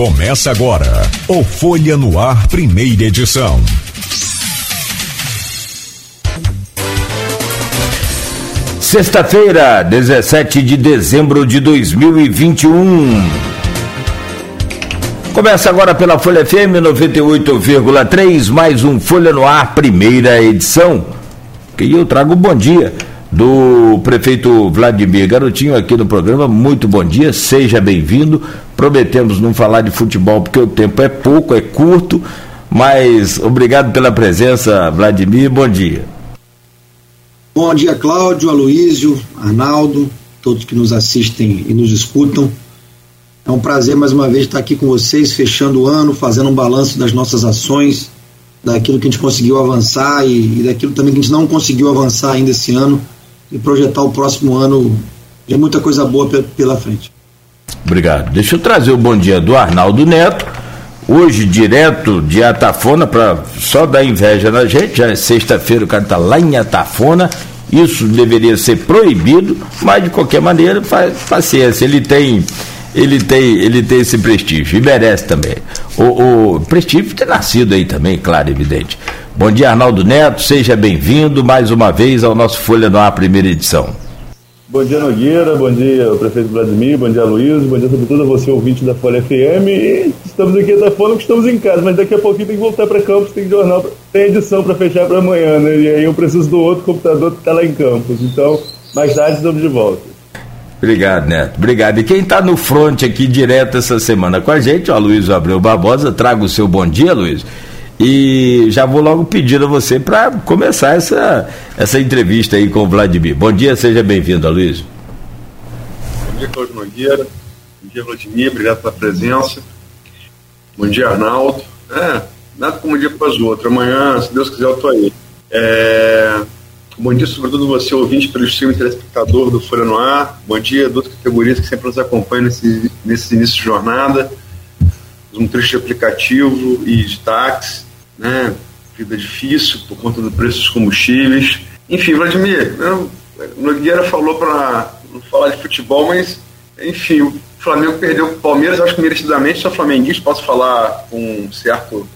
Começa agora o Folha no Ar, primeira edição. Sexta-feira, 17 de dezembro de 2021. Começa agora pela Folha FM 98,3, mais um Folha no Ar, primeira edição. E eu trago bom dia do prefeito Vladimir Garotinho aqui no programa. Muito bom dia, seja bem-vindo. Prometemos não falar de futebol porque o tempo é pouco, é curto, mas obrigado pela presença, Vladimir. Bom dia. Bom dia, Cláudio, Aloísio, Arnaldo, todos que nos assistem e nos escutam. É um prazer mais uma vez estar aqui com vocês, fechando o ano, fazendo um balanço das nossas ações, daquilo que a gente conseguiu avançar e, e daquilo também que a gente não conseguiu avançar ainda esse ano e projetar o próximo ano de muita coisa boa pela frente. Obrigado. Deixa eu trazer o bom dia do Arnaldo Neto. Hoje, direto de Atafona, para só dar inveja na gente, já é sexta-feira, o cara está lá em Atafona. Isso deveria ser proibido, mas de qualquer maneira, faz, paciência. Ele tem, ele tem, ele tem esse prestígio e merece também. O, o prestígio ter nascido aí também, claro, evidente. Bom dia, Arnaldo Neto, seja bem-vindo mais uma vez ao nosso Folha no Ar, primeira edição. Bom dia, Nogueira, bom dia, prefeito Vladimir, bom dia, Luiz, bom dia sobretudo a você, ouvinte da Folha FM. E estamos aqui da Folha que estamos em casa, mas daqui a pouquinho tem que voltar para campus, tem jornal, tem edição para fechar para amanhã, né? E aí eu preciso do outro computador que está lá em campus. Então, mais tarde estamos de volta. Obrigado, Neto. Obrigado. E quem está no front aqui direto essa semana com a gente, ó, Luiz Abreu Barbosa, traga o seu bom dia, Luiz. E já vou logo pedir a você para começar essa, essa entrevista aí com o Vladimir. Bom dia, seja bem-vindo, Luiz. Bom dia, Cláudio Nogueira. Bom dia, Vladimir. Obrigado pela presença. Bom dia, Arnaldo. É, nada como um dia para o outro. Amanhã, se Deus quiser, eu estou aí. É... Bom dia, sobretudo você, ouvinte, pelo streaming telespectador do Folha no Ar. Bom dia, duas categorias que sempre nos acompanham nesse, nesse início de jornada. Um trecho de aplicativo e de táxi né? Vida difícil por conta do preço dos combustíveis. Enfim, Vladimir, eu, o Nogueira falou para não falar de futebol, mas enfim, o Flamengo perdeu o Palmeiras, acho que merecidamente, sou flamenguista, posso falar com certo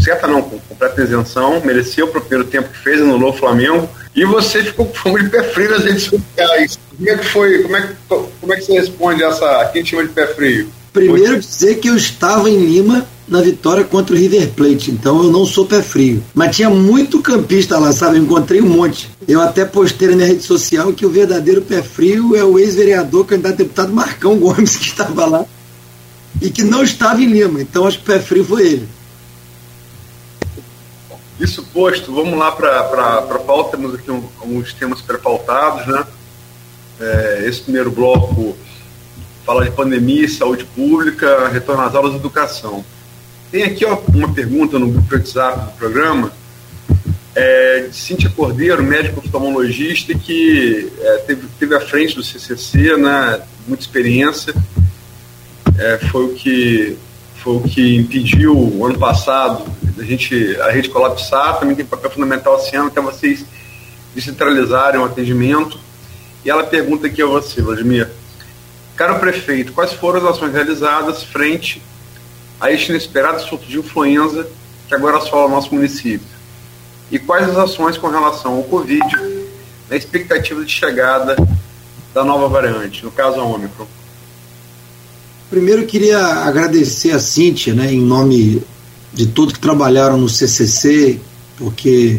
certa não, com completa isenção, mereceu para o primeiro tempo que fez, anulou o Flamengo, e você ficou com fome de pé frio nas redes sociais. Como é que foi, como é que, como é que você responde essa, quem chama de pé frio? Primeiro dizer que eu estava em Lima na vitória contra o River Plate, então eu não sou pé frio. Mas tinha muito campista lá, sabe? Eu encontrei um monte. Eu até postei na minha rede social que o verdadeiro pé frio é o ex-vereador, candidato a deputado Marcão Gomes, que estava lá e que não estava em Lima. Então acho que o pé frio foi ele. Isso posto, vamos lá para a pauta. Temos aqui um, alguns temas pré-pautados, né? É, esse primeiro bloco fala de pandemia, saúde pública, retorno às aulas e educação. Tem aqui ó, uma pergunta no grupo WhatsApp do programa, é, de Cíntia Cordeiro, médico oftalmologista, que é, teve, teve à frente do CCC, né, muita experiência, é, foi, o que, foi o que impediu, o ano passado, a, gente, a rede colapsar, também tem papel fundamental esse ano, até vocês descentralizarem o atendimento. E ela pergunta aqui a você, Vladimir, caro prefeito, quais foram as ações realizadas frente a este inesperado surto de influenza que agora assola o nosso município? E quais as ações com relação ao Covid na expectativa de chegada da nova variante, no caso a Ômicron? Primeiro queria agradecer a Cíntia, né, em nome de todos que trabalharam no CCC, porque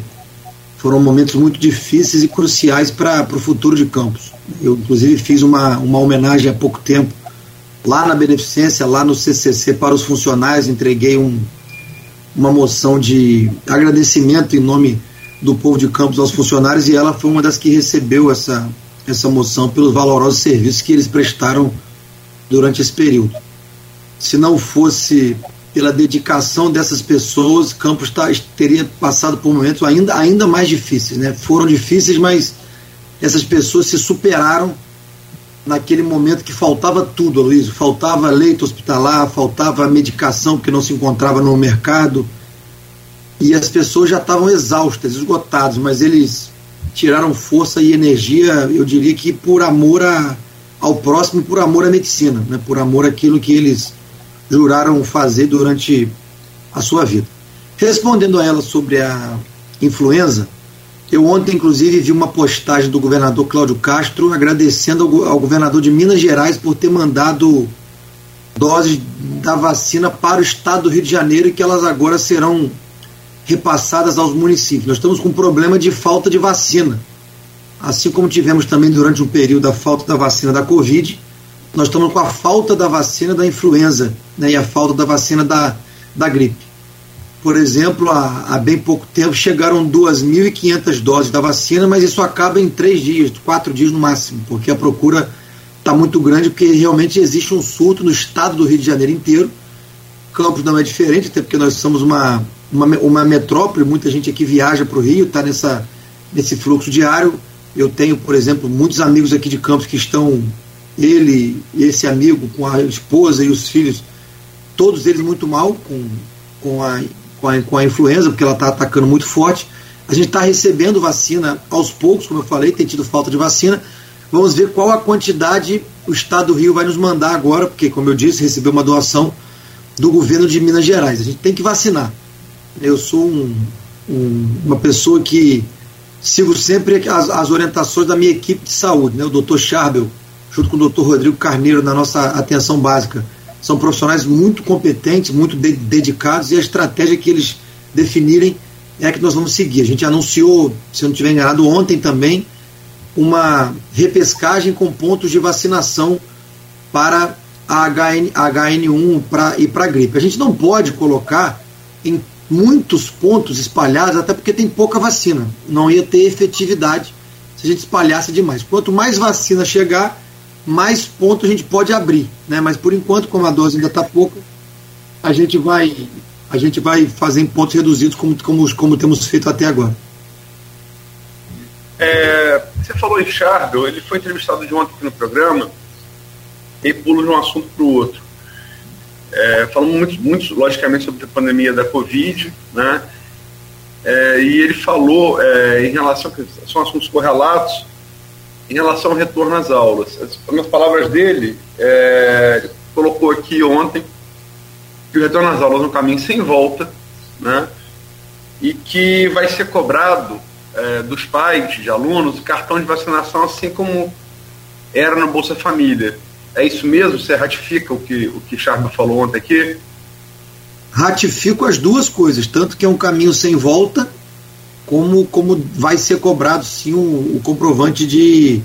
foram momentos muito difíceis e cruciais para o futuro de Campos. Eu, inclusive, fiz uma, uma homenagem há pouco tempo lá na Beneficência, lá no CCC, para os funcionários, entreguei um, uma moção de agradecimento em nome do povo de Campos aos funcionários e ela foi uma das que recebeu essa, essa moção pelos valorosos serviços que eles prestaram durante esse período. Se não fosse pela dedicação dessas pessoas, Campos tá, teria passado por momentos ainda, ainda mais difíceis. Né? Foram difíceis, mas essas pessoas se superaram naquele momento que faltava tudo, Luiz. Faltava leito hospitalar, faltava medicação que não se encontrava no mercado. E as pessoas já estavam exaustas, esgotadas, mas eles tiraram força e energia, eu diria que por amor a, ao próximo, por amor à medicina, né? por amor àquilo que eles juraram fazer durante a sua vida. Respondendo a ela sobre a influenza, eu ontem, inclusive, vi uma postagem do governador Cláudio Castro agradecendo ao, ao governador de Minas Gerais por ter mandado doses da vacina para o estado do Rio de Janeiro e que elas agora serão repassadas aos municípios. Nós estamos com um problema de falta de vacina. Assim como tivemos também durante um período a falta da vacina da Covid, nós estamos com a falta da vacina da influenza né, e a falta da vacina da, da gripe. Por exemplo, há, há bem pouco tempo chegaram 2.500 doses da vacina, mas isso acaba em três dias, quatro dias no máximo, porque a procura está muito grande, porque realmente existe um surto no estado do Rio de Janeiro inteiro. Campos não é diferente, até porque nós somos uma, uma, uma metrópole, muita gente aqui viaja para o Rio, está nesse fluxo diário. Eu tenho, por exemplo, muitos amigos aqui de Campos que estão, ele e esse amigo, com a esposa e os filhos, todos eles muito mal com, com, a, com, a, com a influenza, porque ela está atacando muito forte. A gente está recebendo vacina aos poucos, como eu falei, tem tido falta de vacina, Vamos ver qual a quantidade o Estado do Rio vai nos mandar agora, porque, como eu disse, recebeu uma doação do governo de Minas Gerais. A gente tem que vacinar. Eu sou um, um, uma pessoa que sigo sempre as, as, orientações da minha equipe de saúde, né? o doutor Charbel, junto com o doutor Rodrigo Carneiro, na nossa atenção básica. São profissionais muito competentes, muito de, dedicados, e a estratégia que eles definirem é a que nós vamos seguir. A gente anunciou, se eu não estiver enganado, ontem também, uma repescagem com pontos de vacinação para a HN, HN1 pra, e para a gripe. A gente não pode colocar em muitos pontos espalhados, até porque tem pouca vacina. Não ia ter efetividade se a gente espalhasse demais. Quanto mais vacina chegar, mais pontos a gente pode abrir. Né? Mas por enquanto, como a dose ainda está pouca, a gente vai a gente vai fazer em pontos reduzidos como, como, como temos feito até agora. É, você falou em Charbel, ele foi entrevistado de ontem aqui no programa e pula de um assunto para o outro. É, falamos muito, muito, logicamente, sobre a pandemia da Covid, né? É, e ele falou é, em relação, são assuntos correlatos, em relação ao retorno às aulas. As, as palavras dele, é, ele colocou aqui ontem que o retorno às aulas é um caminho sem volta, né? E que vai ser cobrado é, dos pais, de alunos, cartão de vacinação, assim como era no Bolsa Família. É isso mesmo? Você ratifica o que o que Charme falou ontem aqui? Ratifico as duas coisas, tanto que é um caminho sem volta, como, como vai ser cobrado sim o, o comprovante de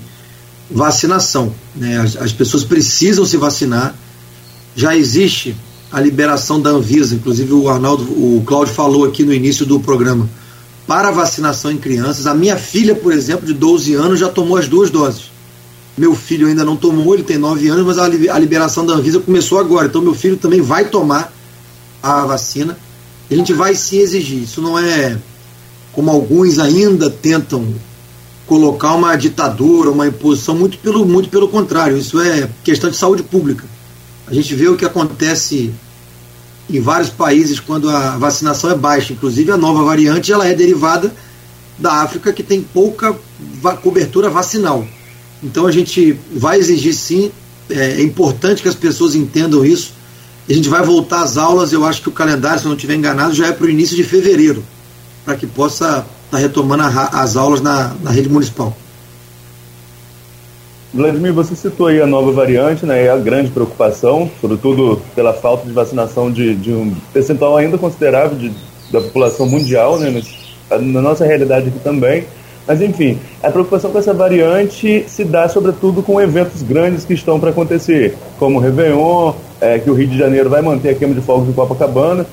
vacinação. Né? As, as pessoas precisam se vacinar. Já existe a liberação da Anvisa, inclusive o Arnaldo, o Cláudio falou aqui no início do programa para a vacinação em crianças. A minha filha, por exemplo, de 12 anos, já tomou as duas doses. Meu filho ainda não tomou, ele tem 9 anos, mas a liberação da Anvisa começou agora. Então, meu filho também vai tomar a vacina. A gente vai se exigir. Isso não é como alguns ainda tentam colocar uma ditadura, uma imposição, muito pelo, muito pelo contrário. Isso é questão de saúde pública. A gente vê o que acontece em vários países quando a vacinação é baixa. Inclusive a nova variante ela é derivada da África que tem pouca va cobertura vacinal. Então a gente vai exigir sim, é, é, importante que as pessoas entendam isso. A gente vai voltar às aulas, eu acho que o calendário, se não estiver enganado, já é para o início de fevereiro, para que possa estar tá retomando a, as aulas na, na rede municipal. Vladimir, você citou aí a nova variante, né? É a grande preocupação, sobretudo pela falta de vacinação de, de um percentual ainda considerável de, da população mundial, né? Na nossa realidade aqui também. Mas enfim, a preocupação com essa variante se dá sobretudo com eventos grandes que estão para acontecer, como o Réveillon, é, que o Rio de Janeiro vai manter a queima de fogos em Copacabana,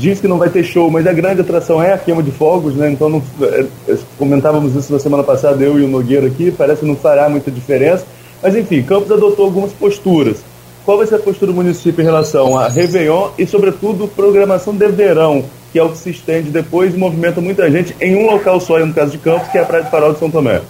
diz que não vai ter show, mas a grande atração é a queima de fogos, né? Então não, é, é, comentávamos isso na semana passada, eu e o Nogueira aqui, parece que não fará muita diferença. Mas enfim, Campos adotou algumas posturas. Qual vai ser a postura do município em relação a Réveillon e, sobretudo, programação de verão, que é o que se estende depois e movimenta muita gente em um local só, no caso de Campos, que é a Praia de Farol de São Tomé?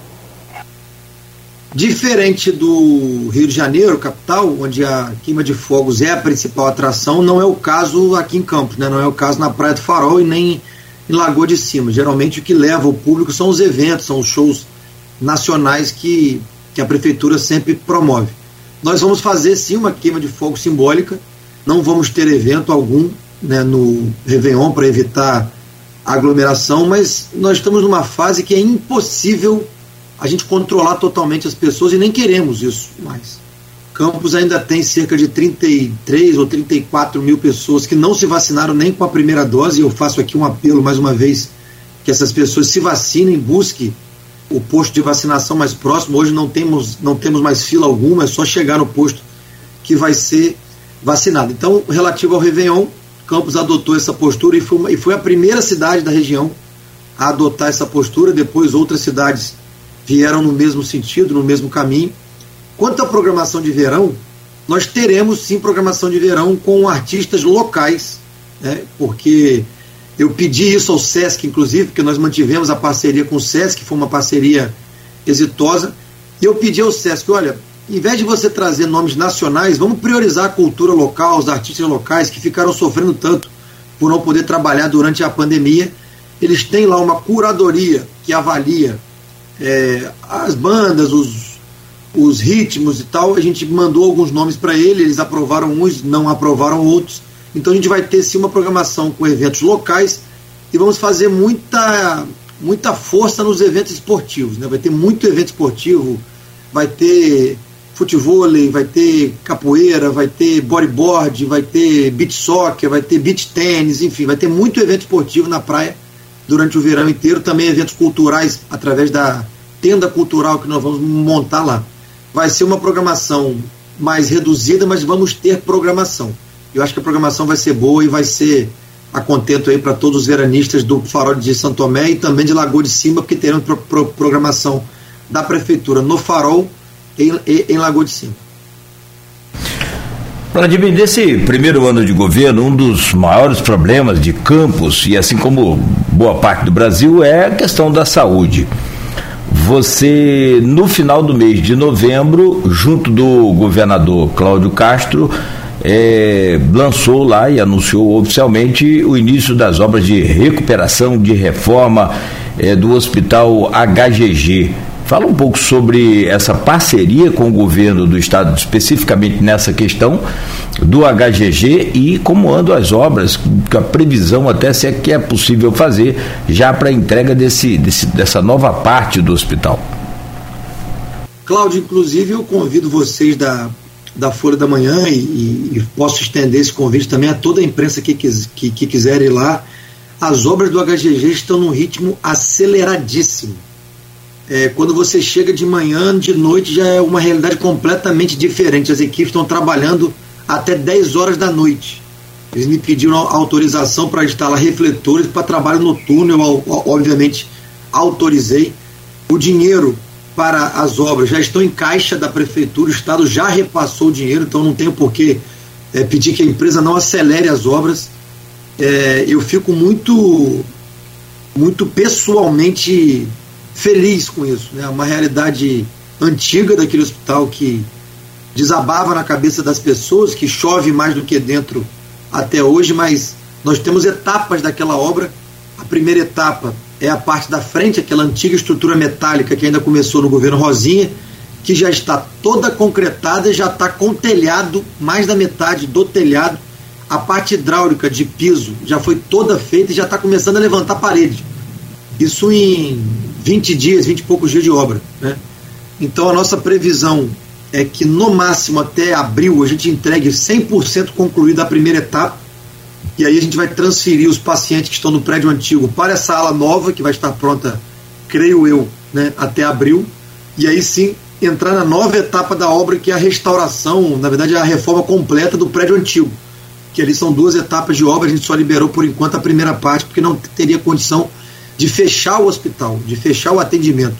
Diferente do Rio de Janeiro, capital, onde a queima de fogos é a principal atração, não é o caso aqui em Campos, né? não é o caso na Praia do Farol e nem em Lagoa de Cima. Geralmente o que leva o público são os eventos, são os shows nacionais que, que a prefeitura sempre promove. Nós vamos fazer sim uma queima de fogo simbólica, não vamos ter evento algum né, no Réveillon para evitar aglomeração, mas nós estamos numa fase que é impossível a gente controlar totalmente as pessoas e nem queremos isso mais. Campos ainda tem cerca de 33 ou 34 mil pessoas que não se vacinaram nem com a primeira dose. Eu faço aqui um apelo mais uma vez que essas pessoas se vacinem, busquem o posto de vacinação mais próximo. Hoje não temos, não temos mais fila alguma, é só chegar no posto que vai ser vacinado. Então, relativo ao Réveillon, Campos adotou essa postura e foi, uma, e foi a primeira cidade da região a adotar essa postura. Depois, outras cidades vieram no mesmo sentido, no mesmo caminho. Quanto à programação de verão, nós teremos sim programação de verão com artistas locais, né, porque eu pedi isso ao SESC, inclusive, porque nós mantivemos a parceria com o SESC, foi uma parceria exitosa, e eu pedi ao SESC, olha, em vez de você trazer nomes nacionais, vamos priorizar a cultura local, os artistas locais que ficaram sofrendo tanto por não poder trabalhar durante a pandemia. Eles têm lá uma curadoria que avalia é, as bandas, os os ritmos e tal, a gente mandou alguns nomes para ele, eles aprovaram uns, não aprovaram outros. Então a gente vai ter sim uma programação com eventos locais e vamos fazer muita muita força nos eventos esportivos, né? Vai ter muito evento esportivo, vai ter futebol, vai ter capoeira, vai ter bodyboard, vai ter beach soccer, vai ter beach tênis, enfim, vai ter muito evento esportivo na praia durante o verão inteiro, também eventos culturais através da tenda cultural que nós vamos montar lá vai ser uma programação mais reduzida, mas vamos ter programação. Eu acho que a programação vai ser boa e vai ser a contento aí para todos os veranistas do Farol de São Tomé e também de Lagoa de Cima, porque terão pro, pro, programação da Prefeitura no Farol e em, em Lagoa de Cima. Vladimir, nesse primeiro ano de governo, um dos maiores problemas de Campos, e assim como boa parte do Brasil, é a questão da saúde você, no final do mês de novembro, junto do governador Cláudio Castro, é, lançou lá e anunciou oficialmente o início das obras de recuperação, de reforma é, do Hospital HGG. Fala um pouco sobre essa parceria com o governo do estado, especificamente nessa questão do HGG e como andam as obras, a previsão até se é que é possível fazer já para a entrega desse, desse, dessa nova parte do hospital. Cláudio, inclusive eu convido vocês da, da Folha da Manhã e, e, posso estender esse convite também a toda a imprensa que, que, que quiser ir lá. As obras do HGG estão num ritmo aceleradíssimo é, quando você chega de manhã, de noite já é uma realidade completamente diferente. As equipes estão trabalhando até 10 horas da noite. Eles me pediram autorização para instalar refletores para trabalho noturno. Eu, obviamente, autorizei. O dinheiro para as obras já estão em caixa da prefeitura, o Estado já repassou o dinheiro, então não tenho por que é, pedir que a empresa não acelere as obras. É, eu fico muito, muito pessoalmente feliz com isso. Né? Uma realidade antiga daquele hospital que desabava na cabeça das pessoas, que chove mais do que dentro até hoje, mas nós temos etapas daquela obra. A primeira etapa é a parte da frente, aquela antiga estrutura metálica que ainda começou no governo Rosinha, que já está toda concretada e já está com telhado, mais da metade do telhado. A parte hidráulica de piso já foi toda feita e já está começando a levantar parede. Isso em 20 dias, 20 e poucos dias de obra. Né? Então a nossa previsão é que no máximo até abril a gente entregue 100% concluída a primeira etapa e aí a gente vai transferir os pacientes que estão no prédio antigo para essa ala nova que vai estar pronta, creio eu, né, até abril e aí sim entrar na nova etapa da obra que é a restauração, na verdade é a reforma completa do prédio antigo, que ali são duas etapas de obra, a gente só liberou por enquanto a primeira parte porque não teria condição de fechar o hospital, de fechar o atendimento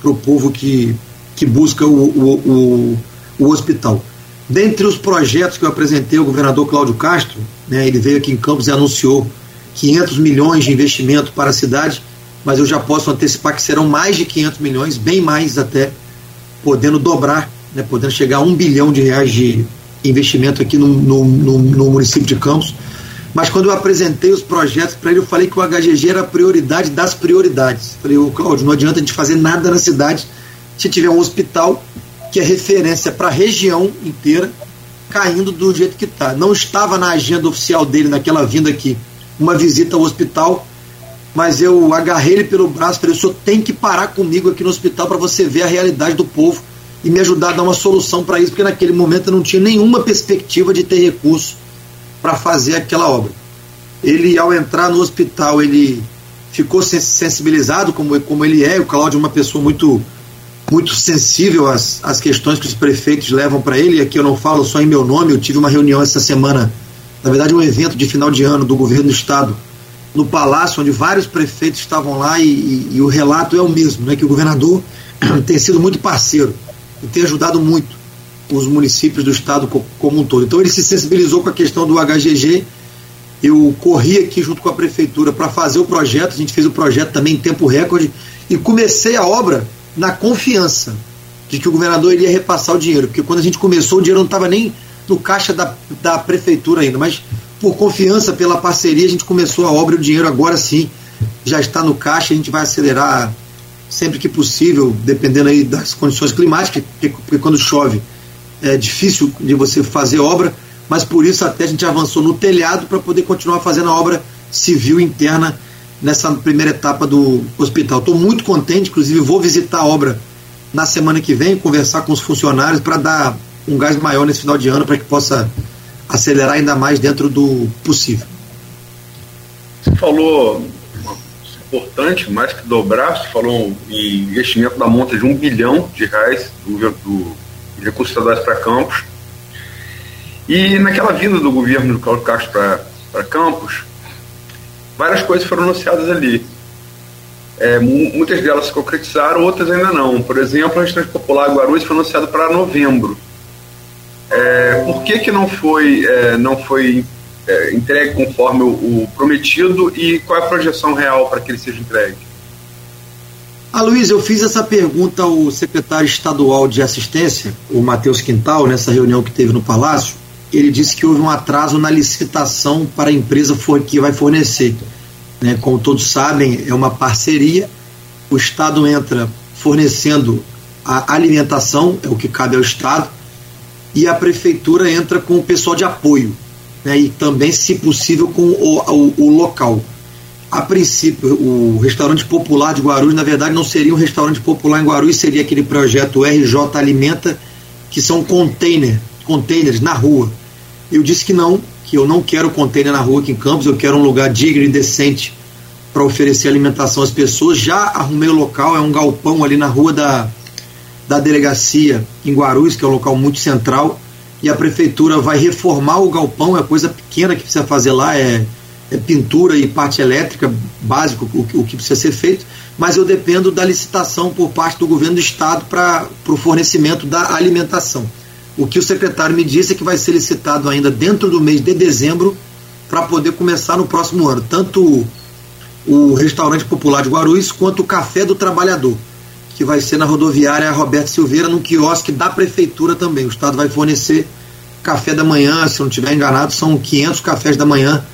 para o povo que, que busca o, o, o, o, hospital. Dentre os projetos que eu apresentei ao governador Cláudio Castro, né, ele veio aqui em Campos e anunciou 500 milhões de investimento para a cidade, mas eu já posso antecipar que serão mais de 500 milhões, bem mais até, podendo dobrar, né, podendo chegar a um bilhão de reais de investimento aqui no, no, no, no município de Campos. Mas quando eu apresentei os projetos para ele, eu falei que o HGG era a prioridade das prioridades. Falei, ô Cláudio, não adianta a gente fazer nada na cidade se tiver um hospital que é referência para a região inteira caindo do jeito que está. Não estava na agenda oficial dele naquela vinda aqui uma visita ao hospital, mas eu agarrei ele pelo braço e falei: o senhor tem que parar comigo aqui no hospital para você ver a realidade do povo e me ajudar a dar uma solução para isso, porque naquele momento eu não tinha nenhuma perspectiva de ter recurso para fazer aquela obra. Ele, ao entrar no hospital, ele ficou sensibilizado como, como ele é. O Cláudio é uma pessoa muito muito sensível às, às questões que os prefeitos levam para ele. E aqui eu não falo só em meu nome. Eu tive uma reunião essa semana, na verdade, um evento de final de ano do governo do estado no palácio, onde vários prefeitos estavam lá e, e, e o relato é o mesmo, né? Que o governador tem sido muito parceiro e tem ajudado muito os municípios do estado como um todo. Então ele se sensibilizou com a questão do HGG eu corri aqui junto com a prefeitura para fazer o projeto, a gente fez o projeto também em tempo recorde e comecei a obra na confiança de que o governador iria repassar o dinheiro, porque quando a gente começou o dinheiro não estava nem no caixa da, da prefeitura ainda, mas por confiança, pela parceria, a gente começou a obra e o dinheiro agora sim já está no caixa, a gente vai acelerar sempre que possível, dependendo aí das condições climáticas, porque, porque quando chove é difícil de você fazer obra, mas por isso até a gente avançou no telhado para poder continuar fazendo a obra civil interna nessa primeira etapa do hospital. Estou muito contente, inclusive vou visitar a obra na semana que vem, conversar com os funcionários para dar um gás maior nesse final de ano para que possa acelerar ainda mais dentro do possível. Você falou importante, mais que dobrar, você falou em investimento da monta de um bilhão de reais do, do recursos estaduais para campos e naquela vinda do governo do Cláudio Castro para Campos, várias coisas foram anunciadas ali. É, muitas delas se concretizaram, outras ainda não. Por exemplo, a Restaurante Popular Guarulhos foi anunciado para novembro. É, por que, que não foi, é, não foi é, entregue conforme o, o, prometido e qual é a projeção real para que ele seja entregue? Ah, Luiz, eu fiz essa pergunta ao secretário estadual de assistência, o Matheus Quintal, nessa reunião que teve no Palácio, ele disse que houve um atraso na licitação para a empresa que vai fornecer. Né? Como todos sabem, é uma parceria, o Estado entra fornecendo a alimentação, é o que cabe ao Estado, e a Prefeitura entra com o pessoal de apoio, né? e também, se possível, com o, o, o local. A princípio, o restaurante popular de Guarulhos, na verdade, não seria um restaurante popular em Guarulhos, seria aquele projeto RJ Alimenta, que são container, containers na rua eu disse que não, que eu não quero container na rua aqui em Campos, eu quero um lugar digno e decente para oferecer alimentação às pessoas. Já arrumei o local, é um galpão ali na rua da, da delegacia em Guarulhos, que é um local muito central, e a prefeitura vai reformar o galpão, é coisa pequena que precisa fazer lá, é, pintura e parte elétrica, básico, o, o, que precisa ser feito, mas eu dependo da licitação por parte do governo do estado para o fornecimento da alimentação. O que o secretário me disse é que vai ser licitado ainda dentro do mês de dezembro para poder começar no próximo ano, tanto o restaurante popular de Guarulhos quanto o Café do Trabalhador, que vai ser na rodoviária Roberto Silveira, no quiosque da prefeitura também. O Estado vai fornecer café da manhã, se não estiver enganado, são 500 cafés da manhã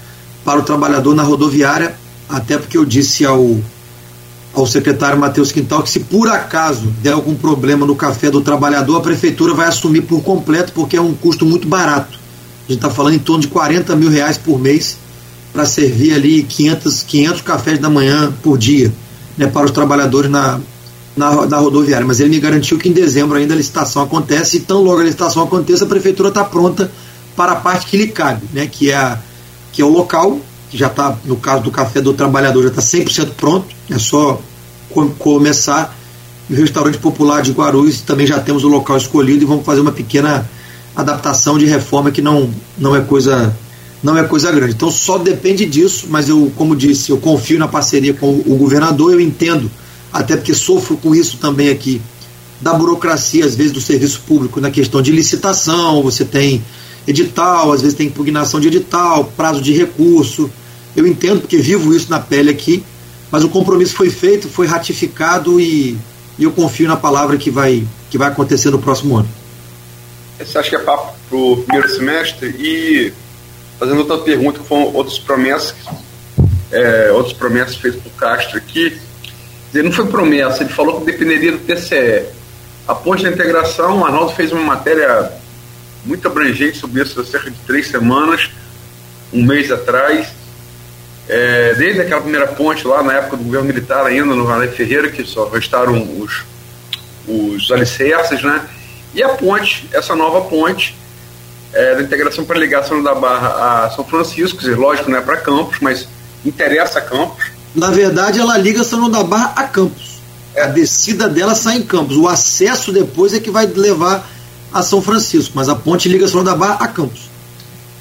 para o trabalhador na rodoviária, até porque eu disse ao ao secretário Matheus Quintal que se por acaso der algum problema no café do trabalhador, a prefeitura vai assumir por completo, porque é um custo muito barato. A gente está falando em torno de 40 mil reais por mês para servir ali 500, 500 cafés da manhã por dia né, para os trabalhadores na, na, na, rodoviária. Mas ele me garantiu que em dezembro ainda a licitação acontece e tão logo a licitação aconteça, a prefeitura está pronta para a parte que lhe cabe, né, que, é a, que é o local, que já está, no caso do café do trabalhador, já está 100% pronto, é só começar. O restaurante popular de Guarulhos também já temos o local escolhido e vamos fazer uma pequena adaptação de reforma que não, não é coisa não é coisa grande. Então só depende disso, mas eu, como disse, eu confio na parceria com o governador, eu entendo, até porque sofro com isso também aqui, da burocracia, às vezes, do serviço público, na questão de licitação, você tem edital, às vezes tem impugnação de edital, prazo de recurso. Eu entendo, porque vivo isso na pele aqui, mas o compromisso foi feito, foi ratificado e, e eu confio na palavra que vai, que vai acontecer no próximo ano. Você acha que é papo para o primeiro semestre? E fazendo outra pergunta, que foram outras promessas, é, outras promessas feitas por Castro aqui. Ele não foi promessa, ele falou que dependeria do TCE. Após a integração, Arnaldo fez uma matéria muito abrangente sobre isso há cerca de três semanas, um mês atrás. É, desde aquela primeira ponte lá na época do governo militar ainda, no Valéi Ferreira, que só restaram os, os alicerces, né? E a ponte, essa nova ponte, é, da integração para ligação da Barra a São Francisco, quer dizer, lógico, não é para Campos, mas interessa a Campos. Na verdade, ela liga São João da Barra a Campos. É. A descida dela sai em Campos. O acesso depois é que vai levar a São Francisco, mas a ponte liga São João da Barra a Campos.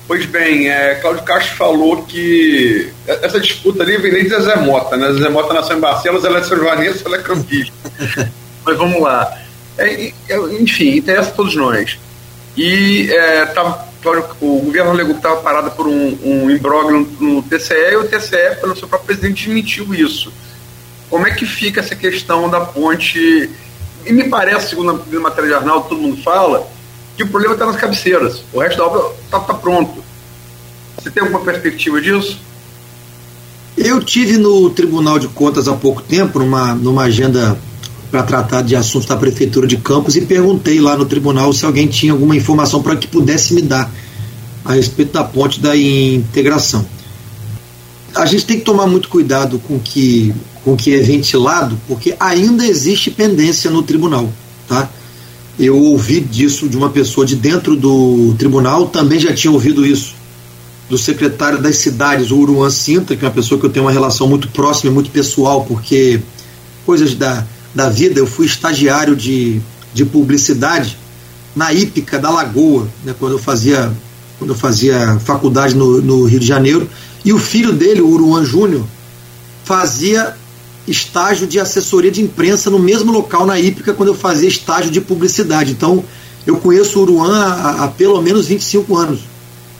Pois bem, é, Cláudio Castro falou que essa disputa ali vem desde Zé Mota, né? Zé Mota nasceu em Barcelos, ela é São Joanense, ela é campista. Mas vamos lá. É, enfim, interessa a todos nós. E é, tava, o governo alegou que estava parado por um, um imbróglio no, no TCE e o TCE, pelo seu próprio presidente, desmentiu isso. Como é que fica essa questão da ponte? E me parece, segundo a matéria de Arnaldo, todo mundo fala, que o problema está nas cabeceiras. O resto da obra está tá pronto. Você tem alguma perspectiva disso? Eu tive no Tribunal de Contas há pouco tempo, numa, numa agenda para tratar de assuntos da Prefeitura de Campos, e perguntei lá no tribunal se alguém tinha alguma informação para que pudesse me dar a respeito da ponte da integração. A gente tem que tomar muito cuidado com que, com que é ventilado, porque ainda existe pendência no tribunal. Tá? Eu ouvi disso de uma pessoa de dentro do tribunal, também já tinha ouvido isso do secretário das cidades, o Uruan Sinta, que é uma pessoa que eu tenho uma relação muito próxima e muito pessoal, porque coisas da, da vida, eu fui estagiário de, de publicidade na Ípica da Lagoa, né, quando eu fazia quando eu fazia faculdade no, no Rio de Janeiro, e o filho dele, o Uruan Júnior, fazia estágio de assessoria de imprensa no mesmo local na Ípica quando eu fazia estágio de publicidade. Então, eu conheço o Uruan há, há pelo menos 25 anos.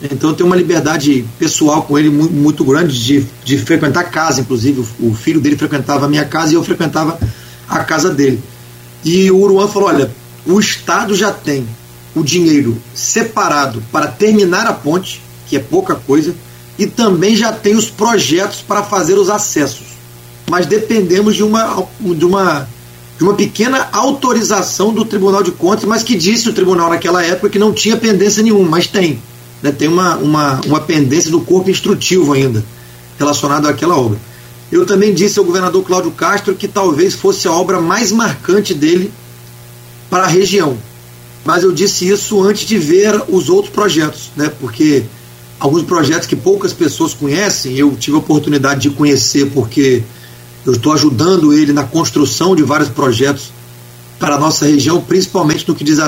Então, eu tenho uma liberdade pessoal com ele muito, muito grande de, de frequentar casa, inclusive. O, o, filho dele frequentava a minha casa e eu frequentava a casa dele. E o Uruan falou: olha, o Estado já tem o dinheiro separado para terminar a ponte, que é pouca coisa, e também já tem os projetos para fazer os acessos mas dependemos de uma, de uma, de uma pequena autorização do Tribunal de Contas, mas que disse o tribunal naquela época que não tinha pendência nenhuma, mas tem. Né, tem uma, uma, uma pendência do corpo instrutivo ainda, relacionado àquela obra. Eu também disse ao governador Cláudio Castro que talvez fosse a obra mais marcante dele para a região. Mas eu disse isso antes de ver os outros projetos, né? porque alguns projetos que poucas pessoas conhecem, eu tive a oportunidade de conhecer porque eu estou ajudando ele na construção de vários projetos para a nossa região, principalmente no que, diz,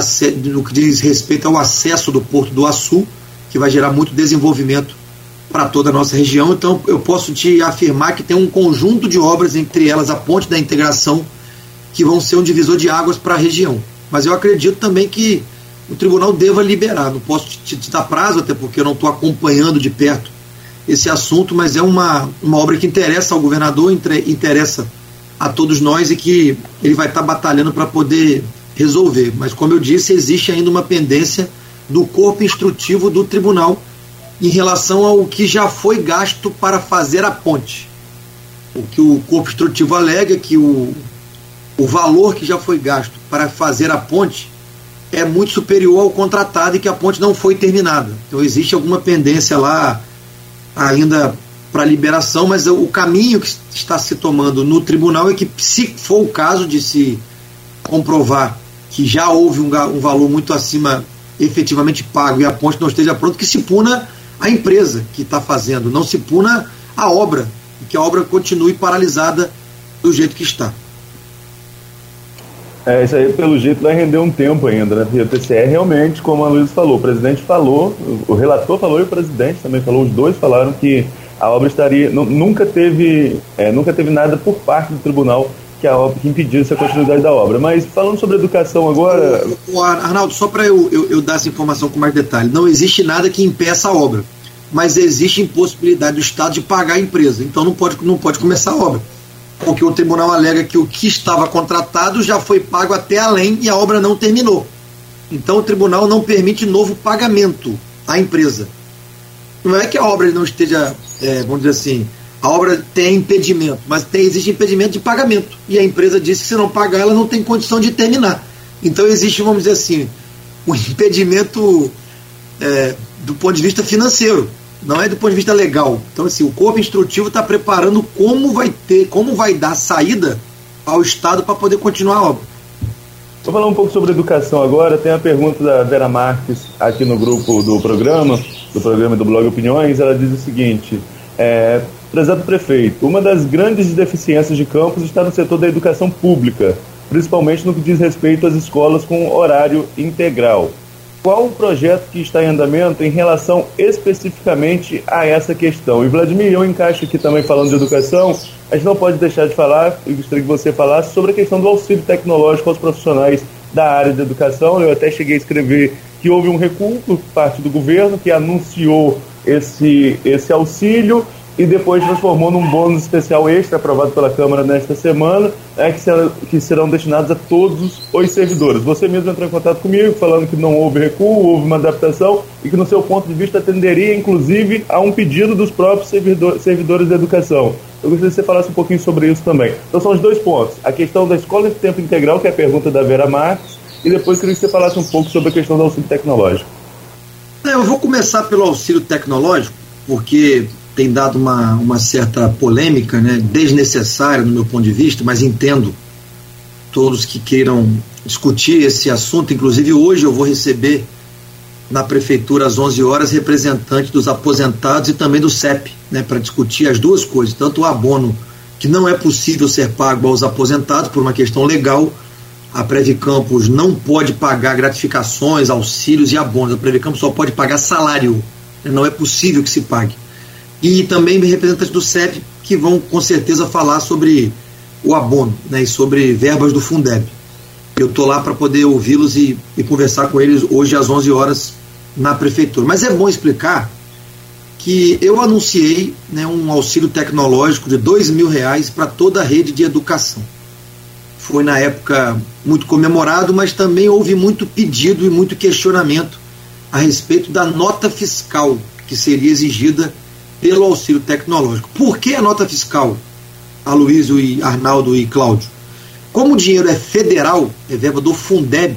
no que diz respeito ao acesso do Porto do Açu, que vai gerar muito desenvolvimento para toda a nossa região. Então, eu posso te afirmar que tem um conjunto de obras, entre elas a Ponte da Integração, que vão ser um divisor de águas para a região. Mas eu acredito também que o tribunal deva liberar. Não posso te, te dar prazo, até porque eu não estou acompanhando de perto esse assunto, mas é uma, uma obra que interessa ao governador, interessa a todos nós e que ele vai estar batalhando para poder resolver. Mas, como eu disse, existe ainda uma pendência do corpo instrutivo do tribunal em relação ao que já foi gasto para fazer a ponte. O que o corpo instrutivo alega é que o, o valor que já foi gasto para fazer a ponte é muito superior ao contratado e que a ponte não foi terminada. Então existe alguma pendência lá ainda para liberação, mas o caminho que está se tomando no tribunal é que, se for o caso de se comprovar que já houve um, um valor muito acima efetivamente pago e a ponte não esteja pronta, que se puna a empresa que está fazendo, não se puna a obra, e que a obra continue paralisada do jeito que está. É, isso aí, pelo jeito, vai render um tempo ainda, né? Porque o TCE realmente, como a Luiz falou, o presidente falou, o relator falou e o presidente também falou, os dois falaram que a obra estaria. Nunca teve, é, nunca teve nada por parte do tribunal que, a obra, que impedisse a continuidade da obra. Mas falando sobre educação agora. O, o Arnaldo, só para eu, eu, eu, dar essa informação com mais detalhe, não existe nada que impeça a obra, mas existe impossibilidade do Estado de pagar a empresa. Então não pode, não pode começar a obra porque o tribunal alega que o que estava contratado já foi pago até além e a obra não terminou. Então o tribunal não permite novo pagamento à empresa. Não é que a obra não esteja, é, vamos dizer assim, a obra tem impedimento, mas tem, existe impedimento de pagamento. E a empresa disse que se não pagar, ela não tem condição de terminar. Então existe, vamos dizer assim, um impedimento é, do ponto de vista financeiro, não é do ponto de vista legal. Então, assim, o corpo instrutivo está preparando como vai ter, como vai dar saída ao Estado para poder continuar a obra. Vou falar um pouco sobre educação agora. Tem a pergunta da Vera Marques aqui no grupo do programa, do programa do blog Opiniões. Ela diz o seguinte: é, Prezado prefeito, uma das grandes deficiências de Campos está no setor da educação pública, principalmente no que diz respeito às escolas com horário integral. Qual o projeto que está em andamento em relação especificamente a essa questão? E Vladimir, eu encaixo aqui também falando de educação, a gente não pode deixar de falar, e gostaria que você falasse sobre a questão do auxílio tecnológico aos profissionais da área de educação. Eu até cheguei a escrever que houve um recuo por parte do governo que anunciou esse, esse auxílio e depois transformou num bônus especial extra aprovado pela Câmara nesta semana, é, que, serão, que serão destinados a todos os servidores. Você mesmo entrou em contato comigo falando que não houve recuo, houve uma adaptação e que, no seu ponto de vista, atenderia inclusive a um pedido dos próprios servidor, servidores da educação. Eu gostaria que você falasse um pouquinho sobre isso também. Então, são os dois pontos: a questão da escola de tempo integral, que é a pergunta da Vera Marques, e depois queria que você falasse um pouco sobre a questão do auxílio tecnológico. Eu vou começar pelo auxílio tecnológico, porque tem dado uma, uma certa polêmica, né, desnecessária no meu ponto de vista, mas entendo todos que queiram discutir esse assunto. Inclusive, hoje eu vou receber na prefeitura às 11 horas representantes dos aposentados e também do CEP, né, para discutir as duas coisas, tanto o abono que não é possível ser pago aos aposentados por uma questão legal. A Previcampos não pode pagar gratificações, auxílios e abonos. A Previcampos só pode pagar salário. Não é possível que se pague e também representantes do CEP que vão com certeza falar sobre o abono né, e sobre verbas do Fundeb. Eu estou lá para poder ouvi-los e, e, conversar com eles hoje às 11 horas na prefeitura. Mas é bom explicar que eu anunciei né, um auxílio tecnológico de dois mil reais para toda a rede de educação. Foi na época muito comemorado, mas também houve muito pedido e muito questionamento a respeito da nota fiscal que seria exigida pelo auxílio tecnológico. Por que a nota fiscal, Aloysio e Arnaldo e Cláudio? Como o dinheiro é federal, é verba do Fundeb,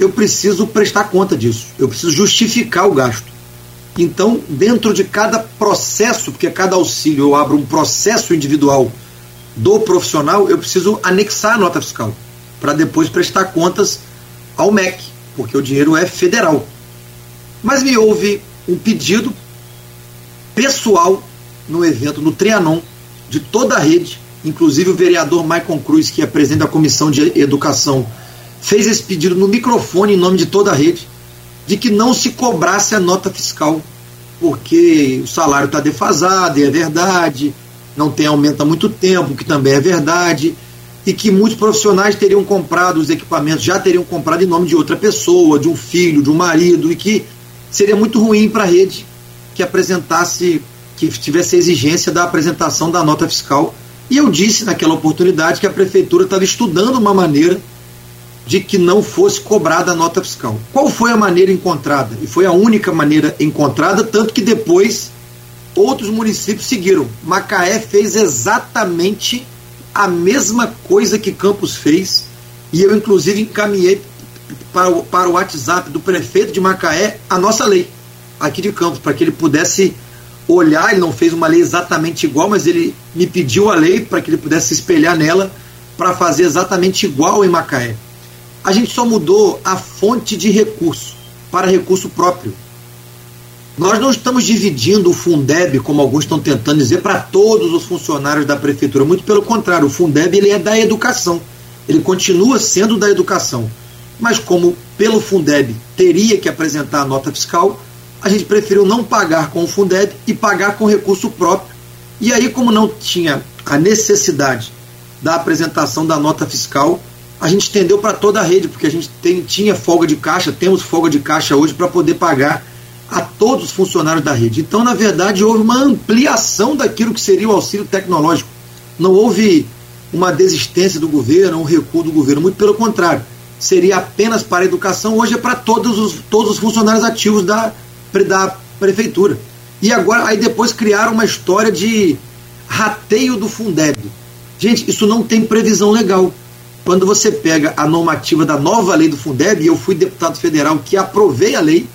eu preciso prestar conta disso, eu preciso justificar o gasto. Então, dentro de cada processo, porque cada auxílio eu abro um processo individual do profissional, eu preciso anexar a nota fiscal para depois prestar contas ao MEC, porque o dinheiro é federal. Mas me houve um pedido pessoal no evento, no Trianon, de toda a rede, inclusive o vereador Maicon Cruz, que é presidente da Comissão de Educação, fez esse pedido no microfone em nome de toda a rede, de que não se cobrasse a nota fiscal, porque o salário está defasado, e é verdade, não tem aumento há muito tempo, que também é verdade, e que muitos profissionais teriam comprado os equipamentos, já teriam comprado em nome de outra pessoa, de um filho, de um marido, e que seria muito ruim para a rede que apresentasse, que tivesse a exigência da apresentação da nota fiscal. E eu disse naquela oportunidade que a prefeitura estava estudando uma maneira de que não fosse cobrada a nota fiscal. Qual foi a maneira encontrada? E foi a única maneira encontrada, tanto que depois outros municípios seguiram. Macaé fez exatamente a mesma coisa que Campos fez, e eu inclusive encaminhei para o, para o WhatsApp do prefeito de Macaé a nossa lei aqui de Campos, para que ele pudesse olhar. Ele não fez uma lei exatamente igual, mas ele me pediu a lei para que ele pudesse se espelhar nela para fazer exatamente igual em Macaé. A gente só mudou a fonte de recurso para recurso próprio. Nós não estamos dividindo o Fundeb, como alguns estão tentando dizer, para todos os funcionários da prefeitura. Muito pelo contrário, o Fundeb ele é da educação. Ele continua sendo da educação. Mas como pelo Fundeb teria que apresentar a nota fiscal, a gente preferiu não pagar com o Fundeb e pagar com recurso próprio. E aí, como não tinha a necessidade da apresentação da nota fiscal, a gente estendeu para toda a rede, porque a gente tem, tinha folga de caixa, temos folga de caixa hoje para poder pagar a todos os funcionários da rede. Então, na verdade, houve uma ampliação daquilo que seria o auxílio tecnológico. Não houve uma desistência do governo, um recuo do governo, muito pelo contrário. Seria apenas para a educação, hoje é para todos os, todos os funcionários ativos da, da prefeitura. E agora, aí depois criaram uma história de rateio do Fundeb. Gente, isso não tem previsão legal. Quando você pega a normativa da nova lei do Fundeb, e eu fui deputado federal que aprovei a lei,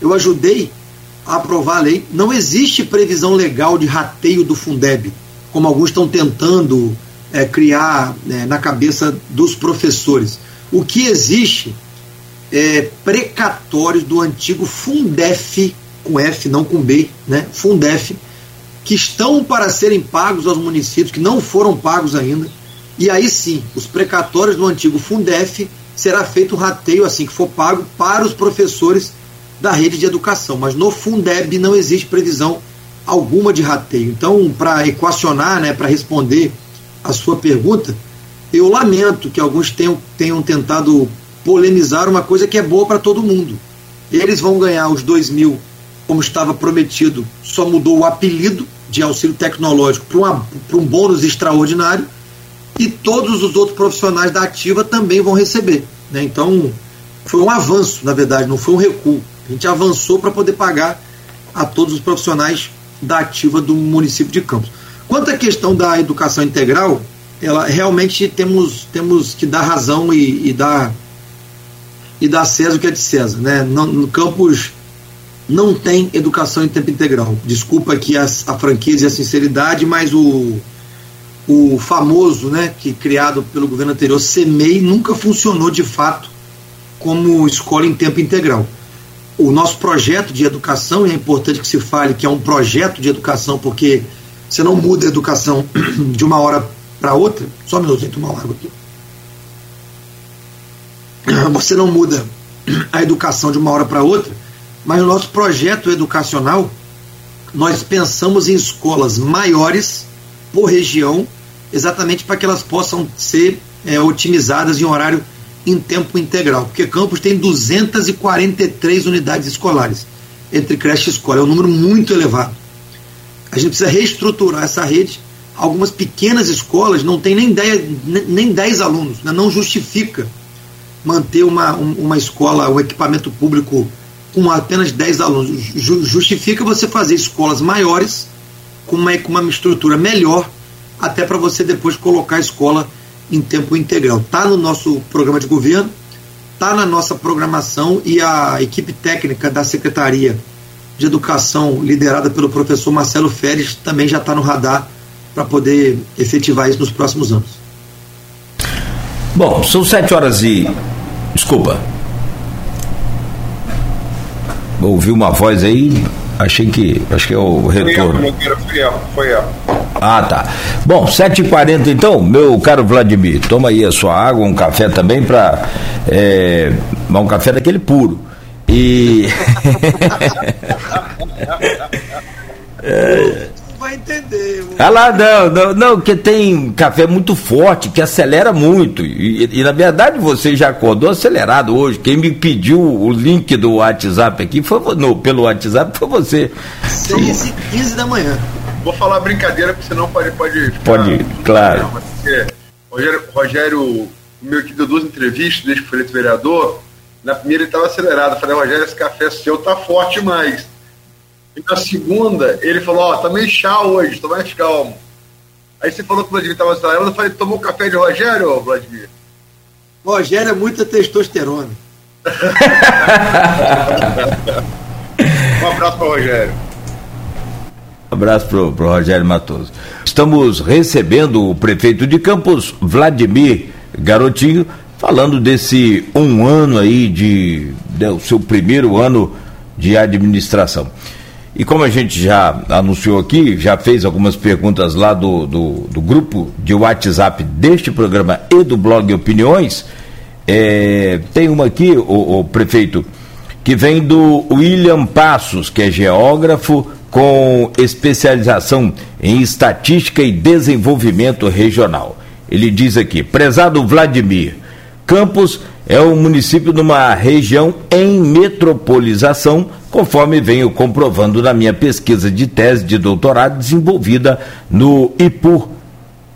eu ajudei a aprovar a lei. Não existe previsão legal de rateio do Fundeb, como alguns estão tentando é, criar é, na cabeça dos professores. O que existe é precatórios do antigo Fundef, com F, não com B, né? Fundef, que estão para serem pagos aos municípios, que não foram pagos ainda. E aí sim, os precatórios do antigo Fundef será feito o rateio assim que for pago para os professores da rede de educação. Mas no Fundeb não existe previsão alguma de rateio. Então, para equacionar, né, para responder a sua pergunta, eu lamento que alguns tenham, tenham tentado polemizar uma coisa que é boa para todo mundo. Eles vão ganhar os dois mil, como estava prometido, só mudou o apelido de auxílio tecnológico para um bônus extraordinário e todos os outros profissionais da ativa também vão receber. Né? Então, foi um avanço, na verdade, não foi um recuo. A gente avançou para poder pagar a todos os profissionais da ativa do município de Campos. Quanto à questão da educação integral, ela realmente temos, temos que dar razão e, e dar e dar César o que é de César. Né? No, no Campos não tem educação em tempo integral. Desculpa aqui a, a franqueza e a sinceridade, mas o, o famoso, né, que criado pelo governo anterior, CEMEI, nunca funcionou de fato como escola em tempo integral. O nosso projeto de educação, e é importante que se fale que é um projeto de educação, porque você não muda a educação de uma hora para outra. Só um minutinho, tomar uma água aqui. Você não muda a educação de uma hora para outra, mas no nosso projeto educacional, nós pensamos em escolas maiores por região, exatamente para que elas possam ser é, otimizadas em horário em tempo integral, porque Campos tem 243 unidades escolares entre creche e escola, é um número muito elevado. A gente precisa reestruturar essa rede. Algumas pequenas escolas não têm nem 10, nem 10 alunos, né? não justifica manter uma, uma escola, um equipamento público com apenas 10 alunos. Justifica você fazer escolas maiores com uma, com uma estrutura melhor, até para você depois colocar a escola em tempo integral. Está no nosso programa de governo, está na nossa programação e a equipe técnica da Secretaria de Educação, liderada pelo professor Marcelo Férez, também já está no radar para poder efetivar isso nos próximos anos. Bom, são sete horas e. Desculpa. Ouvi uma voz aí, achei que. Acho que é o retorno. Foi ela, foi ela. Ah, tá. Bom, 7h40 então, meu caro Vladimir, toma aí a sua água, um café também para. É, um café daquele puro. E. é, vai entender. Ah lá, não, não, não, que tem café muito forte, que acelera muito. E, e, na verdade você já acordou acelerado hoje. Quem me pediu o link do WhatsApp aqui foi no, pelo WhatsApp foi você. 6 e 15 da manhã. Vou falar brincadeira, porque senão pode. Pode, pode claro. Porque Rogério, Rogério, meu que deu duas entrevistas desde que foi eleito vereador. Na primeira ele estava acelerado. Eu falei, Rogério, esse café seu tá forte demais. E na segunda, ele falou, ó, oh, tá meio chá hoje, tô mais calmo. Aí você falou que o Vladimir estava acelerado, eu falei, tomou café de Rogério, Vladimir? Rogério é muita testosterona. um abraço para Rogério. Um abraço para o Rogério Matoso. Estamos recebendo o prefeito de Campos, Vladimir Garotinho, falando desse um ano aí de, de o seu primeiro ano de administração. E como a gente já anunciou aqui, já fez algumas perguntas lá do, do, do grupo de WhatsApp deste programa e do blog Opiniões, é, tem uma aqui, o, o, prefeito, que vem do William Passos, que é geógrafo com especialização em estatística e desenvolvimento regional. Ele diz aqui: prezado Vladimir, Campos é um município numa região em metropolização, conforme venho comprovando na minha pesquisa de tese de doutorado desenvolvida no IPUR,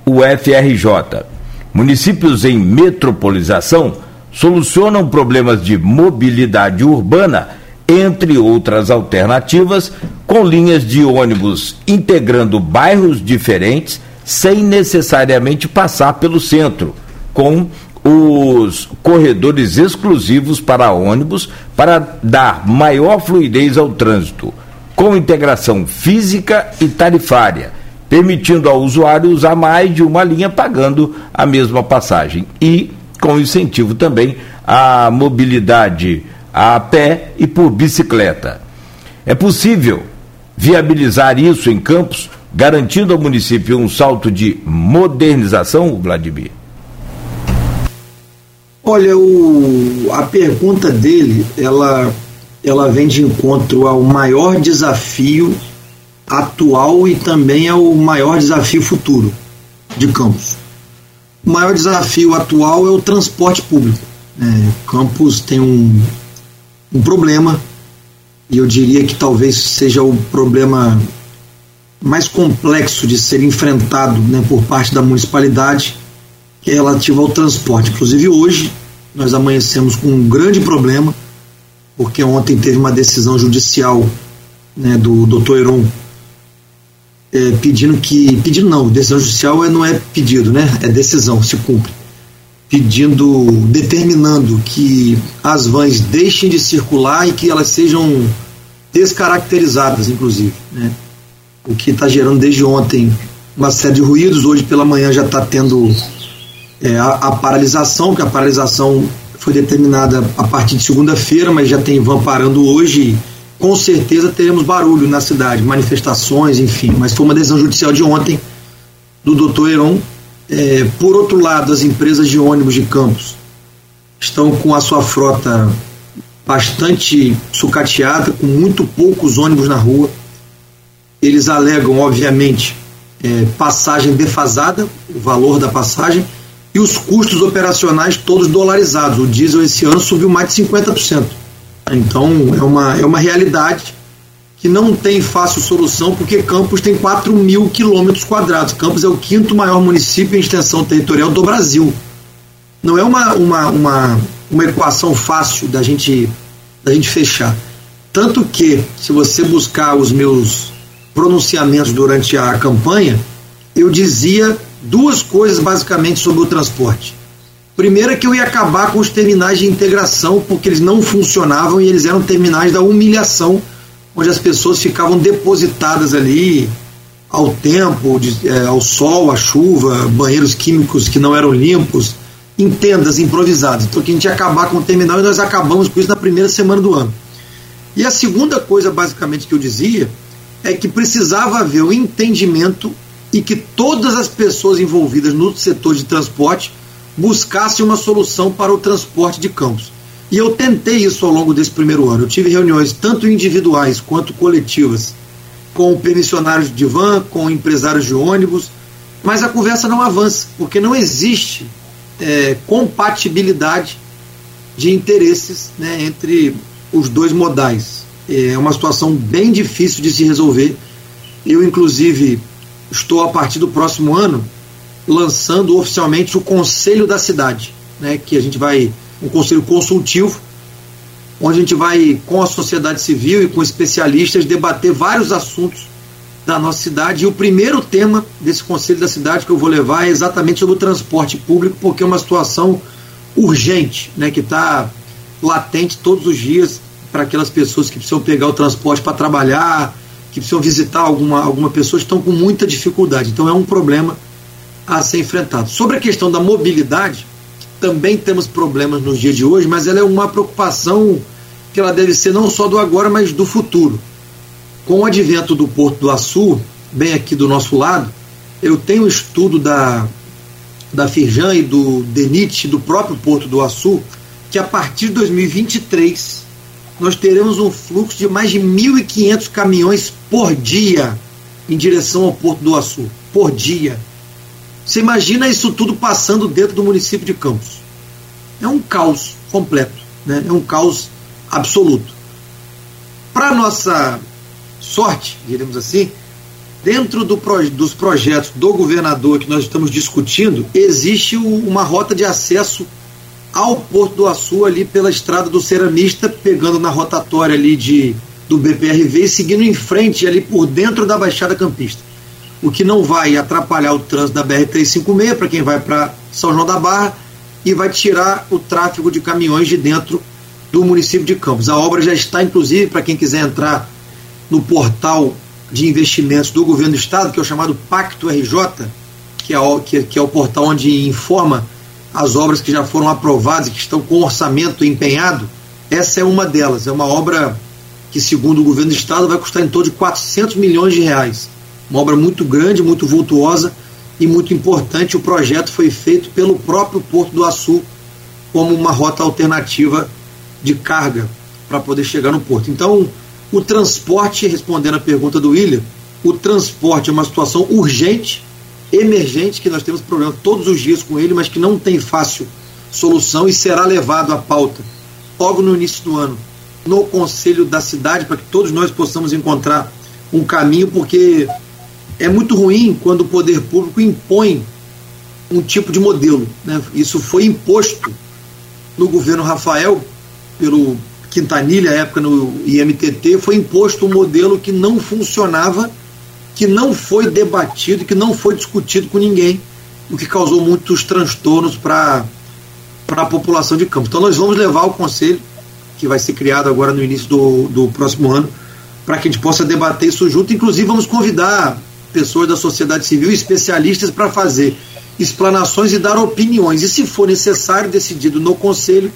UFRJ. Municípios em metropolização solucionam problemas de mobilidade urbana, entre outras alternativas, com linhas de ônibus integrando bairros diferentes sem necessariamente passar pelo centro, com os corredores exclusivos para ônibus para dar maior fluidez ao trânsito, com integração física e tarifária, permitindo ao usuário usar mais de uma linha pagando a mesma passagem e com incentivo também à mobilidade a pé e por bicicleta. É possível viabilizar isso em Campos, garantindo ao município um salto de modernização, Vladimir? Olha, o, a pergunta dele, ela, ela vem de encontro ao maior desafio atual e também ao maior desafio futuro de Campos. O maior desafio atual é o transporte público. É, Campos tem um, um problema, e eu diria que talvez seja o problema mais complexo de ser enfrentado né, por parte da municipalidade, que relativo ao transporte. Inclusive hoje nós amanhecemos com um grande problema, porque ontem teve uma decisão judicial né, do Dr. Heron é, pedindo que. Pedindo não, decisão judicial é, não é pedido, né? É decisão, se cumpre. Pedindo, determinando que as vans deixem de circular e que elas sejam descaracterizadas, inclusive. Né? O que está gerando desde ontem uma série de ruídos. Hoje pela manhã já está tendo é, a, a, paralisação, que a paralisação foi determinada a partir de segunda-feira, mas já tem van parando hoje. Com certeza teremos barulho na cidade, manifestações, enfim. Mas foi uma decisão judicial de ontem do doutor Heron. É, por outro lado, as empresas de ônibus de campos estão com a sua frota bastante sucateada, com muito poucos ônibus na rua. Eles alegam, obviamente, é, passagem defasada, o valor da passagem, e os custos operacionais todos dolarizados. O diesel esse ano subiu mais de 50%. Então é uma, é uma realidade que não tem fácil solução, porque Campos tem 4 mil quilômetros quadrados. Campos é o quinto maior município em extensão territorial do Brasil. Não é uma, uma, uma, uma equação fácil da gente, da gente fechar. Tanto que, se você buscar os meus pronunciamentos durante a campanha, eu dizia duas coisas basicamente sobre o transporte. Primeiro é que eu ia acabar com os terminais de integração, porque eles não funcionavam e eles eram terminais da humilhação, onde as pessoas ficavam depositadas ali ao tempo, de, é, ao sol, à chuva, banheiros químicos que não eram limpos, em tendas improvisadas. Então que a gente ia acabar com o terminal e nós acabamos com isso na primeira semana do ano. E a segunda coisa, basicamente, que eu dizia é que precisava haver o entendimento e que todas as pessoas envolvidas no setor de transporte buscassem uma solução para o transporte de campos. E eu tentei isso ao longo desse primeiro ano. Eu tive reuniões tanto individuais quanto coletivas com permissionários de van, com empresários de ônibus, mas a conversa não avança, porque não existe é, compatibilidade de interesses né, entre os dois modais. É uma situação bem difícil de se resolver. Eu, inclusive, estou a partir do próximo ano lançando oficialmente o Conselho da Cidade, né, que a gente vai um conselho consultivo onde a gente vai com a sociedade civil e com especialistas debater vários assuntos da nossa cidade. E o primeiro tema desse conselho da cidade que eu vou levar é exatamente sobre o transporte público, porque é uma situação urgente, né, que está latente todos os dias para aquelas pessoas que precisam pegar o transporte para trabalhar, que precisam visitar alguma, alguma pessoa estão com muita dificuldade. Então é um problema a ser enfrentado. Sobre a questão da mobilidade, também temos problemas nos dias de hoje, mas ela é uma preocupação que ela deve ser não só do agora, mas do futuro. Com o advento do Porto do Açu, bem aqui do nosso lado, eu tenho um estudo da, da Firjan e do DENIT, do próprio Porto do Açu, que a partir de 2023 nós teremos um fluxo de mais de 1.500 caminhões por dia em direção ao Porto do Açu. Por dia. Você imagina isso tudo passando dentro do município de Campos. É um caos completo, né? é um caos absoluto. Para nossa sorte, diremos assim, dentro do, dos projetos do governador que nós estamos discutindo, existe uma rota de acesso ao Porto do Açu ali pela estrada do Ceramista, pegando na rotatória ali de, do BPRV e seguindo em frente ali por dentro da Baixada Campista. O que não vai atrapalhar o trânsito da BR-356 para quem vai para São João da Barra e vai tirar o tráfego de caminhões de dentro do município de Campos. A obra já está, inclusive, para quem quiser entrar no portal de investimentos do governo do estado, que é o chamado Pacto RJ, que é o, que, que é o portal onde informa as obras que já foram aprovadas e que estão com orçamento empenhado. Essa é uma delas. É uma obra que, segundo o governo do estado, vai custar em torno de 400 milhões de reais. Uma obra muito grande, muito vultuosa e muito importante. O projeto foi feito pelo próprio Porto do Açu como uma rota alternativa de carga para poder chegar no porto. Então, o transporte, respondendo a pergunta do William, o transporte é uma situação urgente, emergente, que nós temos problema todos os dias com ele, mas que não tem fácil solução e será levado à pauta logo no início do ano no conselho da cidade para que todos nós possamos encontrar um caminho, porque é muito ruim quando o poder público impõe um tipo de modelo. Né? Isso foi imposto no governo Rafael pelo Quintanilha, época no IMTT, foi imposto um modelo que não funcionava, que não foi debatido, que não foi discutido com ninguém, o que causou muitos transtornos para a população de campo. Então nós vamos levar o conselho, que vai ser criado agora no início do, do próximo ano, para que a gente possa debater isso junto. Inclusive vamos convidar pessoas da sociedade civil, especialistas, para fazer explanações e dar opiniões. E se for necessário, decidido no conselho,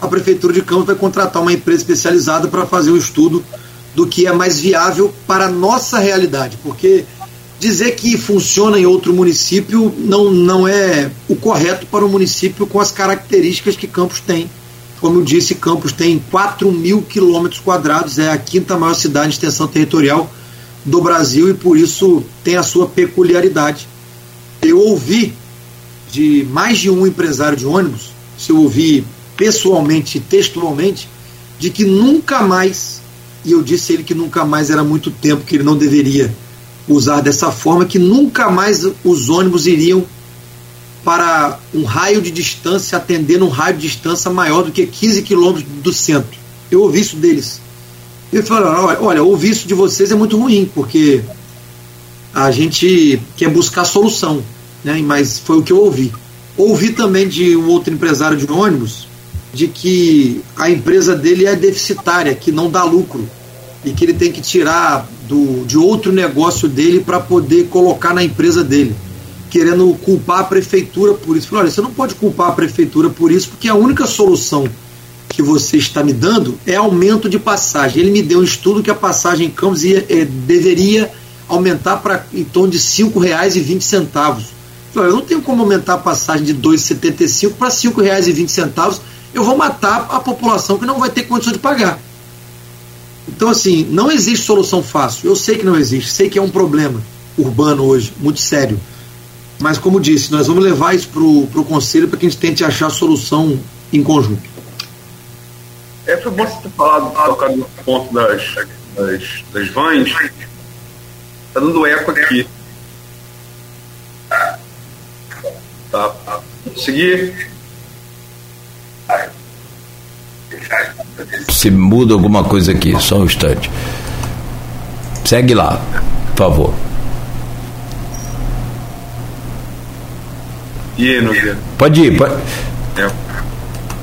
a Prefeitura de Campos vai contratar uma empresa especializada para fazer o um estudo do que é mais viável para a nossa realidade, porque dizer que funciona em outro município não, não é o correto para o um município com as características que Campos tem. Como eu disse, Campos tem 4 mil quilômetros quadrados, é a quinta maior cidade de extensão territorial do Brasil e por isso tem a sua peculiaridade. Eu ouvi de mais de um empresário de ônibus, se eu ouvi pessoalmente, textualmente, de que nunca mais, e eu disse a ele que nunca mais era muito tempo que ele não deveria usar dessa forma, que nunca mais os ônibus iriam para um raio de distância, atendendo um raio de distância maior do que 15 quilômetros do centro. Eu ouvi isso deles. Ele falou: olha, olha, ouvir isso de vocês é muito ruim, porque a gente quer buscar solução, né? mas foi o que eu ouvi. Ouvi também de um outro empresário de ônibus de que a empresa dele é deficitária, que não dá lucro e que ele tem que tirar do, de outro negócio dele para poder colocar na empresa dele, querendo culpar a prefeitura por isso. Falei, olha, você não pode culpar a prefeitura por isso, porque a única solução que você está me dando é aumento de passagem. Ele me deu um estudo que a passagem em Campos ia, é, deveria aumentar para em torno de R$ 5,20. Eu não tenho como aumentar a passagem de R$ 2,75 para R$ 5,20 eu vou matar a população que não vai ter condição de pagar. Então, assim, não existe solução fácil. Eu sei que não existe, sei que é um problema urbano hoje, muito sério. Mas, como disse, nós vamos levar isso para o Conselho para que a gente tente achar solução em conjunto. É, foi bom você ter falado, tocado no ponto das, das, das vans. Está dando eco aqui. Tá. Seguir. Se muda alguma coisa aqui, só um instante. Segue lá, por favor. E aí, Nogueira? Pode ir, pode.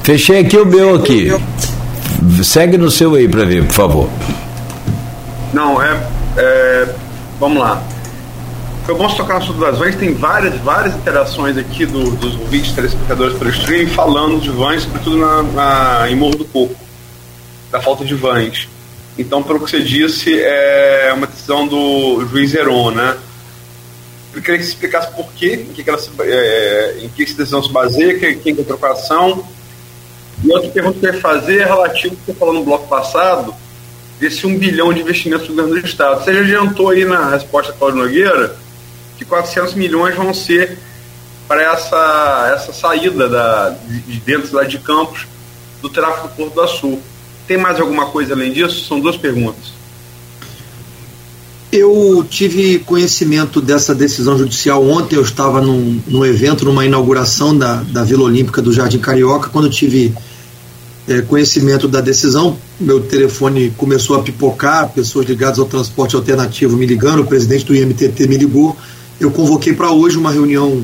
Fechei aqui o meu aqui. Segue no seu aí para ver, por favor. Não, é, é. Vamos lá. Foi bom tocar no assunto das vans, tem várias, várias interações aqui do, dos ouvintes telespectadores pelo stream falando de vans, sobretudo na, na, em Morro do Coco, da falta de vans. Então, pelo que você disse, é uma decisão do juiz Heron, né? Eu queria que você explicasse por quê, em que, que ela se, é, em que essa decisão se baseia, quem, quem é a trocação. E outra pergunta que eu ia fazer é relativo ao que você falou no bloco passado, desse um bilhão de investimentos do governo do Estado. Você já adiantou aí na resposta Cláudio Nogueira que 400 milhões vão ser para essa, essa saída da, de dentro lá de Campos do tráfego do Porto do Sul. Tem mais alguma coisa além disso? São duas perguntas. Eu tive conhecimento dessa decisão judicial ontem. Eu estava num, num evento, numa inauguração da, da Vila Olímpica do Jardim Carioca. Quando tive é, conhecimento da decisão, meu telefone começou a pipocar, pessoas ligadas ao transporte alternativo me ligando, o presidente do IMTT me ligou eu convoquei para hoje uma reunião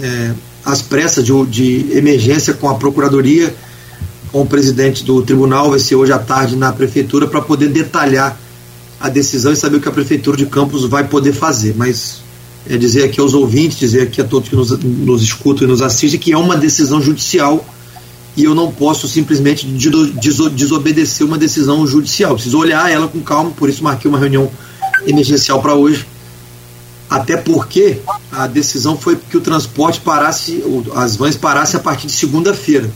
é, às pressas de, de emergência com a Procuradoria, com o presidente do tribunal, vai ser hoje à tarde na Prefeitura, para poder detalhar a decisão e saber o que a Prefeitura de Campos vai poder fazer. Mas é dizer aqui aos ouvintes, dizer aqui a todos que nos, nos escutam e nos assistem, que é uma decisão judicial e eu não posso simplesmente desobedecer uma decisão judicial. Preciso olhar ela com calma, por isso marquei uma reunião emergencial para hoje. Até porque a decisão foi que o transporte parasse, as vans parassem a partir de segunda-feira.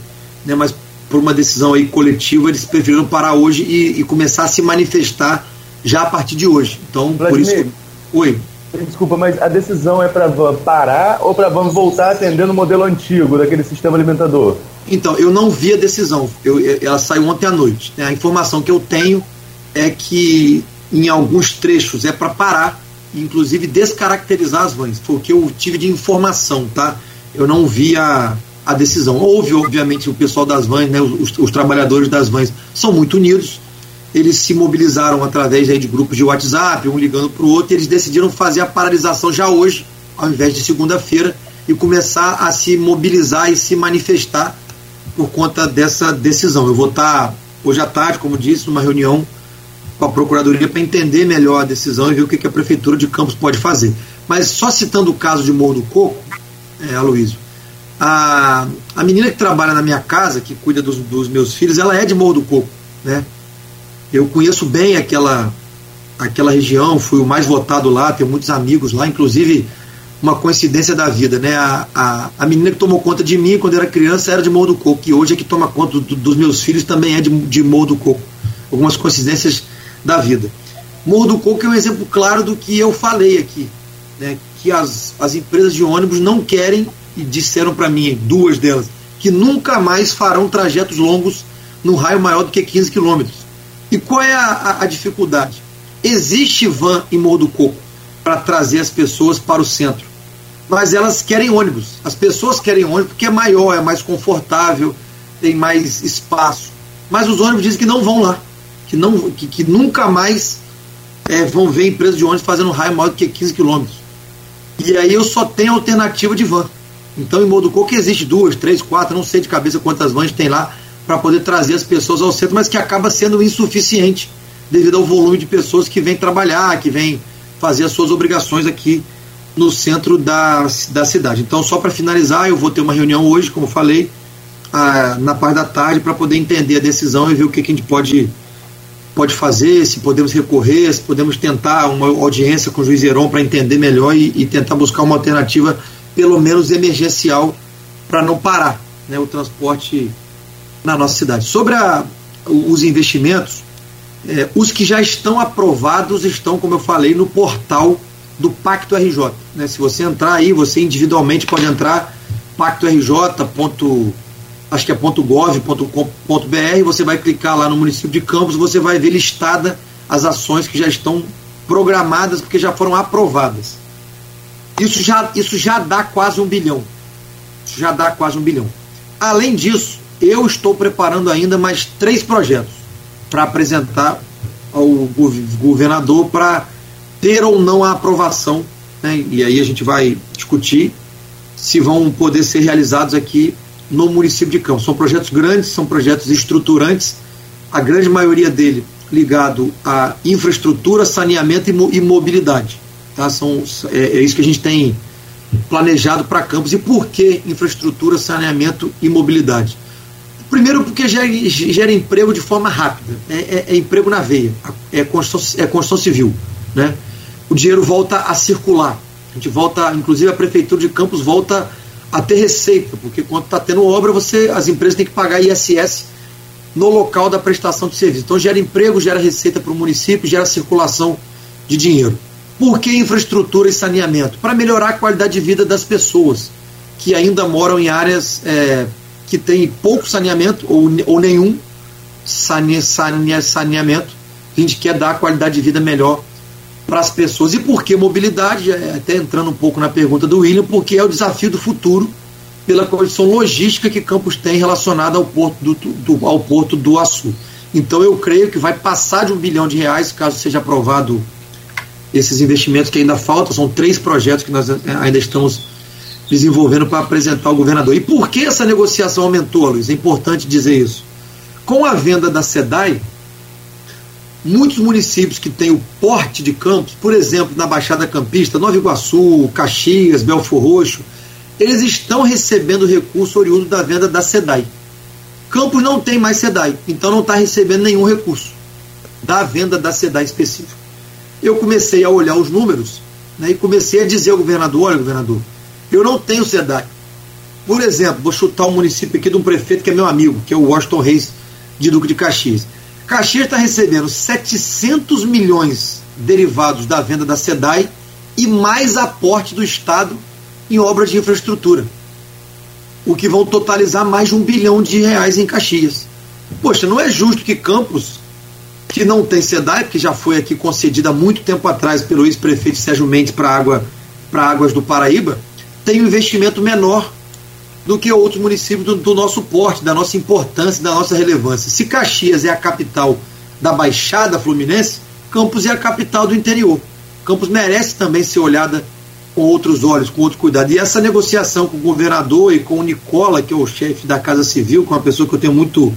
Né? Mas por uma decisão aí coletiva, eles preferiram parar hoje e, e começar a se manifestar já a partir de hoje. Então, Vladimir, por isso. Oi. Desculpa, mas a decisão é para van parar ou para van voltar atendendo o modelo antigo daquele sistema alimentador? Então, eu não vi a decisão. Eu, ela saiu ontem à noite. Né? A informação que eu tenho é que em alguns trechos é para parar, inclusive descaracterizar as vans. Foi o que eu tive de informação, tá? Eu não vi a, a decisão. Houve, obviamente, o pessoal das vans, né, os, os trabalhadores das vans são muito unidos. Eles se mobilizaram através aí, de grupos de WhatsApp, um ligando para o outro, e eles decidiram fazer a paralisação já hoje, ao invés de segunda-feira, e começar a se mobilizar e se manifestar por conta dessa decisão. Eu vou estar hoje à tarde, como disse, numa reunião com a Procuradoria para entender melhor a decisão e ver o que, a Prefeitura de Campos pode fazer. Mas só citando o caso de Morro do Coco, é, Aloysio, a, a menina que trabalha na minha casa, que cuida dos, dos meus filhos, ela é de Morro do Coco. Né? Eu conheço bem aquela, aquela região, fui o mais votado lá, tenho muitos amigos lá, inclusive uma coincidência da vida, né? A, a, a menina que tomou conta de mim quando era criança era de Morro do Coco, e hoje é que toma conta do, dos meus filhos também é de, de Morro do Coco. Algumas coincidências da vida. Morro do Coco é um exemplo claro do que eu falei aqui, né? que as, as empresas de ônibus não querem, e disseram para mim, duas delas, que nunca mais farão trajetos longos no raio maior do que 15 quilômetros. E qual é a, a, a dificuldade? Existe van em Morro do Coco para trazer as pessoas para o centro, mas elas querem ônibus. As pessoas querem ônibus porque é maior, é mais confortável, tem mais espaço. Mas os ônibus dizem que não vão lá, que, não, que, que nunca mais é, vão ver empresas de ônibus fazendo raio maior do que 15 quilômetros. E aí eu só tenho alternativa de van. Então em Moducoco existe duas, três, quatro, não sei de cabeça quantas vans tem lá para poder trazer as pessoas ao centro, mas que acaba sendo insuficiente devido ao volume de pessoas que vêm trabalhar, que vêm fazer as suas obrigações aqui no centro da, da cidade. Então, só para finalizar, eu vou ter uma reunião hoje, como falei, a, na parte da tarde, para poder entender a decisão e ver o que, que a gente pode, pode fazer, se podemos recorrer, se podemos tentar uma audiência com o juiz Heron para entender melhor e, e, tentar buscar uma alternativa, pelo menos emergencial, para não parar né, o transporte na nossa cidade. Sobre a, os investimentos, é, os que já estão aprovados estão, como eu falei, no portal do Pacto RJ. Né? Se você entrar aí, você individualmente pode entrar, pactorj. Acho que é .gov.com.br, você vai clicar lá no município de Campos, você vai ver listada as ações que já estão programadas porque já foram aprovadas. Isso já, isso já dá quase um bilhão. Isso já dá quase um bilhão. Além disso, eu estou preparando ainda mais três projetos para apresentar ao governador para ter ou não a aprovação, né? e aí a gente vai discutir se vão poder ser realizados aqui no município de Campos. São projetos grandes, são projetos estruturantes, a grande maioria dele ligado à infraestrutura, saneamento e mobilidade. Tá? São, é, é isso que a gente tem planejado para Campos. E por que infraestrutura, saneamento e mobilidade? Primeiro, porque gera, gera emprego de forma rápida, é, é, é emprego na veia, é construção, é construção civil. Né? O dinheiro volta a circular. A gente volta, inclusive a Prefeitura de Campos volta a ter receita, porque quando está tendo obra, você, as empresas têm que pagar ISS no local da prestação de serviço. Então gera emprego, gera receita para o município, gera circulação de dinheiro. Por que infraestrutura e saneamento? Para melhorar a qualidade de vida das pessoas que ainda moram em áreas é, que tem pouco saneamento ou, ou nenhum sane, sane, saneamento, a gente quer dar qualidade de vida melhor para as pessoas. E por que mobilidade? É, até entrando um pouco na pergunta do William, porque é o desafio do futuro pela condição logística que Campos tem relacionada ao porto do, do, ao porto do Açu. Então eu creio que vai passar de um bilhão de reais, caso seja aprovado esses investimentos que ainda faltam. São três projetos que nós ainda estamos desenvolvendo para apresentar ao governador. E por que essa negociação aumentou, Luiz? É importante dizer isso. Com a venda da SEDAI, muitos municípios que têm o porte de campos, por exemplo, na Baixada Campista, Nova Iguaçu, Caxias, Belfor Roxo, eles estão recebendo recurso oriundo da venda da SEDAI. Campos não tem mais SEDAI, então não está recebendo nenhum recurso da venda da SEDAI específica. Eu comecei a olhar os números né, e comecei a dizer ao governador: olha, governador, eu não tenho SEDAI. Por exemplo, vou chutar um município aqui de um prefeito que é meu amigo, que é o Washington Reis, de Duque de Caxias. Caxias está recebendo 700 milhões derivados da venda da SEDAI e mais aporte do Estado em obras de infraestrutura, o que vão totalizar mais de um bilhão de reais em Caxias. Poxa, não é justo que Campos, que não tem SEDAI, que já foi aqui concedida há muito tempo atrás pelo ex-prefeito Sérgio Mendes para água, águas do Paraíba, tenha um investimento menor do que outros municípios do, do, nosso porte, da nossa importância, da nossa relevância. Se Caxias é a capital da Baixada Fluminense, Campos é a capital do interior. Campos merece também ser olhada com outros olhos, com outro cuidado. E essa negociação com o governador e com o Nicola, que é o chefe da Casa Civil, com uma pessoa que eu tenho muito,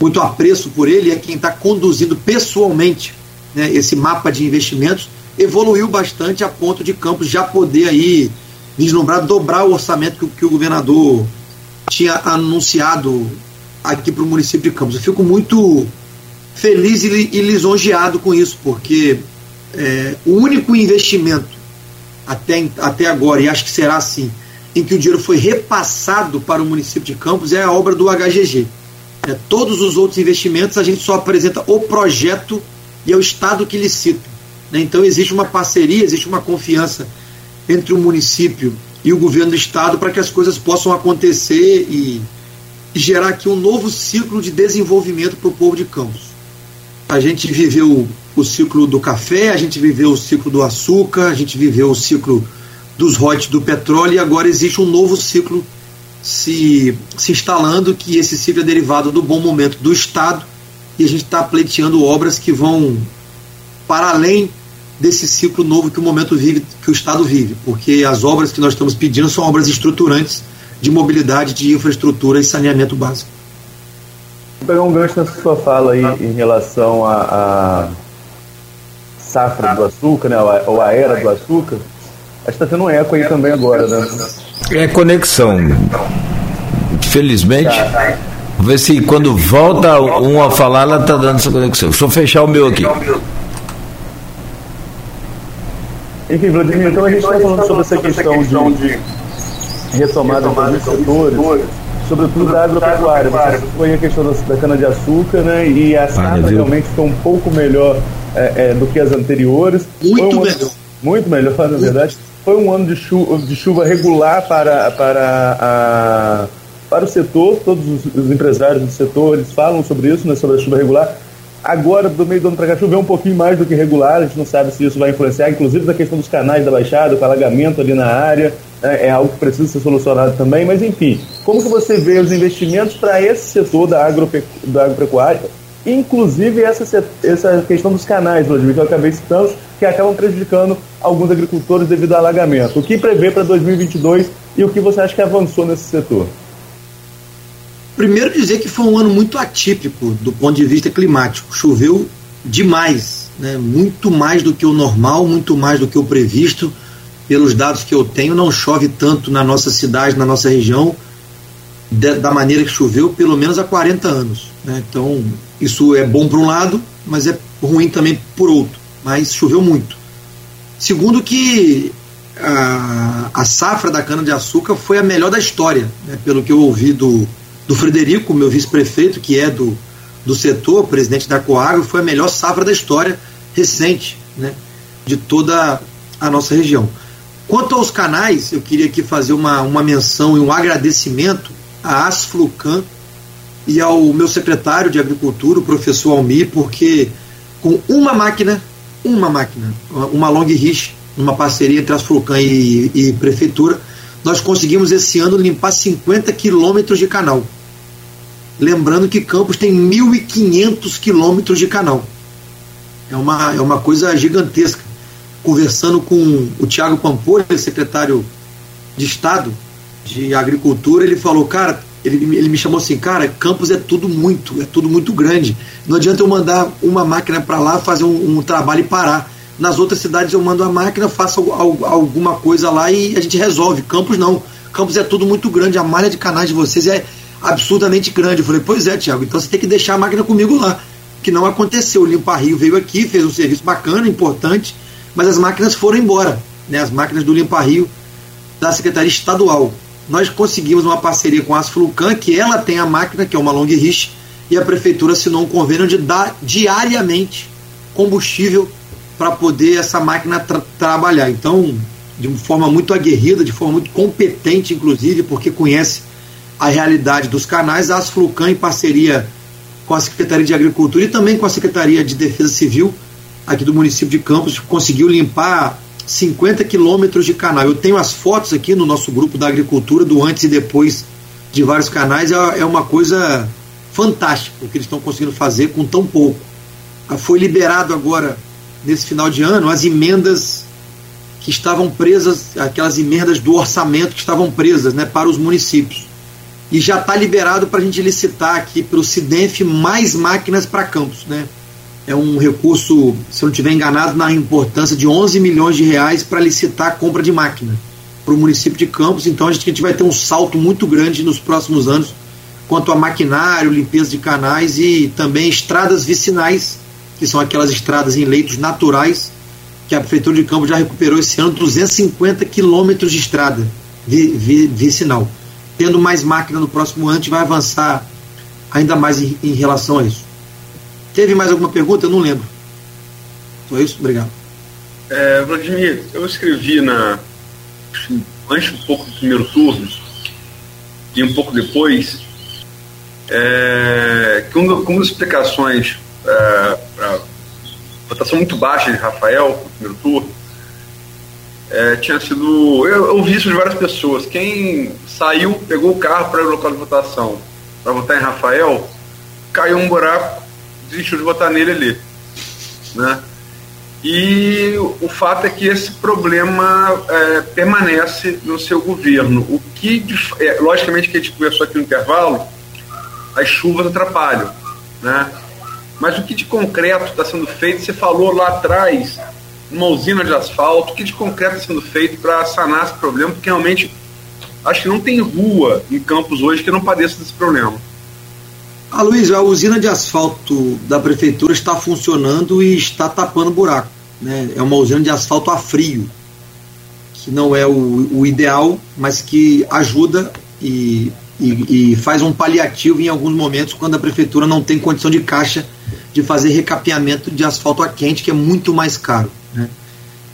muito apreço por ele, é quem está conduzindo pessoalmente né, esse mapa de investimentos, evoluiu bastante a ponto de Campos já poder aí vislumbrar dobrar o orçamento que, que o governador tinha anunciado aqui para o município de Campos. Eu fico muito feliz e, e lisonjeado com isso, porque é, o único investimento até, até agora, e acho que será assim, em que o dinheiro foi repassado para o município de Campos é a obra do HGG. É, todos os outros investimentos a gente só apresenta o projeto e é o Estado que licita. Né? Então existe uma parceria, existe uma confiança entre o município e o governo do Estado para que as coisas possam acontecer e, gerar aqui um novo ciclo de desenvolvimento para o povo de Campos. A gente viveu o ciclo do café, a gente viveu o ciclo do açúcar, a gente viveu o ciclo dos royalties do petróleo e agora existe um novo ciclo se, se instalando, que esse ciclo é derivado do bom momento do Estado e a gente está pleiteando obras que vão para além desse ciclo novo que o momento vive, que o Estado vive, porque as obras que nós estamos pedindo são obras estruturantes de mobilidade, de infraestrutura e saneamento básico. Vou pegar um gancho nessa sua fala aí em relação a, a safra do açúcar, né, ou a era do açúcar, acho que está tendo um eco aí também agora, né? É conexão. Felizmente, vamos ver se quando volta um a falar, ela está dando essa conexão. Deixa eu fechar o meu aqui. Enfim, Vladimir, então a gente está falando sobre essa questão de retomada dos setores sobretudo da agropecuária. Você foi a questão da, cana-de-açúcar, né? E a safra realmente foi um pouco melhor é, é, do que as anteriores. Muito um melhor. muito melhor, na verdade. Foi um ano de chuva, de chuva regular para, para, a, para o setor, todos os, os empresários do setor eles falam sobre isso, né, sobre a chuva regular. Agora, do meio do ano para cá, choveu um pouquinho mais do que regular, a gente não sabe se isso vai influenciar, inclusive da questão dos canais da Baixada, o alagamento ali na área, né, é algo que precisa ser solucionado também, mas enfim, como que você vê os investimentos para esse setor da, agropecu da agropecuária, inclusive essa, essa questão dos canais, Vladimir, que eu acabei citando, que acabam prejudicando alguns agricultores devido ao alagamento. O que prevê para 2022 e o que você acha que avançou nesse setor? Primeiro dizer que foi um ano muito atípico do ponto de vista climático. Choveu demais, né? muito mais do que o normal, muito mais do que o previsto. Pelos dados que eu tenho, não chove tanto na nossa cidade, na nossa região, de, da maneira que choveu, pelo menos há 40 anos. Né? Então, isso é bom por um lado, mas é ruim também por outro. Mas choveu muito. Segundo, que a, a safra da cana-de-açúcar foi a melhor da história, né? pelo que eu ouvi do do Frederico, meu vice-prefeito, que é do, do setor, presidente da Coagro, foi a melhor safra da história recente né, de toda a nossa região. Quanto aos canais, eu queria aqui fazer uma, uma menção e um agradecimento à Asflucan e ao meu secretário de Agricultura, o professor Almir, porque com uma máquina, uma máquina, uma long rich, uma parceria entre Asflucan e, e Prefeitura, nós conseguimos esse ano limpar 50 quilômetros de canal. Lembrando que Campos tem 1.500 quilômetros de canal. É uma, é uma coisa gigantesca. Conversando com o Tiago Pampolho, secretário de Estado de Agricultura, ele falou, cara, ele, ele me chamou assim, cara, Campos é tudo muito, é tudo muito grande. Não adianta eu mandar uma máquina para lá fazer um, um, trabalho e parar. Nas outras cidades eu mando a máquina, faço alguma coisa lá e a gente resolve. Campos não. Campos é tudo muito grande. A malha de canais de vocês é absurdamente grande. Eu falei, pois é, Tiago, então você tem que deixar a máquina comigo lá. Que não aconteceu. O Limpa Rio veio aqui, fez um serviço bacana, importante, mas as máquinas foram embora. Né? As máquinas do Limpa Rio da Secretaria Estadual nós conseguimos uma parceria com a Asflucan, que ela tem a máquina, que é uma long rich, e a prefeitura assinou um convênio de dar diariamente combustível para poder essa máquina tra trabalhar. Então, de uma forma muito aguerrida, de forma muito competente, inclusive, porque conhece a realidade dos canais, a Asflucan, em parceria com a Secretaria de Agricultura e também com a Secretaria de Defesa Civil aqui do município de Campos, conseguiu limpar 50 quilômetros de canal. Eu tenho as fotos aqui no nosso grupo da agricultura, do antes e depois de vários canais. É, é uma coisa fantástica o que eles estão conseguindo fazer com tão pouco. Foi liberado agora, nesse final de ano, as emendas que estavam presas, aquelas emendas do orçamento que estavam presas né, para os municípios. E já está liberado para a gente licitar aqui para o SIDENF mais máquinas para campos. Né? é um recurso, se eu não estiver enganado, na importância de 11 milhões de reais para licitar a compra de máquina para o município de Campos. Então a gente, a gente vai ter um salto muito grande nos próximos anos quanto a maquinário, limpeza de canais e também estradas vicinais, que são aquelas estradas em leitos naturais, que a Prefeitura de Campos já recuperou esse ano 250 quilômetros de estrada vi, vi, vicinal. Tendo mais máquina no próximo ano, a gente vai avançar ainda mais em, em relação a isso. Teve mais alguma pergunta? Eu não lembro. Só isso? Obrigado. É, Vladimir, eu escrevi na antes um pouco do primeiro turno e um pouco depois é, que uma, uma das explicações para votação muito baixa de Rafael no primeiro turno é, tinha sido. Eu, ouvi isso de várias pessoas. Quem saiu, pegou o carro para o local de votação para votar em Rafael, caiu um buraco desistiu de votar nele ali. Né? E o fato é que esse problema é, permanece no seu governo. O que, é, logicamente, que a gente conversou aqui no intervalo, as chuvas atrapalham. Né? Mas o que de concreto está sendo feito? Você falou lá atrás, uma usina de asfalto, o que de concreto está sendo feito para sanar esse problema? Porque realmente acho que não tem rua em Campos hoje que não padeça desse problema. A ah, Luiz, a usina de asfalto da prefeitura está funcionando e está tapando buraco. Né? É uma usina de asfalto a frio, que não é o, o ideal, mas que ajuda e, e, e, faz um paliativo em alguns momentos quando a prefeitura não tem condição de caixa de fazer recapeamento de asfalto a quente, que é muito mais caro. Né?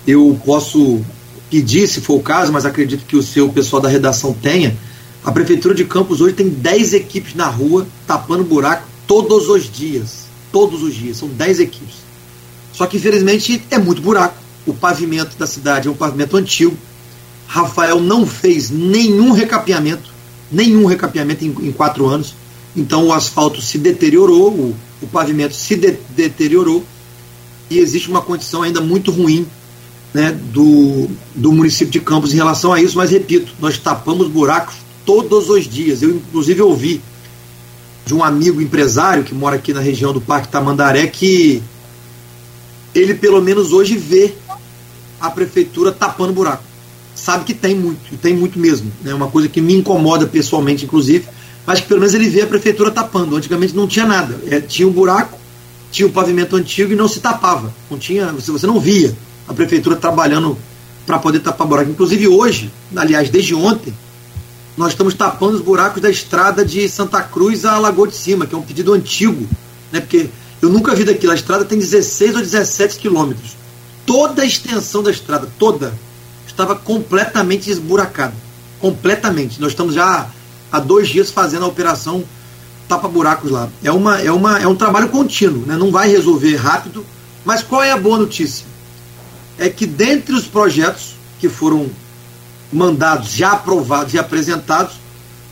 Eu posso pedir, se for o caso, mas acredito que o seu pessoal da redação tenha a Prefeitura de Campos hoje tem 10 equipes na rua tapando buraco todos os dias. Todos os dias. São 10 equipes. Só que infelizmente é muito buraco. O pavimento da cidade é um pavimento antigo. Rafael não fez nenhum recapeamento, nenhum recapeamento em, em quatro anos. Então o asfalto se deteriorou, o, o pavimento se de, deteriorou e existe uma condição ainda muito ruim né, do, do município de Campos em relação a isso. Mas repito, nós tapamos buracos todos os dias. Eu, inclusive, ouvi de um amigo empresário que mora aqui na região do Parque Tamandaré que ele, pelo menos hoje, vê a prefeitura tapando buraco. Sabe que tem muito, tem muito mesmo. É né? uma coisa que me incomoda pessoalmente, inclusive, mas que pelo menos ele vê a prefeitura tapando. Antigamente não tinha nada. É, tinha um buraco, tinha o um pavimento antigo e não se tapava. Não tinha, você, você não via a prefeitura trabalhando para poder tapar buraco. Inclusive hoje, aliás, desde ontem, nós estamos tapando os buracos da estrada de Santa Cruz a Lagoa de Cima, que é um pedido antigo, né? Porque eu nunca vi daquilo. A estrada tem 16 ou 17 quilômetros. Toda a extensão da estrada, toda, estava completamente esburacada. Completamente. Nós estamos já há dois dias fazendo a operação tapa-buracos lá. É, uma, é, uma, é um trabalho contínuo, né? não vai resolver rápido. Mas qual é a boa notícia? É que dentre os projetos que foram mandados já aprovados e apresentados,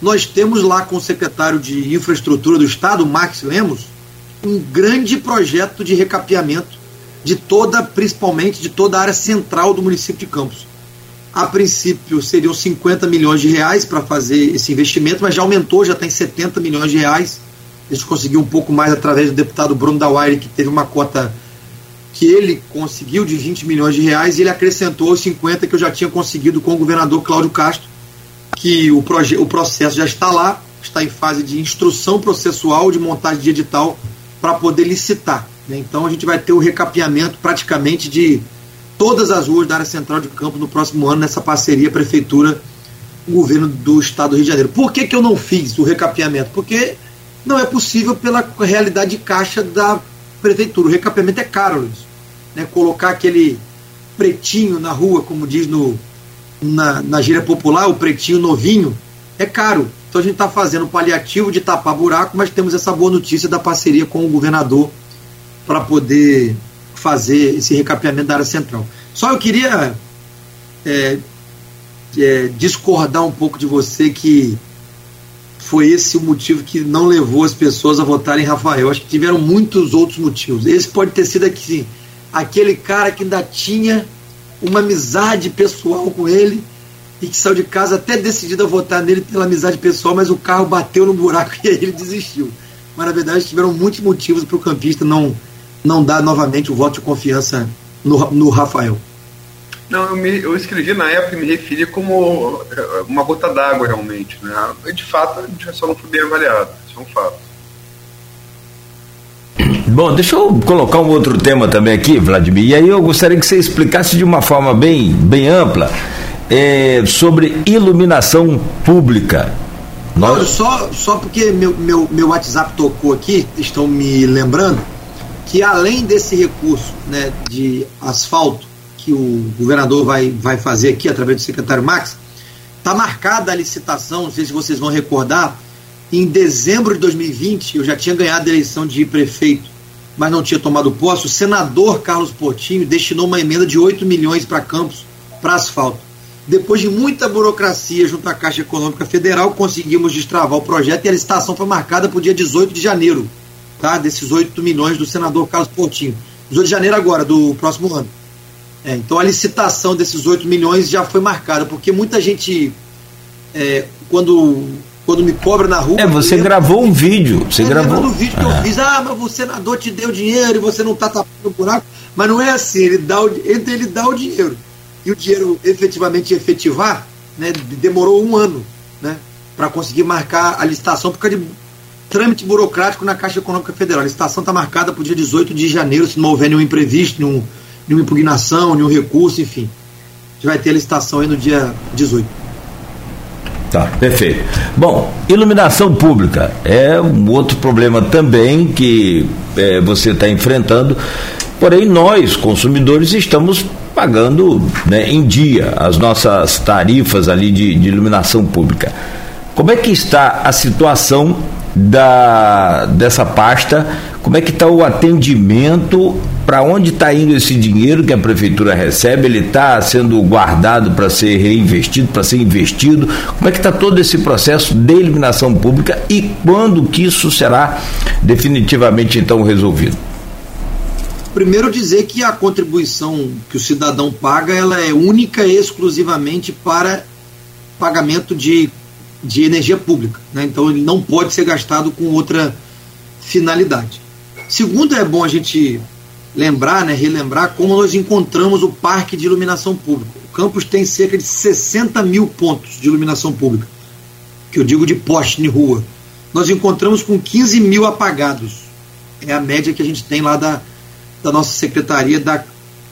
nós temos lá com o secretário de Infraestrutura do Estado, Max Lemos, um grande projeto de recapeamento de toda, principalmente de toda a área central do município de Campos. A princípio seriam 50 milhões de reais para fazer esse investimento, mas já aumentou, já tem 70 milhões de reais. A gente conseguiu um pouco mais através do deputado Bruno Dawire, que teve uma cota que ele conseguiu de 20 milhões de reais e ele acrescentou os 50 que eu já tinha conseguido com o governador Cláudio Castro, que o, o processo já está lá, está em fase de instrução processual, de montagem de edital para poder licitar. Né? Então a gente vai ter o recapeamento praticamente de todas as ruas da área central de campo no próximo ano, nessa parceria Prefeitura governo do Estado do Rio de Janeiro. Por que, que eu não fiz o recapeamento? Porque não é possível pela realidade de caixa da Prefeitura. O recapeamento é caro, Luiz. Né? Colocar aquele pretinho na rua, como diz no, na, na gíria popular, o pretinho novinho, é caro. Então a gente está fazendo paliativo de tapar buraco, mas temos essa boa notícia da parceria com o governador para poder fazer esse recapeamento da área central. Só eu queria é, é, discordar um pouco de você que foi esse o motivo que não levou as pessoas a votarem em Rafael. Acho que tiveram muitos outros motivos. Esse pode ter sido aqui, aquele cara que ainda tinha uma amizade pessoal com ele e que saiu de casa até decidido a votar nele pela amizade pessoal, mas o carro bateu no buraco e aí ele desistiu. Mas na verdade tiveram muitos motivos para o campista não não dar novamente o voto de confiança no, no Rafael. Não, eu, me, eu escrevi na época e me referi como eh, uma gota d'água realmente. Né? De fato, a gente só não foi bem avaliado, isso é um fato. Bom, deixa eu colocar um outro tema também aqui, Vladimir, e aí eu gostaria que você explicasse de uma forma bem, bem ampla é, sobre iluminação pública. Nós... Só, só porque meu, meu, meu WhatsApp tocou aqui, estão me lembrando, que além desse recurso né, de asfalto que o governador vai, vai fazer aqui através do secretário Max, está marcada a licitação, não sei se vocês vão recordar, em dezembro de 2020, eu já tinha ganhado a eleição de prefeito, mas não tinha tomado posse, o senador Carlos Portinho destinou uma emenda de 8 milhões para Campos, para asfalto. Depois de muita burocracia junto à Caixa Econômica Federal, conseguimos destravar o projeto e a licitação foi marcada para o dia 18 de janeiro tá? desses 8 milhões do senador Carlos Portinho. 18 de janeiro agora, do próximo ano. É, então a licitação desses 8 milhões já foi marcada, porque muita gente, é, quando, quando me cobra na rua. É, você gravou um vídeo. Você é, gravou. um vídeo que ah. eu fiz, ah, mas o senador te deu dinheiro e você não está tapando o buraco. Mas não é assim, ele dá o, entre ele dá o dinheiro e o dinheiro efetivamente efetivar, né, demorou um ano né, para conseguir marcar a licitação por causa de trâmite burocrático na Caixa Econômica Federal. A licitação está marcada para o dia 18 de janeiro, se não houver nenhum imprevisto, nenhum, nenhuma impugnação, nenhum recurso, enfim. A gente vai ter a licitação aí no dia 18. Tá, perfeito. Bom, iluminação pública é um outro problema também que é, você está enfrentando, porém nós, consumidores, estamos pagando né, em dia as nossas tarifas ali de, de iluminação pública. Como é que está a situação da, dessa pasta, como é que está o atendimento, para onde está indo esse dinheiro que a prefeitura recebe, ele está sendo guardado para ser reinvestido, para ser investido, como é que está todo esse processo de eliminação pública e quando que isso será definitivamente então resolvido? Primeiro dizer que a contribuição que o cidadão paga, ela é única e exclusivamente para pagamento de de energia pública. Né? Então ele não pode ser gastado com outra finalidade. Segundo, é bom a gente lembrar, né, relembrar como nós encontramos o parque de iluminação pública. O campus tem cerca de 60 mil pontos de iluminação pública, que eu digo de poste em rua. Nós encontramos com 15 mil apagados. É a média que a gente tem lá da, da nossa secretaria da,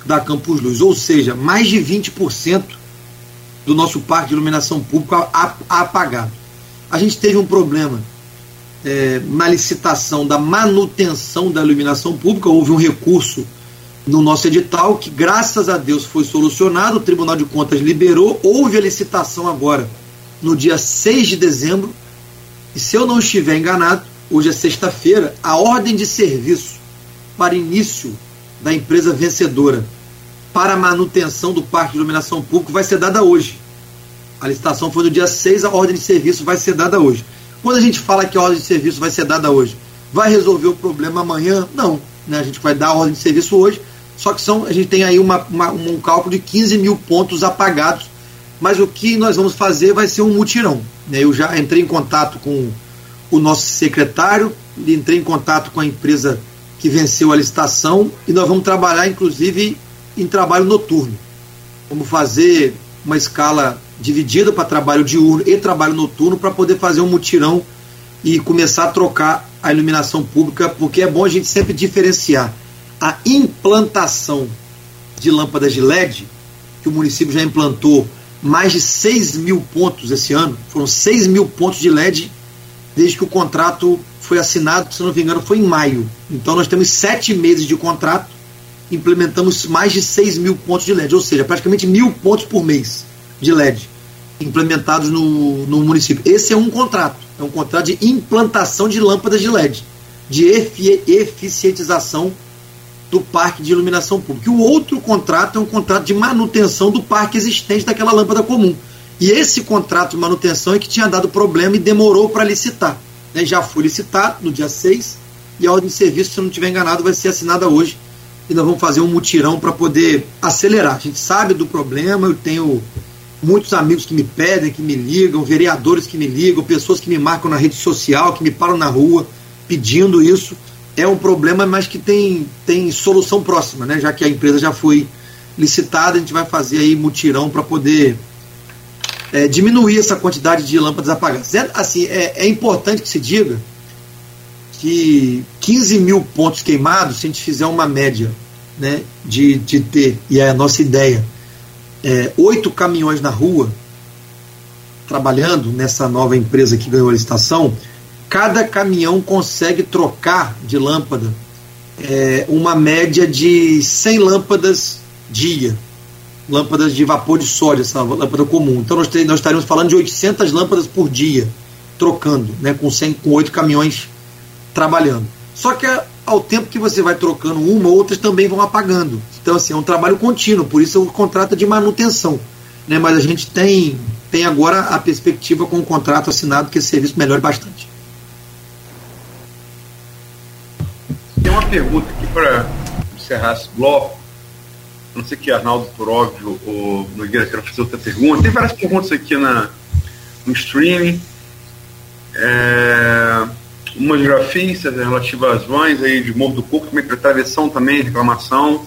da Campus Luz. Ou seja, mais de 20% do nosso parque de iluminação pública apagado. A gente teve um problema é, na licitação da manutenção da iluminação pública, houve um recurso no nosso edital que, graças a Deus, foi solucionado, o Tribunal de Contas liberou, houve a licitação agora, no dia 6 de dezembro, e se eu não estiver enganado, hoje é sexta-feira, a ordem de serviço para início da empresa vencedora para a manutenção do parque de iluminação público vai ser dada hoje. A licitação foi no dia 6, a ordem de serviço vai ser dada hoje. Quando a gente fala que a ordem de serviço vai ser dada hoje, vai resolver o problema amanhã? Não. Né? A gente vai dar a ordem de serviço hoje, só que são, a gente tem aí uma, uma, um cálculo de 15 mil pontos apagados mas o que nós vamos fazer vai ser um mutirão. Né? Eu já entrei em contato com o nosso secretário, entrei em contato com a empresa que venceu a licitação e nós vamos trabalhar, inclusive, em trabalho noturno. Vamos fazer uma escala dividida para trabalho diurno e trabalho noturno para poder fazer um mutirão e começar a trocar a iluminação pública, porque é bom a gente sempre diferenciar a implantação de lâmpadas de LED, que o município já implantou mais de 6 mil pontos esse ano, foram 6 mil pontos de LED desde que o contrato foi assinado, se não me engano, foi em maio. Então nós temos sete meses de contrato, implementamos mais de 6 mil pontos de LED, ou seja, praticamente mil pontos por mês de LED implementados no, no município. Esse é um contrato, é um contrato de implantação de lâmpadas de LED, de efi eficientização do parque de iluminação pública. O outro contrato é um contrato de manutenção do parque existente daquela lâmpada comum. E esse contrato de manutenção é que tinha dado problema e demorou para licitar. Né? Já foi licitado no dia 6 e a ordem de serviço, se não estiver enganado, vai ser assinada hoje. E nós vamos fazer um mutirão para poder acelerar. A gente sabe do problema, eu tenho muitos amigos que me pedem, que me ligam, vereadores que me ligam, pessoas que me marcam na rede social, que me param na rua pedindo isso. É um problema, mas que tem, tem solução próxima, né? Já que a empresa já foi licitada, a gente vai fazer aí mutirão para poder é, diminuir essa quantidade de lâmpadas apagadas. É, assim, é, é importante que se diga que 15 mil pontos queimados, se a gente fizer uma média né, de, de ter, e é a nossa ideia, é, oito caminhões na rua, trabalhando nessa nova empresa que ganhou a licitação, cada caminhão consegue trocar de lâmpada é, uma média de 100 lâmpadas dia. Lâmpadas de vapor de sódio, essa lâmpada comum. Então nós, nós falando de 800 lâmpadas por dia, trocando, né, com, 100, com 8 caminhões trabalhando. Só que ao tempo que você vai trocando uma, outras também vão apagando. Então, assim, é um trabalho contínuo, por isso o contrato é de manutenção. Né? Mas a gente tem, tem agora a perspectiva com o contrato assinado que esse serviço melhore bastante. Tem uma pergunta aqui para encerrar esse bloco. Não sei que Arnaldo, por óbvio, ou Nogueira quer fazer outra pergunta. Tem várias perguntas aqui na, no streaming. É umas grafistas relativas às vães aí de Morro do Coco, também para travessão também, reclamação.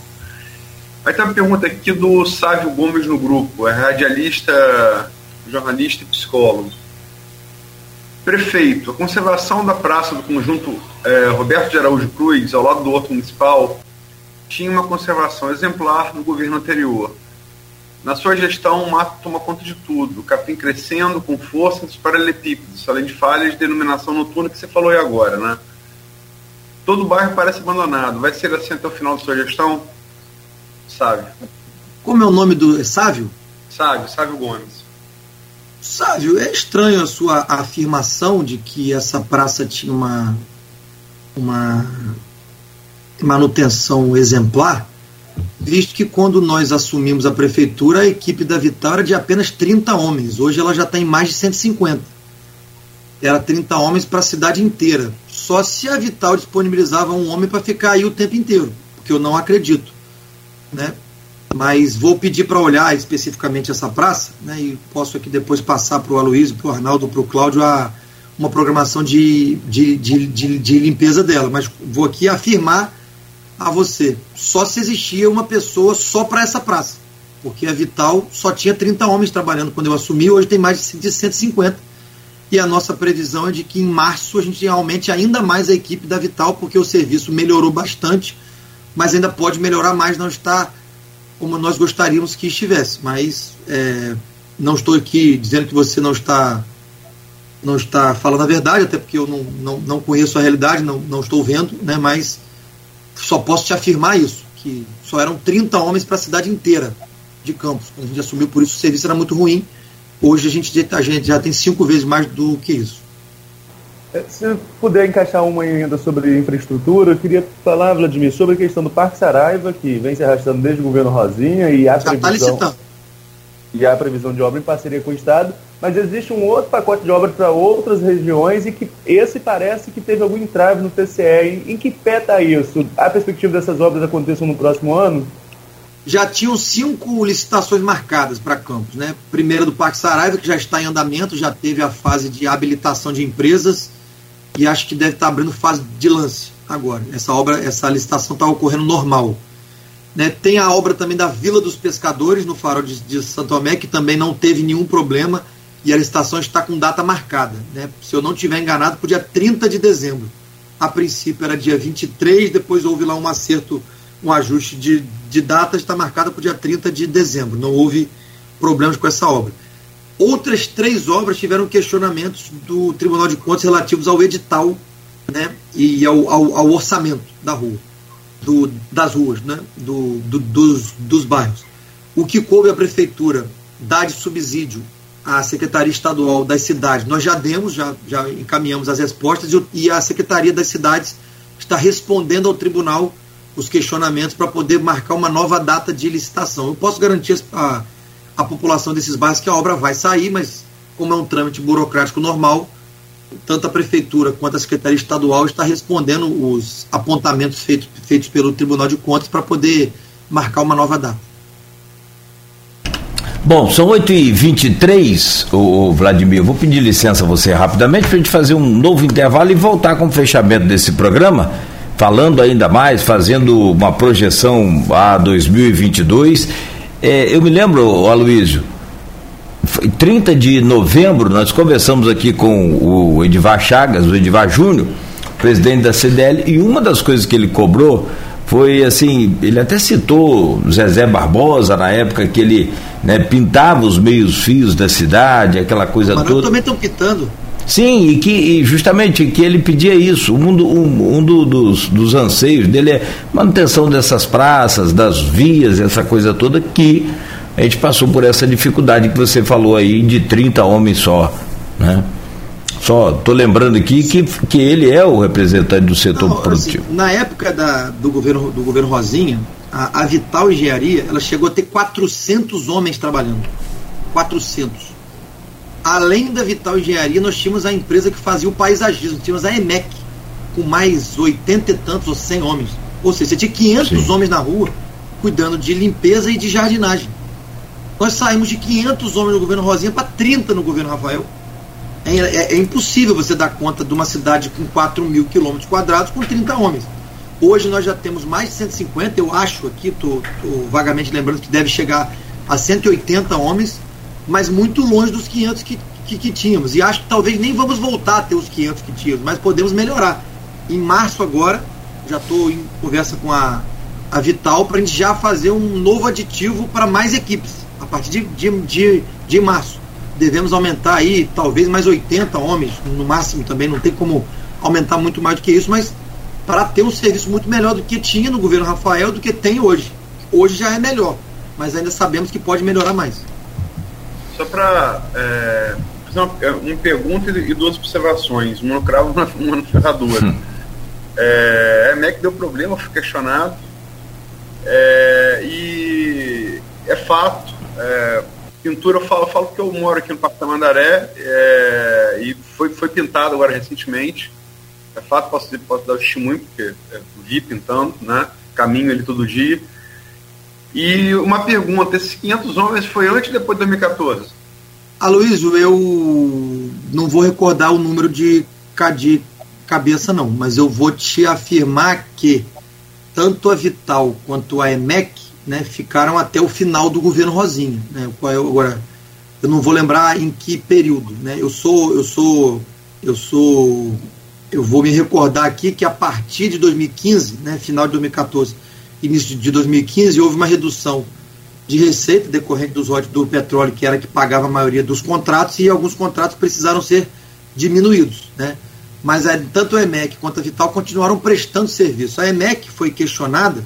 Aí tem uma pergunta aqui do Sávio Gomes no grupo, é radialista, jornalista e psicólogo. Prefeito, a conservação da praça do conjunto é, Roberto de Araújo Cruz, ao lado do Horto Municipal, tinha uma conservação exemplar no governo anterior. Na sua gestão, o mato toma conta de tudo, o capim crescendo com força nos paralelepípedos, além de falhas de denominação noturna que você falou aí agora, né? Todo o bairro parece abandonado. Vai ser assim até o final da sua gestão? Sávio. Como é o nome do. É Sávio? Sávio, Sávio Gomes. Sávio, é estranho a sua afirmação de que essa praça tinha uma, uma manutenção exemplar visto que quando nós assumimos a prefeitura, a equipe da Vital era de apenas 30 homens. Hoje ela já está em mais de 150. Era 30 homens para a cidade inteira. Só se a Vital disponibilizava um homem para ficar aí o tempo inteiro, porque eu não acredito. Né? Mas vou pedir para olhar especificamente essa praça, né? e posso aqui depois passar para o Aloysio, para o Arnaldo, para o Cláudio, a, uma programação de, de, de, de limpeza dela. Mas vou aqui afirmar a você. Só se existia uma pessoa só para essa praça. Porque a Vital só tinha 30 homens trabalhando quando eu assumi, hoje tem mais de 150. E a nossa previsão é de que em março a gente aumente ainda mais a equipe da Vital, porque o serviço melhorou bastante, mas ainda pode melhorar mais, não está como nós gostaríamos que estivesse. Mas é, não estou aqui dizendo que você não está não está falando a verdade, até porque eu não, não, não conheço a realidade, não, não estou vendo, né, mas só posso te afirmar isso, que só eram 30 homens para a cidade inteira de Campos. Quando a gente assumiu, por isso o serviço era muito ruim. Hoje a gente, a gente já tem cinco vezes mais do que isso. É, se puder encaixar uma ainda sobre infraestrutura, eu queria falar, Vladimir, sobre a questão do Parque Saraiva, que vem se arrastando desde o governo Rosinha e a já tá previsão, tá e a previsão de obra em parceria com o Estado mas existe um outro pacote de obras para outras regiões e que esse parece que teve algum entrave no TCE. Em, que pé está isso? A perspectiva dessas obras aconteçam no próximo ano? já tinham cinco licitações marcadas para campos. Né? Primeira do Parque Saraiva, que já está em andamento, já teve a fase de habilitação de empresas e acho que deve estar abrindo fase de lance agora. Essa obra, essa licitação está ocorrendo normal. Né? Tem a obra também da Vila dos Pescadores, no farol de, de Santo Tomé, que também não teve nenhum problema e a licitação está com data marcada. Né? Se eu não estiver enganado, para o dia 30 de dezembro. A princípio era dia 23, depois houve lá um acerto um ajuste de, de data, está marcada para o dia 30 de dezembro. Não houve problemas com essa obra. Outras três obras tiveram questionamentos do Tribunal de Contas relativos ao edital né, e ao, ao, ao orçamento da rua, do, das ruas, né, do, do, dos, dos bairros. O que coube à Prefeitura dar de subsídio à Secretaria Estadual das Cidades, nós já demos, já, já encaminhamos as respostas e a Secretaria das Cidades está respondendo ao Tribunal os questionamentos para poder marcar uma nova data de licitação. Eu posso garantir a, a população desses bairros que a obra vai sair, mas como é um trâmite burocrático normal, tanto a prefeitura quanto a secretaria estadual está respondendo os apontamentos feitos, feitos pelo Tribunal de Contas para poder marcar uma nova data. Bom, são 8h23, o Vladimir. vou pedir licença a você rapidamente para a gente fazer um novo intervalo e voltar com o fechamento desse programa falando ainda mais, fazendo uma projeção a 2022. É, eu me lembro, Aloysio, 30 de novembro, nós conversamos aqui com o Edivar Chagas, o Edivar Júnior, presidente da CDL, e uma das coisas que ele cobrou foi assim, ele até citou Zezé Barbosa na época que ele né, pintava os meios fios da cidade, aquela coisa Mas toda. também estão pintando. Sim, e que e justamente que ele pedia isso. Um, do, um, um do, dos, dos anseios dele é manutenção dessas praças, das vias, essa coisa toda que a gente passou por essa dificuldade que você falou aí de 30 homens só, né? Só estou lembrando aqui que, que ele é o representante do setor Não, assim, produtivo. Assim, na época da, do, governo, do governo Rosinha, a, a Vital Engenharia ela chegou a ter 400 homens trabalhando. 400 além da Vital Engenharia, nós tínhamos a empresa que fazia o paisagismo, tínhamos a EMEC, com mais 80 e tantos ou 100 homens. Ou seja, você tinha 500 Sim. homens na rua cuidando de limpeza e de jardinagem. Nós saímos de 500 homens no governo Rosinha para 30 no governo Rafael. É, é, é, impossível você dar conta de uma cidade com 4 mil quilômetros quadrados com 30 homens. Hoje nós já temos mais de 150, eu acho aqui, estou vagamente lembrando que deve chegar a 180 homens mas muito longe dos 500 que, que, que, tínhamos. E acho que talvez nem vamos voltar a ter os 500 que tínhamos, mas podemos melhorar. Em março agora, já estou em conversa com a, a Vital para a gente já fazer um novo aditivo para mais equipes, a partir de, de, de, de março. Devemos aumentar aí talvez mais 80 homens, no máximo também, não tem como aumentar muito mais do que isso, mas para ter um serviço muito melhor do que tinha no governo Rafael, do que tem hoje. Hoje já é melhor, mas ainda sabemos que pode melhorar mais. Só para é, fazer uma, é, uma, pergunta e duas observações, uma no cravo uma, uma no ferradura. Hum. É, a MEC deu problema, fui questionado. É, e é fato. É, pintura, eu falo, eu falo que eu moro aqui no Parque Tamandaré é, e foi, foi pintado agora recentemente. É fato, posso, posso dar o testemunho, porque é, vi pintando, né? Caminho ele todo dia. E uma pergunta: esses 500 homens foi antes ou depois de 2014? Aloysio, eu não vou recordar o número de, de cabeça, não, mas eu vou te afirmar que tanto a Vital quanto a EMEC né, ficaram até o final do governo Rosinha. Né, agora, eu não vou lembrar em que período. Né, eu sou, eu sou, eu sou, eu vou me recordar aqui que a partir de 2015, né, final de 2014 início de 2015, houve uma redução de receita decorrente dos royalties do petróleo, que era que pagava a maioria dos contratos, e alguns contratos precisaram ser diminuídos. Né? Mas a, tanto a EMEC quanto a Vital continuaram prestando serviço. A EMEC foi questionada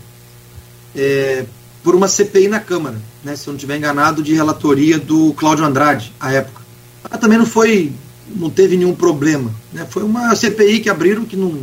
é, por uma CPI na Câmara, né, se eu não estiver enganado, de relatoria do Cláudio Andrade, à época. Ela também não foi, não teve nenhum problema. Né? Foi uma CPI que abriram que não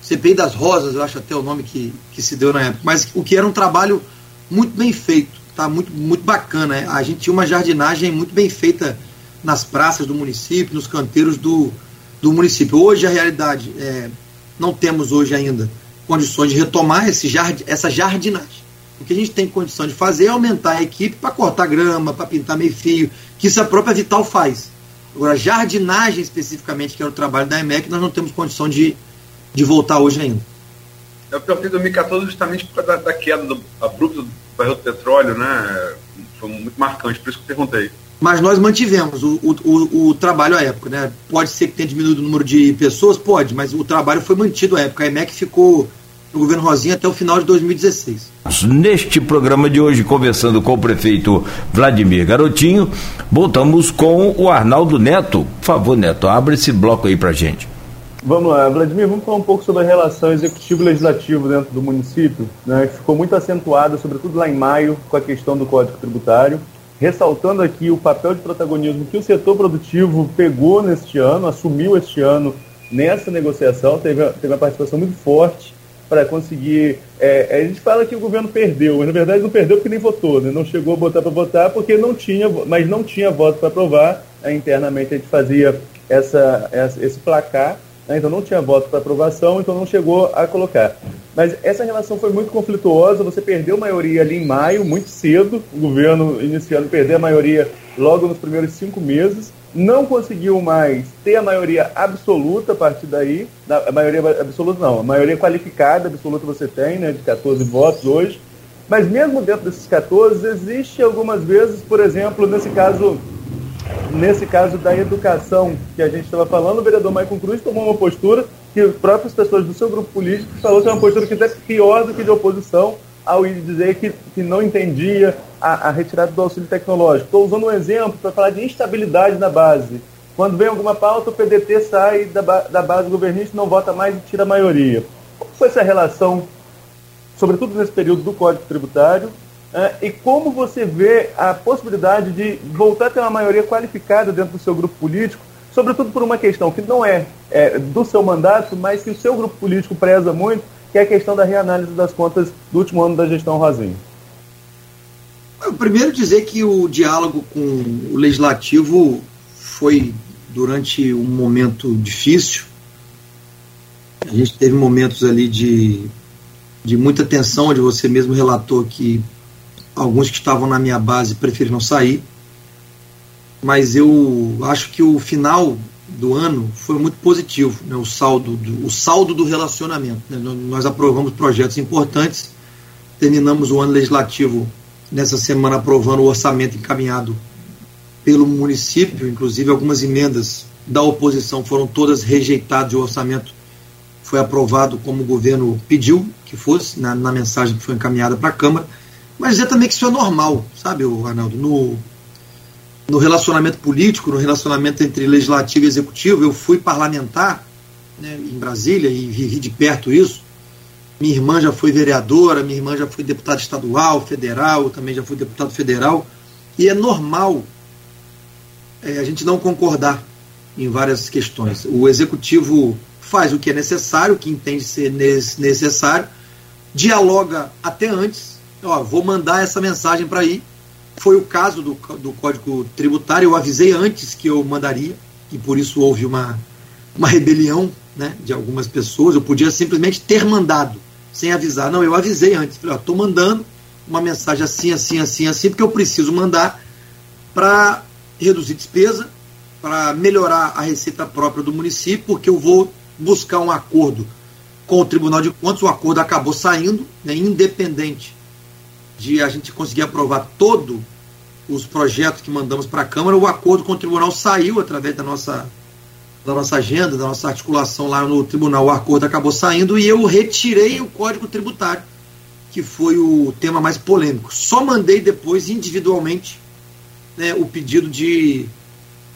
CPI das Rosas, eu acho até o nome que, que se deu na época, mas o que era um trabalho muito bem feito, tá? muito, muito bacana. Né? A gente tinha uma jardinagem muito bem feita nas praças do município, nos canteiros do, do município. Hoje a realidade é, não temos hoje ainda condições de retomar esse jard, essa jardinagem, O que a gente tem condição de fazer é aumentar a equipe para cortar grama, para pintar meio fio, que isso a própria Vital faz. Agora, jardinagem especificamente, que era o trabalho da EMEC, nós não temos condição de, de voltar hoje ainda. Eu perguntei 2014 justamente por causa da, da queda do, abrupta do barril do petróleo, né? Foi muito marcante, por isso que eu perguntei. Mas nós mantivemos o, o, o, o, trabalho à época, né? Pode ser que tenha diminuído o número de pessoas? Pode, mas o trabalho foi mantido à época. A EMEC ficou no governo Rosinha até o final de 2016. Neste programa de hoje, conversando com o prefeito Vladimir Garotinho, voltamos com o Arnaldo Neto. Por favor, Neto, abre esse bloco aí pra gente. Vamos lá, Vladimir, vamos falar um pouco sobre a relação executivo-legislativo dentro do município, né, que ficou muito acentuada, sobretudo lá em maio, com a questão do Código Tributário, ressaltando aqui o papel de protagonismo que o setor produtivo pegou neste ano, assumiu este ano nessa negociação, teve, teve uma participação muito forte para conseguir. É, a gente fala que o governo perdeu, mas na verdade não perdeu porque nem votou, né? não chegou a botar para votar porque não tinha, mas não tinha voto para aprovar. Né? Internamente a gente fazia essa, essa esse placar né? então não tinha voto para aprovação, então não chegou a colocar. Mas essa relação foi muito conflituosa, você perdeu maioria ali em maio, muito cedo, o governo iniciando perder a maioria logo nos primeiros cinco meses, não conseguiu mais ter a maioria absoluta a partir daí, a maioria absoluta não, a maioria qualificada absoluta você tem, né, de 14 votos hoje, mas mesmo dentro desses 14, existe algumas vezes, por exemplo, nesse caso nesse caso da educação que a gente estava falando, o vereador Maicon Cruz tomou uma postura que as próprias pessoas do seu grupo político falou que é uma postura que é pior do que de oposição ao ir dizer que, que não entendia a, a retirada do auxílio tecnológico. Estou usando um exemplo para falar de instabilidade na base. Quando vem alguma pauta, o PDT sai da, da base governista, não vota mais e tira a maioria. Como foi essa relação, sobretudo nesse período do Código Tributário, Uh, e como você vê a possibilidade de voltar a ter uma maioria qualificada dentro do seu grupo político, sobretudo por uma questão que não é, é, do seu mandato, mas que o seu grupo político preza muito, que é a questão da reanálise das contas do último ano da gestão Rosinha? Primeiro dizer que o diálogo com o legislativo foi durante um momento difícil. A gente teve momentos ali de, de muita tensão, onde você mesmo relatou que alguns que estavam na minha base preferiram sair, mas eu acho que o final do ano foi muito positivo, né, o, saldo do, o saldo do relacionamento. Né, nós aprovamos projetos importantes, terminamos o ano legislativo nessa semana aprovando o orçamento encaminhado pelo município, inclusive algumas emendas da oposição foram todas rejeitadas e o orçamento foi aprovado como o governo pediu que fosse, na, na mensagem que foi encaminhada para a Câmara. Mas dizer também que isso é normal, sabe, Arnaldo? No, no relacionamento político, no relacionamento entre legislativo e executivo, eu fui parlamentar né, em Brasília e vivi de perto isso. Minha irmã já foi vereadora, minha irmã já foi deputada estadual, federal, eu também já fui deputado federal. E é normal é, a gente não concordar em várias questões. O executivo faz o que é necessário, o que entende ser necessário, dialoga até antes, ó, vou mandar essa mensagem para aí. Foi o caso do, do Código Tributário, eu avisei antes que eu mandaria, e por isso houve uma, uma rebelião né, de algumas pessoas. Eu podia simplesmente ter mandado, sem avisar. Não, eu avisei antes. Falei, estou mandando uma mensagem assim, assim, assim, assim, porque eu preciso mandar para reduzir despesa, para melhorar a receita própria do município, porque eu vou buscar um acordo com o Tribunal de Contas. O acordo acabou saindo, né, independente de a gente conseguir aprovar todos os projetos que mandamos para a Câmara, o acordo com o tribunal saiu através da nossa, da nossa agenda, da nossa articulação lá no tribunal. O acordo acabou saindo e eu retirei o Código Tributário, que foi o tema mais polêmico. Só mandei depois, individualmente, né, o pedido de,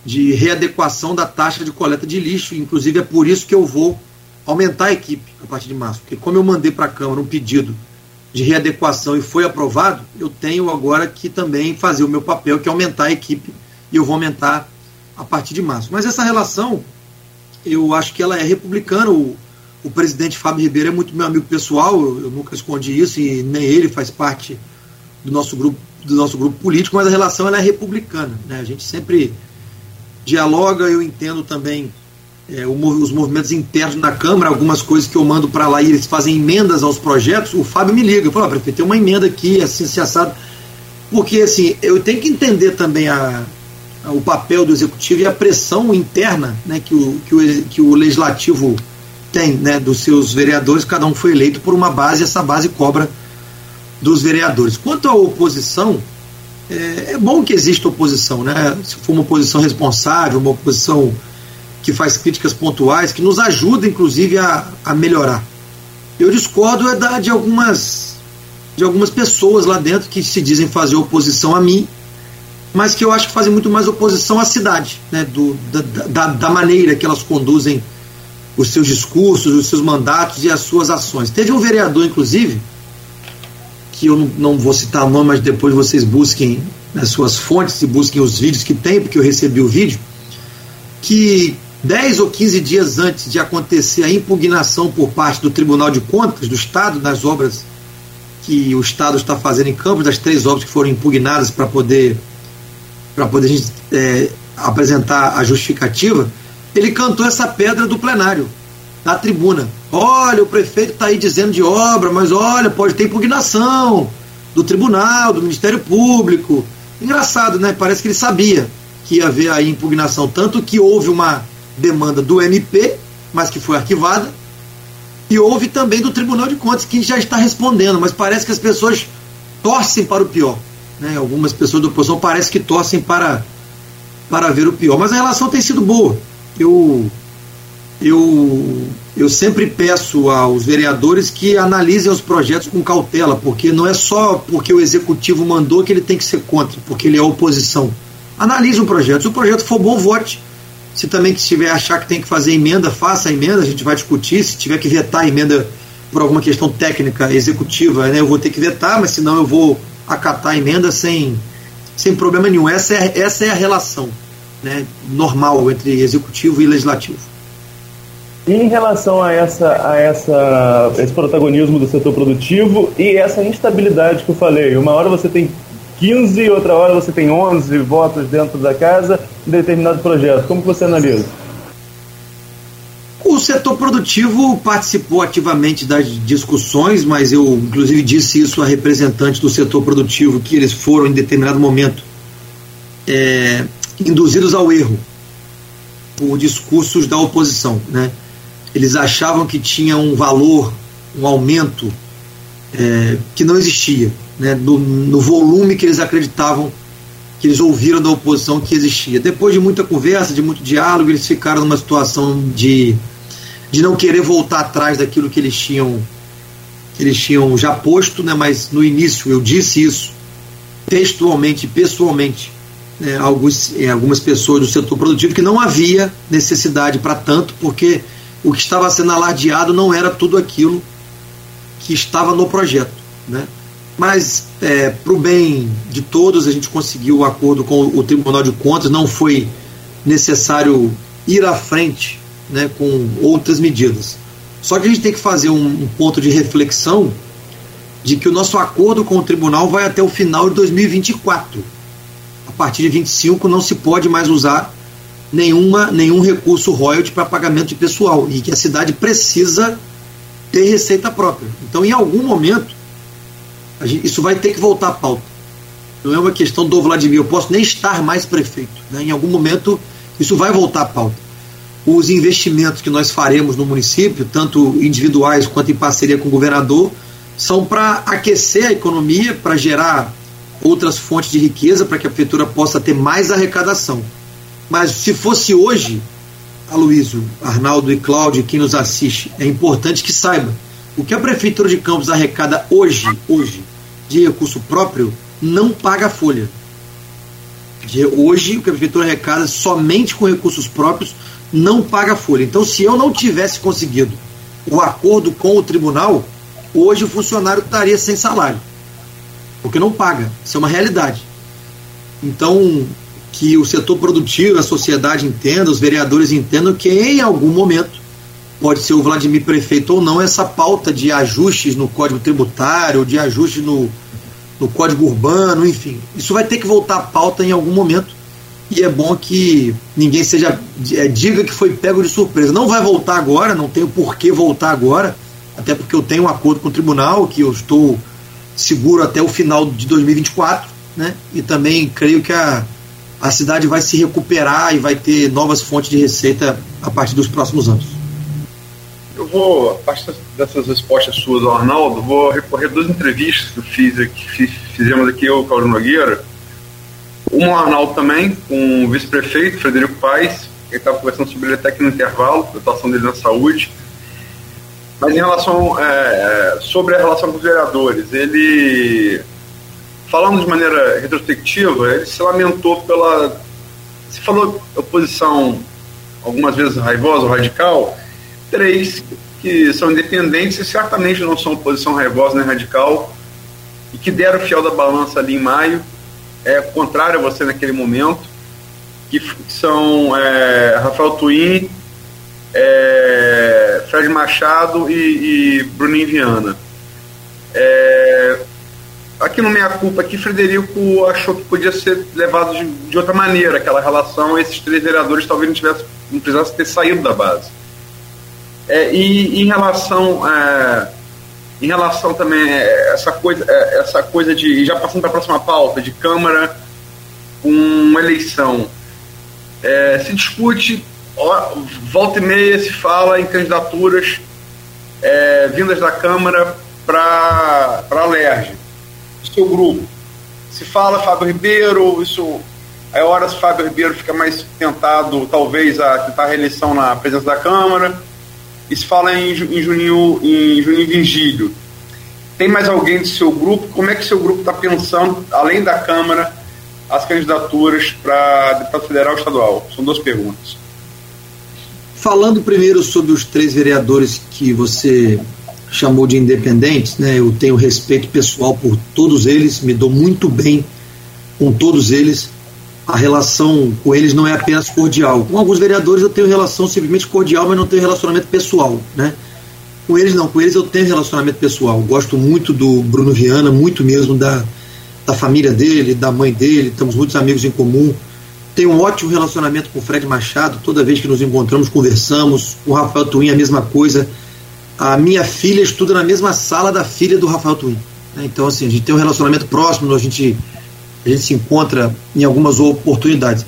de readequação da taxa de coleta de lixo. Inclusive, é por isso que eu vou aumentar a equipe a partir de março. Porque, como eu mandei para a Câmara um pedido de readequação e foi aprovado, eu tenho agora que também fazer o meu papel, que é aumentar a equipe, e eu vou aumentar a partir de março. Mas essa relação, eu acho que ela é republicana. O, o presidente Fábio Ribeiro é muito meu amigo pessoal, eu, eu nunca escondi isso, e nem ele faz parte do nosso grupo, do nosso grupo político, mas a relação ela é republicana. Né? A gente sempre dialoga, eu entendo também é, os movimentos internos na Câmara, algumas coisas que eu mando para lá e eles fazem emendas aos projetos, o Fábio me liga, fala, oh, prefeito, tem uma emenda aqui, assim, se assado. Porque, assim, eu tenho que entender também a, a, o papel do Executivo e a pressão interna né, que, o, que, o, que o Legislativo tem, né, dos seus vereadores, cada um foi eleito por uma base, essa base cobra dos vereadores. Quanto à oposição, é, é bom que exista oposição, né? Se for uma oposição responsável, uma oposição que faz críticas pontuais, que nos ajuda, inclusive, a, a melhorar. Eu discordo é da, de algumas de algumas pessoas lá dentro que se dizem fazer oposição a mim, mas que eu acho que fazem muito mais oposição à cidade, né? Do, da, da, da maneira que elas conduzem os seus discursos, os seus mandatos e as suas ações. Teve um vereador, inclusive, que eu não vou citar o nome, mas depois vocês busquem nas suas fontes e busquem os vídeos que tem, porque eu recebi o vídeo, que 10 ou 15 dias antes de acontecer a impugnação por parte do Tribunal de Contas do Estado nas obras que o Estado está fazendo em Campos, das três obras que foram impugnadas para poder para poder é, apresentar a justificativa, ele cantou essa pedra do plenário, da tribuna. Olha, o prefeito está aí dizendo de obra, mas olha, pode ter impugnação do tribunal, do Ministério Público. Engraçado, né? Parece que ele sabia que ia haver aí impugnação, tanto que houve uma demanda do MP, mas que foi arquivada, e houve também do Tribunal de Contas, que já está respondendo, mas parece que as pessoas torcem para o pior. Né? Algumas pessoas da oposição parece que torcem para, para ver o pior. Mas a relação tem sido boa. Eu eu, eu sempre peço aos vereadores que analisem os projetos com cautela, porque não é só porque o executivo mandou que ele tem que ser contra, porque ele é oposição. Analise um projeto. Se o projeto for bom, vote. Se também que estiver achar que tem que fazer emenda, faça a emenda, a gente vai discutir. Se tiver que vetar a emenda por alguma questão técnica, executiva, né, eu vou ter que vetar, mas senão eu vou acatar a emenda sem, sem problema nenhum. Essa é, essa é a relação né, normal entre executivo e legislativo. E em relação a, essa, a essa, esse protagonismo do setor produtivo e essa instabilidade que eu falei, uma hora você tem 15, outra hora você tem 11 votos dentro da casa em determinado projeto. Como você analisa? O setor produtivo participou ativamente das discussões, mas eu inclusive disse isso a representantes do setor produtivo que eles foram em determinado momento é, induzidos ao erro por discursos da oposição, né? eles achavam que tinha um valor, um aumento é, que não existia, né, no, no, volume que eles acreditavam, que eles ouviram da oposição que existia. Depois de muita conversa, de muito diálogo, eles ficaram numa situação de, de não querer voltar atrás daquilo que eles tinham que eles tinham já posto, né, mas no início eu disse isso textualmente, pessoalmente, né, alguns, algumas pessoas do setor produtivo que não havia necessidade para tanto, porque o que estava sendo alardeado não era tudo aquilo que estava no projeto. Né? Mas, é, para o bem de todos, a gente conseguiu o acordo com o Tribunal de Contas, não foi necessário ir à frente né, com outras medidas. Só que a gente tem que fazer um, um ponto de reflexão de que o nosso acordo com o tribunal vai até o final de 2024. A partir de 25 não se pode mais usar nenhuma, nenhum recurso royalty para pagamento de pessoal e que a cidade precisa ter receita própria. Então, em algum momento, isso vai ter que voltar à pauta. Não é uma questão do Vladimir, eu posso nem estar mais prefeito. Né? Em algum momento, isso vai voltar à pauta. Os investimentos que nós faremos no município, tanto individuais quanto em parceria com o governador, são para aquecer a economia, para gerar outras fontes de riqueza, para que a prefeitura possa ter mais arrecadação. Mas se fosse hoje, Aloysio, Arnaldo e Cláudio, quem nos assiste, é importante que saiba. O que a Prefeitura de Campos arrecada hoje, hoje, de recurso próprio, não paga folha. De hoje, o que a Prefeitura arrecada somente com recursos próprios não paga folha. Então, se eu não tivesse conseguido o acordo com o tribunal, hoje o funcionário estaria sem salário. Porque não paga. Isso é uma realidade. Então, que o setor produtivo, a sociedade entenda, os vereadores entendam que em algum momento, pode ser o Vladimir prefeito ou não, essa pauta de ajustes no Código Tributário, de ajustes no, no Código Urbano, enfim, isso vai ter que voltar à pauta em algum momento, e é bom que ninguém seja é, diga que foi pego de surpresa. Não vai voltar agora, não tenho por que voltar agora, até porque eu tenho um acordo com o tribunal que eu estou seguro até o final de 2024, né? E também creio que a, a cidade vai se recuperar e vai ter novas fontes de receita a partir dos próximos anos. Eu vou, a partir dessas respostas suas ao Arnaldo, vou recorrer duas entrevistas que fiz aqui, fizemos aqui eu, Claudio Nogueira, uma ao Arnaldo também, com o vice-prefeito, Frederico Paes, ele estava conversando sobre ele até aqui no intervalo, a atuação dele na saúde. Mas em relação é, é, sobre a relação com os vereadores, ele falando de maneira retrospectiva, ele se lamentou pela. Se falou oposição algumas vezes raivosa ou radical, três que são independentes e certamente não são oposição raivosa nem radical, e que deram o fiel da balança ali em maio, é contrário a você naquele momento, que são é, Rafael Twin, é, Fred Machado e, e Bruninho Viana. É, aqui no Meia Culpa, aqui Frederico achou que podia ser levado de, de outra maneira, aquela relação, esses três vereadores talvez não, tivesse, não precisassem ter saído da base. É, e em relação é, em relação também a essa coisa é, essa coisa de já passando para a próxima pauta de câmara com eleição é, se discute volta e meia se fala em candidaturas é, vindas da câmara para para a LERJ seu grupo. Se fala Fábio Ribeiro isso é horas Fábio Ribeiro fica mais tentado talvez a tentar a reeleição na presença da câmara e se fala em, em Juninho, em Juninho Virgílio. Tem mais alguém do seu grupo? Como é que seu grupo está pensando, além da Câmara, as candidaturas para deputado federal e estadual? São duas perguntas. Falando primeiro sobre os três vereadores que você chamou de independentes, né? Eu tenho respeito pessoal por todos eles, me dou muito bem com todos eles a relação com eles não é apenas cordial. Com alguns vereadores eu tenho relação simplesmente cordial, mas não tenho relacionamento pessoal, né? Com eles não, com eles eu tenho relacionamento pessoal. Gosto muito do Bruno Viana, muito mesmo da, da família dele, da mãe dele, temos muitos amigos em comum. Tenho um ótimo relacionamento com o Fred Machado, toda vez que nos encontramos conversamos. O Rafael Twin a mesma coisa. A minha filha estuda na mesma sala da filha do Rafael Twin. Né? Então, assim, a gente tem um relacionamento próximo, a gente a gente se encontra em algumas oportunidades.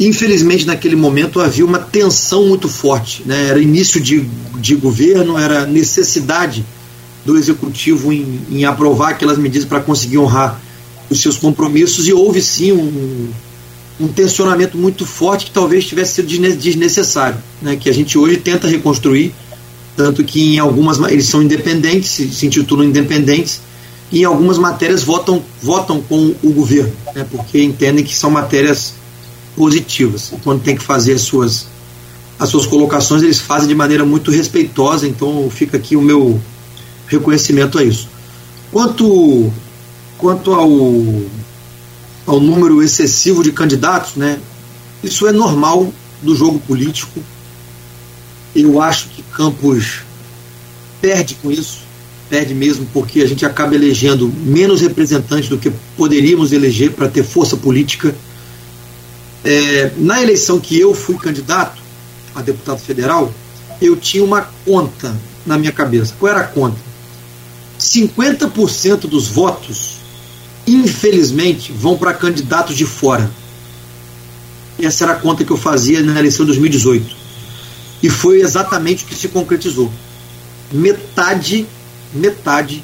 Infelizmente, naquele momento havia uma tensão muito forte. Né? Era início de, de governo, era necessidade do executivo em, em aprovar aquelas medidas para conseguir honrar os seus compromissos, e houve sim um, um tensionamento muito forte que talvez tivesse sido desnecessário, né? que a gente hoje tenta reconstruir, tanto que em algumas eles são independentes, se, intitulam independentes, e em algumas matérias votam, votam com o governo, né, porque entendem que são matérias positivas. Quando tem que fazer as suas, as suas colocações, eles fazem de maneira muito respeitosa, então fica aqui o meu reconhecimento a isso. Quanto, quanto ao, ao número excessivo de candidatos, né, isso é normal do jogo político. Eu acho que Campos perde com isso perde mesmo porque a gente acaba elegendo menos representantes do que poderíamos eleger para ter força política. É, na eleição que eu fui candidato a deputado federal, eu tinha uma conta na minha cabeça. Qual era a conta? 50% dos votos, infelizmente, vão para candidatos de fora. Essa era a conta que eu fazia na eleição de 2018. E foi exatamente o que se concretizou. Metade metade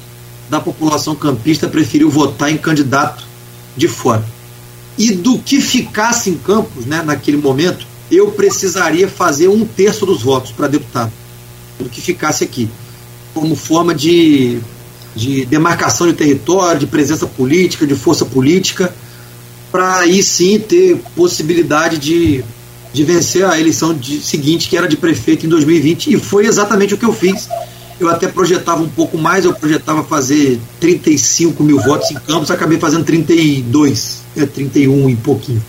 da população campista preferiu votar em candidato de fora. E do que ficasse em Campos, né, naquele momento, eu precisaria fazer um terço dos votos para deputado, do que ficasse aqui, como forma de, de demarcação de território, de presença política, de força política, para aí sim ter possibilidade de, de vencer a eleição de, seguinte, que era de prefeito em 2020, e foi exatamente o que eu fiz eu até projetava um pouco mais, eu projetava fazer 35 mil votos em Campos, acabei fazendo 32, é, 31 e pouquinho.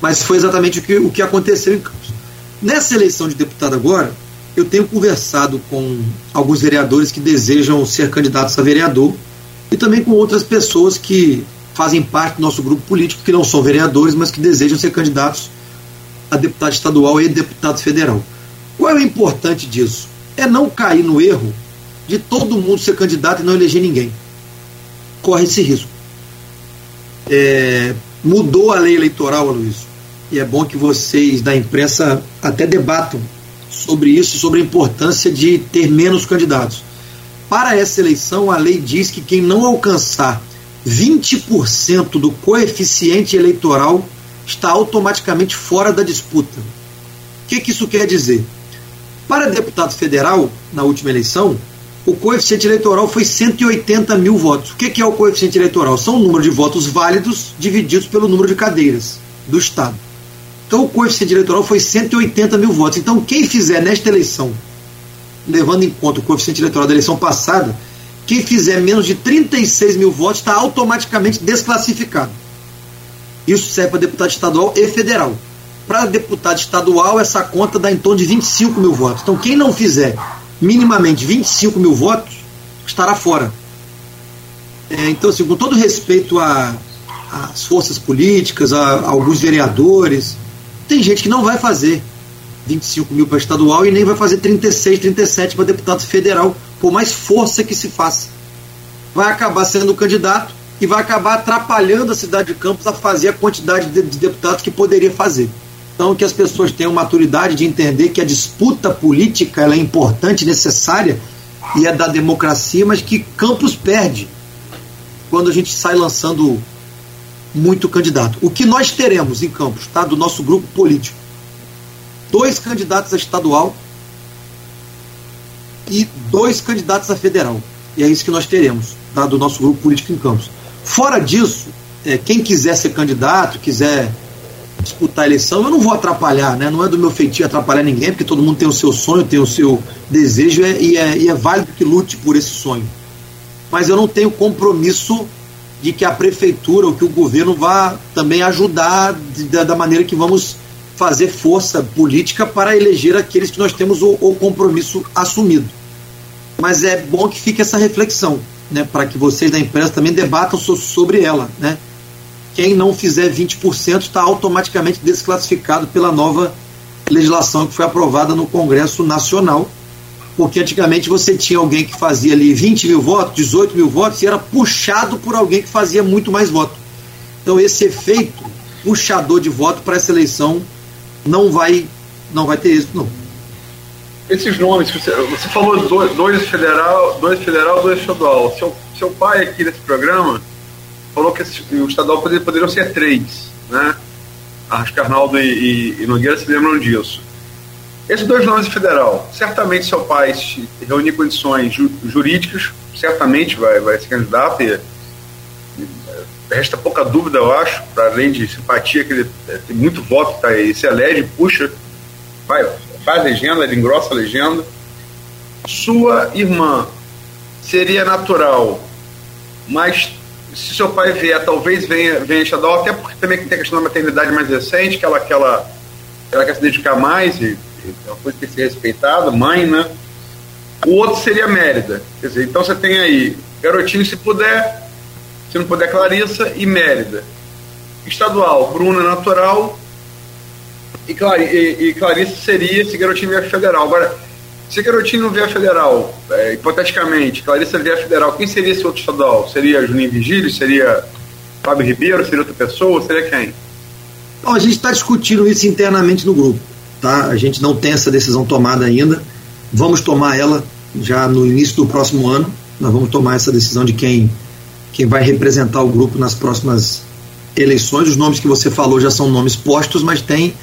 Mas foi exatamente o que, o que aconteceu em Campos. Nessa eleição de deputado agora, eu tenho conversado com alguns vereadores que desejam ser candidatos a vereador e também com outras pessoas que fazem parte do nosso grupo político, que não são vereadores, mas que desejam ser candidatos a deputado estadual e deputado federal. Qual é o importante disso? É não cair no erro de todo mundo ser candidato e não eleger ninguém. Corre esse risco. É, mudou a lei eleitoral, Luiz, e é bom que vocês da imprensa até debatam sobre isso, sobre a importância de ter menos candidatos. Para essa eleição, a lei diz que quem não alcançar 20% do coeficiente eleitoral está automaticamente fora da disputa. O que, que isso quer dizer? Para deputado federal, na última eleição, o coeficiente eleitoral foi 180 mil votos. O que, é o coeficiente eleitoral? São o número de votos válidos divididos pelo número de cadeiras do Estado. Então o coeficiente eleitoral foi 180 mil votos. Então quem fizer nesta eleição, levando em conta o coeficiente eleitoral da eleição passada, quem fizer menos de 36 mil votos está automaticamente desclassificado. Isso serve para deputado estadual e federal. Para deputado estadual, essa conta dá em torno de 25 mil votos. Então, quem não fizer minimamente 25 mil votos, estará fora. É, então, assim, com todo respeito às forças políticas, a, a, alguns vereadores, tem gente que não vai fazer 25 mil para estadual e nem vai fazer 36, 37 para deputado federal, por mais força que se faça. Vai acabar sendo candidato e vai acabar atrapalhando a cidade de Campos a fazer a quantidade de, de deputados que poderia fazer. Então, que as pessoas tenham maturidade de entender que a disputa política é importante, necessária e é da democracia, mas que Campos perde quando a gente sai lançando muito candidato. O que nós teremos em Campos, tá, do nosso grupo político, dois candidatos a estadual e dois candidatos a federal. E é isso que nós teremos, tá, do nosso grupo político em Campos. Fora disso, é, quem quiser ser candidato, quiser disputar a eleição, eu não vou atrapalhar, né? Não é do meu feitio atrapalhar ninguém, porque todo mundo tem o seu sonho, tem o seu desejo é, e, é, e é válido que lute por esse sonho. Mas eu não tenho compromisso de que a prefeitura ou que o governo vá também ajudar de, da, da, maneira que vamos fazer força política para eleger aqueles que nós temos o, o compromisso assumido. Mas é bom que fique essa reflexão, né, para que vocês da imprensa também debatam so, sobre ela, né? Quem não fizer 20% está automaticamente desclassificado pela nova legislação que foi aprovada no Congresso Nacional. Porque antigamente você tinha alguém que fazia ali 20 mil votos, 18 mil votos, e era puxado por alguém que fazia muito mais voto. Então esse efeito puxador de voto para essa eleição não vai, não vai ter êxito, não. Esses nomes, você, você falou dois, dois federal, dois federal, dois estadual. Seu, seu pai aqui nesse programa falou que o estadual poder, poderiam ser três, né? Acho que Arnaldo e, e, e, Nogueira se lembram disso. Esses dois nomes de federal, certamente seu pai, se reunir condições ju, jurídicas, certamente vai, vai ser candidato e, e resta pouca dúvida, eu acho, para além de simpatia, que ele é, tem muito voto, tá aí, se elege, puxa, vai, faz legenda, ele engrossa a legenda. Sua irmã seria natural, mas se seu pai vier, talvez venha, venha estadual, até porque também tem a questão da maternidade mais recente, que ela, que ela, ela quer se dedicar mais, e, e é uma coisa que tem que ser respeitada, mãe, né? O outro seria Mérida. Quer dizer, então você tem aí Garotinho, se puder, se não puder, Clarissa e Mérida. Estadual, Bruna natural e, Clari, e, e Clarissa seria se Garotinho vier federal. Agora, se Garotinho não vier federal, é, hipoteticamente, Clarissa vier federal, quem seria esse outro estadual? Seria Juninho Vigílio? Seria Fábio Ribeiro? Seria outra pessoa? Seria quem? Bom, a gente está discutindo isso internamente no grupo. Tá? A gente não tem essa decisão tomada ainda. Vamos tomar ela já no início do próximo ano. Nós vamos tomar essa decisão de quem, quem vai representar o grupo nas próximas eleições. Os nomes que você falou já são nomes postos, mas tem,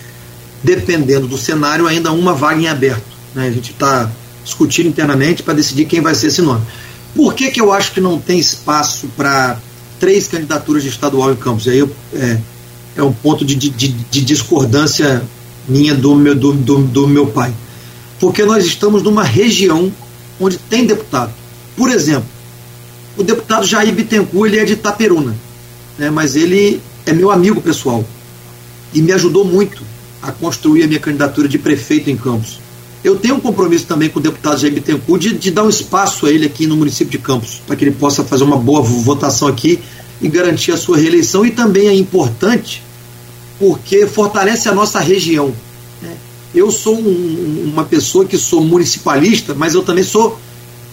dependendo do cenário, ainda uma vaga em aberto. Né? A gente está discutindo internamente para decidir quem vai ser esse nome. Por que, que eu acho que não tem espaço para três candidaturas de estadual em Campos? Aí eu, é, é um ponto de, de, de, discordância minha do meu, do, do, do meu pai. Porque nós estamos numa região onde tem deputado. Por exemplo, o deputado Jair Bittencourt ele é de Itaperuna, né, mas ele é meu amigo pessoal e me ajudou muito a construir a minha candidatura de prefeito em Campos eu tenho um compromisso também com o deputado Jair Bittencourt de, de dar um espaço a ele aqui no município de Campos, para que ele possa fazer uma boa votação aqui e garantir a sua reeleição e também é importante porque fortalece a nossa região. Né? Eu sou um, uma pessoa que sou municipalista, mas eu também sou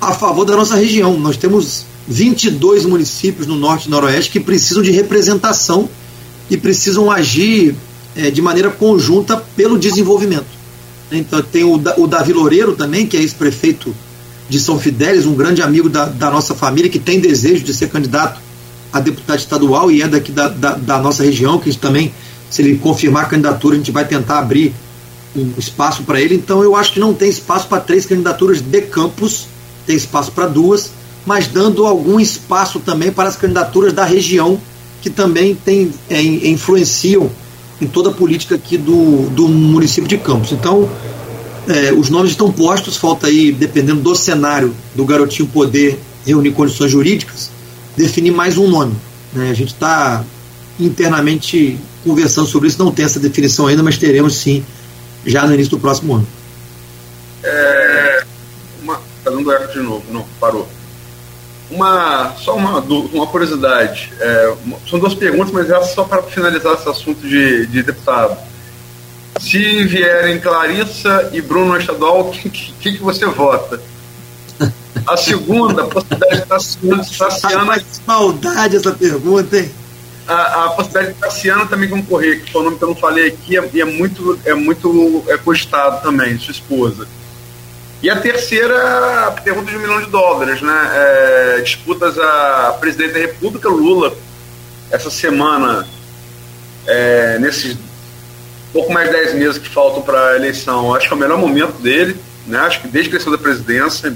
a favor da nossa região. Nós temos 22 municípios no norte e noroeste que precisam de representação e precisam agir é, de maneira conjunta pelo desenvolvimento. Então tem o, o Davi Loureiro também, que é ex-prefeito de São Fidélis, um grande amigo da, da, nossa família, que tem desejo de ser candidato a deputado estadual e é daqui da, da, da nossa região, que também se ele confirmar a candidatura, a gente vai tentar abrir um espaço para ele. Então eu acho que não tem espaço para três candidaturas de campus, tem espaço para duas, mas dando algum espaço também para as candidaturas da região, que também tem, é, influenciam em toda a política aqui do, do município de Campos. Então, é, os nomes estão postos, falta aí, dependendo do cenário do garotinho poder reunir condições jurídicas, definir mais um nome. Né? A gente está internamente conversando sobre isso, não tem essa definição ainda, mas teremos sim já no início do próximo ano. É, uma, tá dando eco de novo, não, parou. Uma, só uma, uma curiosidade, é, são duas perguntas, mas é só para finalizar esse assunto de, de deputado. Se vierem Clarissa e Bruno estadual, o que, que, que, você vota? A segunda, a possibilidade de Tassiana. Tassiana... maldade essa pergunta, hein? a, a possibilidade de Tassiana também concorrer, que foi o nome que eu não falei aqui, é, é muito, é muito é cogitado também, sua esposa. E a terceira, pergunta de um milhão de dólares, né? É, disputas a presidente da República, Lula, essa semana, é, nesses pouco mais de 10 meses que faltam para a eleição, acho que é o melhor momento dele, né? Acho que desde que ele saiu da presidência,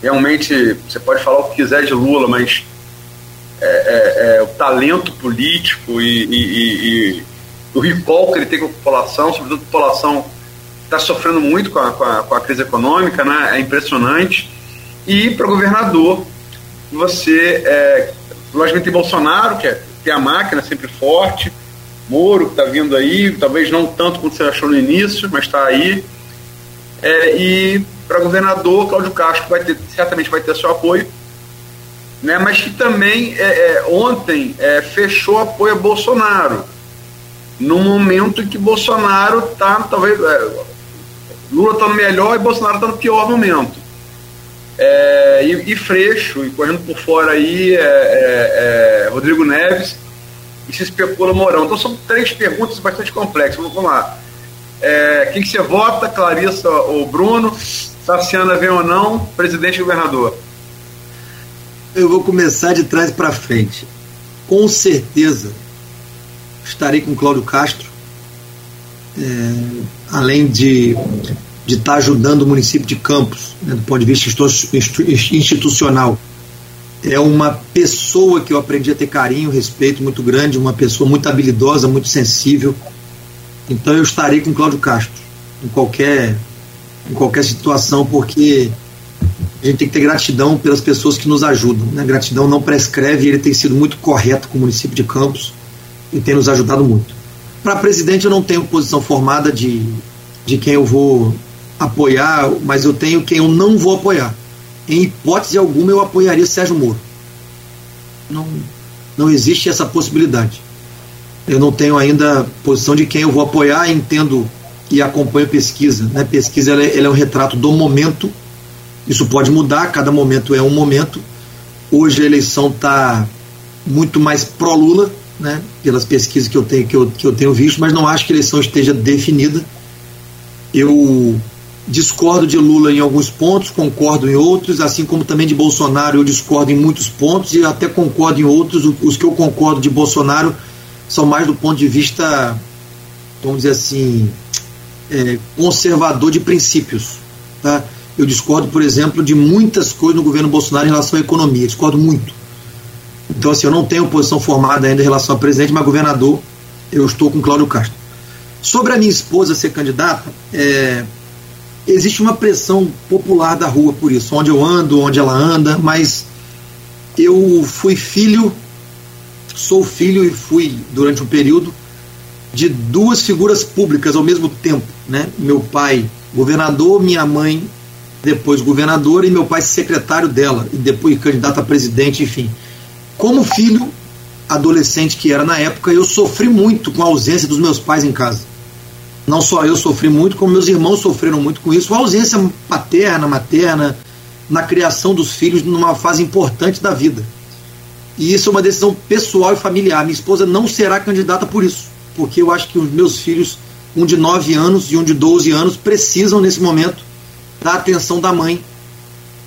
realmente, você pode falar o que quiser de Lula, mas é, é, é, o talento político e, e, e, o recall que ele tem com a população, sobretudo a população está sofrendo muito com a, com, a, com a, crise econômica, né? é impressionante. E para governador, você, é, logicamente, tem Bolsonaro, que é, tem a máquina sempre forte, Moro, que está vindo aí, talvez não tanto quanto você achou no início, mas está aí. É, e para governador, Cláudio Castro vai ter, certamente vai ter seu apoio né, mas que também é, é, ontem é, fechou apoio a Bolsonaro, no momento que Bolsonaro está, talvez, é, Lula está no melhor e Bolsonaro está no pior momento. É, e, e, Freixo, e correndo por fora aí, é, Rodrigo Neves, e se especula Mourão. Então são três perguntas bastante complexas. Vamos lá. quem que você vota, Clarissa ou Bruno? Tassiana vem ou não? Presidente e governador? Eu vou começar de trás para frente. Com certeza estarei com Cláudio Castro, é, além de de estar tá ajudando o município de Campos, né, do ponto de vista institucional. É uma pessoa que eu aprendi a ter carinho, respeito muito grande, uma pessoa muito habilidosa, muito sensível. Então eu estarei com Cláudio Castro em qualquer, em qualquer situação, porque a gente tem que ter gratidão pelas pessoas que nos ajudam. Né? Gratidão não prescreve ele tem sido muito correto com o município de Campos e tem nos ajudado muito. Para presidente, eu não tenho posição formada de, de quem eu vou apoiar, mas eu tenho quem eu não vou apoiar. Em hipótese alguma, eu apoiaria Sérgio Moro. Não, não existe essa possibilidade. Eu não tenho ainda posição de quem eu vou apoiar, entendo e acompanho pesquisa. Né? Pesquisa ela é, ela é um retrato do momento isso pode mudar, cada momento é um momento. Hoje a eleição está muito mais pró-Lula, né, pelas pesquisas que eu, tenho, que, eu, que eu tenho visto, mas não acho que a eleição esteja definida. Eu discordo de Lula em alguns pontos, concordo em outros, assim como também de Bolsonaro eu discordo em muitos pontos e até concordo em outros. Os que eu concordo de Bolsonaro são mais do ponto de vista, vamos dizer assim, é, conservador de princípios. Tá? Eu discordo, por exemplo, de muitas coisas no governo Bolsonaro em relação à economia. Discordo muito. Então, assim, eu não tenho posição formada ainda em relação a presidente, mas governador, eu estou com Cláudio Castro. Sobre a minha esposa ser candidata, é, existe uma pressão popular da rua por isso, onde eu ando, onde ela anda, mas eu fui filho, sou filho e fui durante um período de duas figuras públicas ao mesmo tempo, né? Meu pai governador, minha mãe depois governadora e meu pai secretário dela, e depois candidato a presidente, enfim. Como filho adolescente que era na época, eu sofri muito com a ausência dos meus pais em casa. Não só eu sofri muito, como meus irmãos sofreram muito com isso. A ausência paterna, materna, na criação dos filhos numa fase importante da vida. E isso é uma decisão pessoal e familiar. Minha esposa não será candidata por isso, porque eu acho que os meus filhos, um de 9 anos e um de 12 anos, precisam nesse momento da atenção da mãe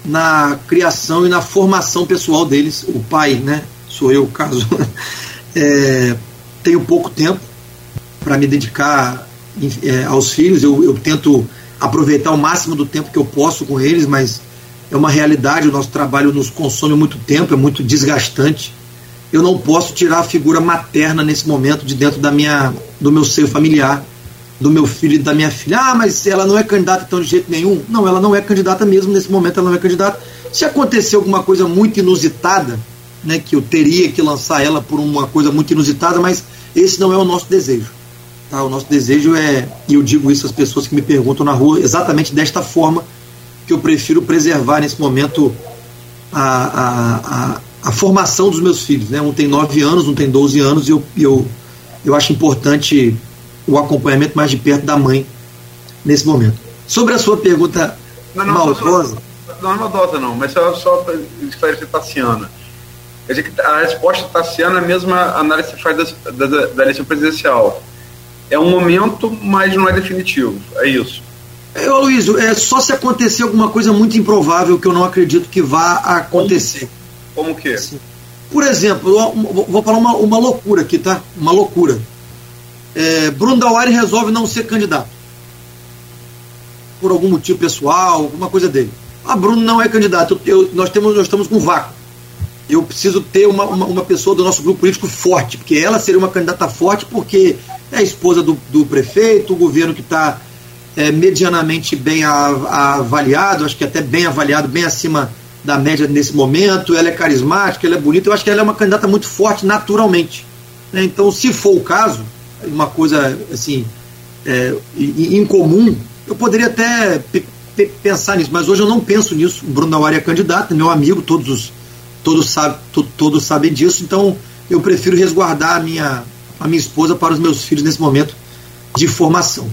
na criação e na formação pessoal deles. O pai, né? Sou eu, caso. É, tenho pouco tempo para me dedicar é, aos filhos. Eu, eu tento aproveitar o máximo do tempo que eu posso com eles, mas é uma realidade, o nosso trabalho nos consome muito tempo, é muito desgastante. Eu não posso tirar a figura materna nesse momento de dentro da minha, do meu seio familiar, do meu filho e da minha filha. Ah, mas ela não é candidata então de jeito nenhum. Não, ela não é candidata mesmo, nesse momento ela não é candidata. Se acontecer alguma coisa muito inusitada, né, que eu teria que lançar ela por uma coisa muito inusitada, mas esse não é o nosso desejo. Tá? O nosso desejo é, e eu digo isso às pessoas que me perguntam na rua, exatamente desta forma, que eu prefiro preservar nesse momento a, a, a, a, formação dos meus filhos. Né? Um tem 9 anos, um tem 12 anos, e eu, eu, eu acho importante o acompanhamento mais de perto da mãe nesse momento. Sobre a sua pergunta não, não, maldosa. Não, é maldosa não, mas só, só para esclarecer Tassiana. Quer dizer que a resposta Tassiana é a mesma análise que faz da, da, da eleição presidencial. É um momento, mas não é definitivo. É isso. Ô Luiz, é só se acontecer alguma coisa muito improvável que eu não acredito que vá acontecer. Como, que? Por exemplo, vou falar uma, uma loucura aqui, tá? Uma loucura. É, Bruno Dauari resolve não ser candidato. Por algum motivo pessoal, alguma coisa dele. Ah, Bruno não é candidato. Eu, nós, temos, nós estamos com vácuo. Eu preciso ter uma, uma, uma, pessoa do nosso grupo político forte, porque ela seria uma candidata forte, porque é a esposa do, do prefeito, o governo que está é, medianamente bem avaliado, acho que até bem avaliado, bem acima da média nesse momento. Ela é carismática, ela é bonita. Eu acho que ela é uma candidata muito forte naturalmente. Né? Então, se for o caso, uma coisa assim é, incomum, eu poderia até pensar nisso, mas hoje eu não penso nisso. O Bruno Dauari é candidato, é meu amigo, todos os, todos, sabe, todos sabem disso, então eu prefiro resguardar a minha, a minha esposa para os meus filhos nesse momento de formação.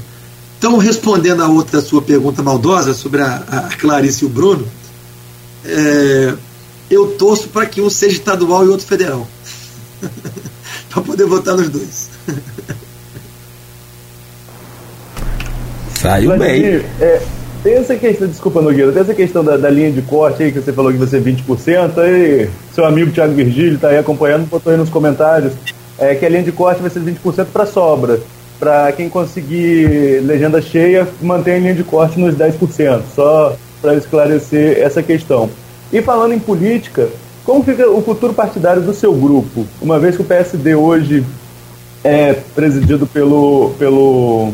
Então, respondendo a outra sua pergunta maldosa sobre a, a Clarice e o Bruno, é, eu torço para que um seja estadual e outro federal. para poder votar nos dois. Saiu bem. É, tem essa questão, desculpa, Nogueira, tem essa questão da, da, linha de corte aí que você falou que você é 20%, aí seu amigo Thiago Virgílio está aí acompanhando, botou aí nos comentários é, que a linha de corte vai ser 20% para sobra para quem conseguir legenda cheia, manter a linha de corte nos 10%, só para esclarecer essa questão. E falando em política, como fica o futuro partidário do seu grupo? Uma vez que o PSD hoje é presidido pelo, pelo